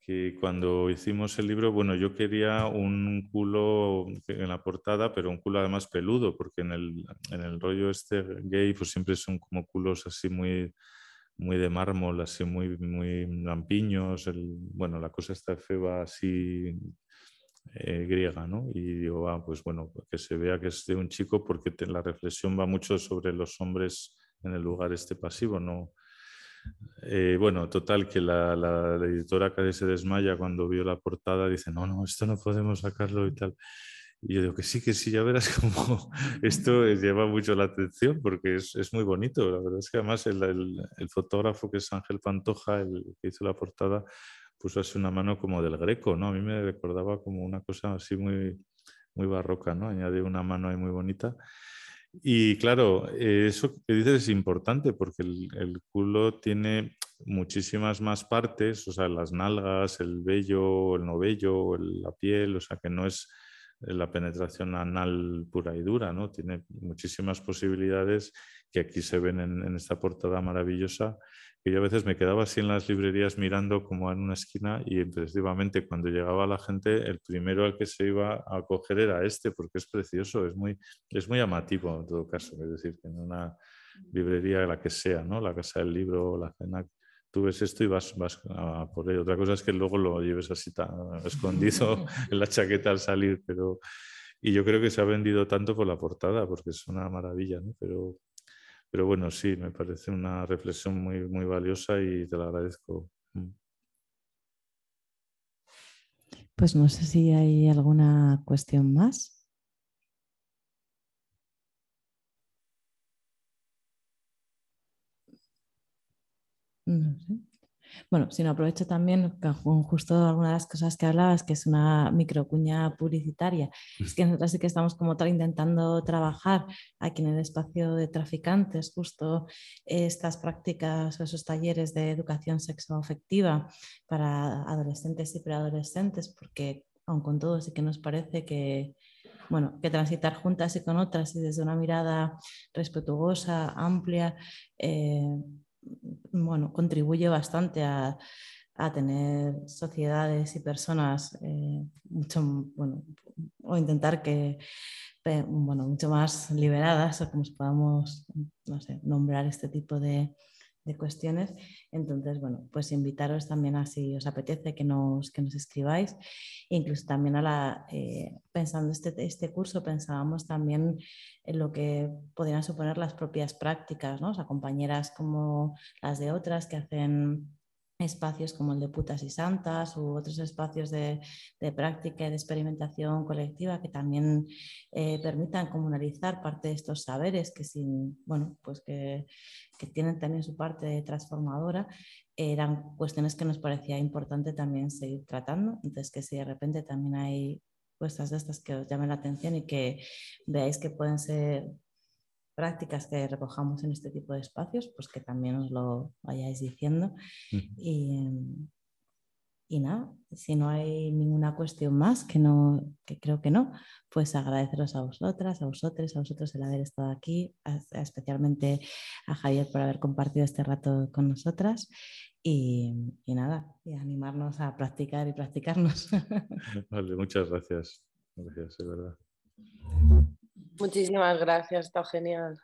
que cuando hicimos el libro, bueno, yo quería un culo en la portada, pero un culo además peludo, porque en el, en el rollo este gay, pues siempre son como culos así muy, muy de mármol, así muy, muy lampiños. El, bueno, la cosa está feba así eh, griega, ¿no? Y digo, ah, pues bueno, que se vea que es de un chico, porque la reflexión va mucho sobre los hombres en el lugar este pasivo, ¿no? Eh, bueno, total, que la, la, editora casi se desmaya cuando vio la portada, dice, no, no, esto no podemos sacarlo y tal. Y yo digo que sí, que sí, ya verás como esto lleva mucho la atención porque es, es, muy bonito. La verdad es que además el, el, fotógrafo que es Ángel Pantoja, el que hizo la portada, puso así una mano como del greco, ¿no? A mí me recordaba como una cosa así muy, muy barroca, ¿no? Añade una mano ahí muy bonita. Y claro, eso que dices es importante porque el, culo tiene muchísimas más partes, o sea, las nalgas, el vello, el novello, la piel, o sea, que no es la penetración anal pura y dura, ¿no? Tiene muchísimas posibilidades que aquí se ven en, esta portada maravillosa que yo a veces me quedaba así en las librerías mirando como en una esquina y efectivamente cuando llegaba la gente el primero al que se iba a coger era este porque es precioso, es muy, es muy llamativo en todo caso, es decir, que en una librería la que sea, ¿no? la casa del libro, la cena, tú ves esto y vas, vas a por ello. Otra cosa es que luego lo lleves así tan escondido en la chaqueta al salir, pero... Y yo creo que se ha vendido tanto por la portada, porque es una maravilla, ¿no? Pero pero bueno, sí, me parece una reflexión muy, muy valiosa y te la agradezco. Mm. Pues no sé si hay alguna cuestión más. No sé. Bueno, si no aprovecho también con justo algunas de las cosas que hablabas, que es una microcuña publicitaria. Es que nosotros sí que estamos como tal intentando trabajar aquí en el espacio de traficantes, justo estas prácticas o esos talleres de educación sexoafectiva para adolescentes y preadolescentes, porque aun con todo sí que nos parece que, bueno, que transitar juntas y con otras y desde una mirada respetuosa, amplia, eh, bueno, contribuye bastante a, tener sociedades y personas eh, mucho, bueno, o intentar que, bueno, mucho más liberadas, o como podamos, no sé, nombrar este tipo de, de cuestiones. Entonces, bueno, pues invitaros también a si os apetece que nos, que nos escribáis. incluso también a la, eh, pensando este, este curso, pensábamos también en lo que podrían suponer las propias prácticas, ¿no? O sea, compañeras como las de otras que hacen espacios como el de putas y santas u otros espacios de, práctica y de experimentación colectiva que también eh, permitan comunalizar parte de estos saberes que, sin, bueno, pues que, tienen también su parte transformadora, eran cuestiones que nos parecía importante también seguir tratando. Entonces, que si de repente también hay cuestas de estas que os llamen la atención y que veáis que pueden ser prácticas que recojamos en este tipo de espacios, pues que también os lo vayáis diciendo. y, y, nada, si no hay ninguna cuestión más, que, no, que creo que no, pues agradeceros a vosotras, a vosotros, a vosotros el haber estado aquí, especialmente a Javier por haber compartido este rato con nosotras. Y, y nada, y animarnos a practicar y practicarnos. Vale, muchas gracias. Gracias, de verdad. Muchísimas gracias, está genial.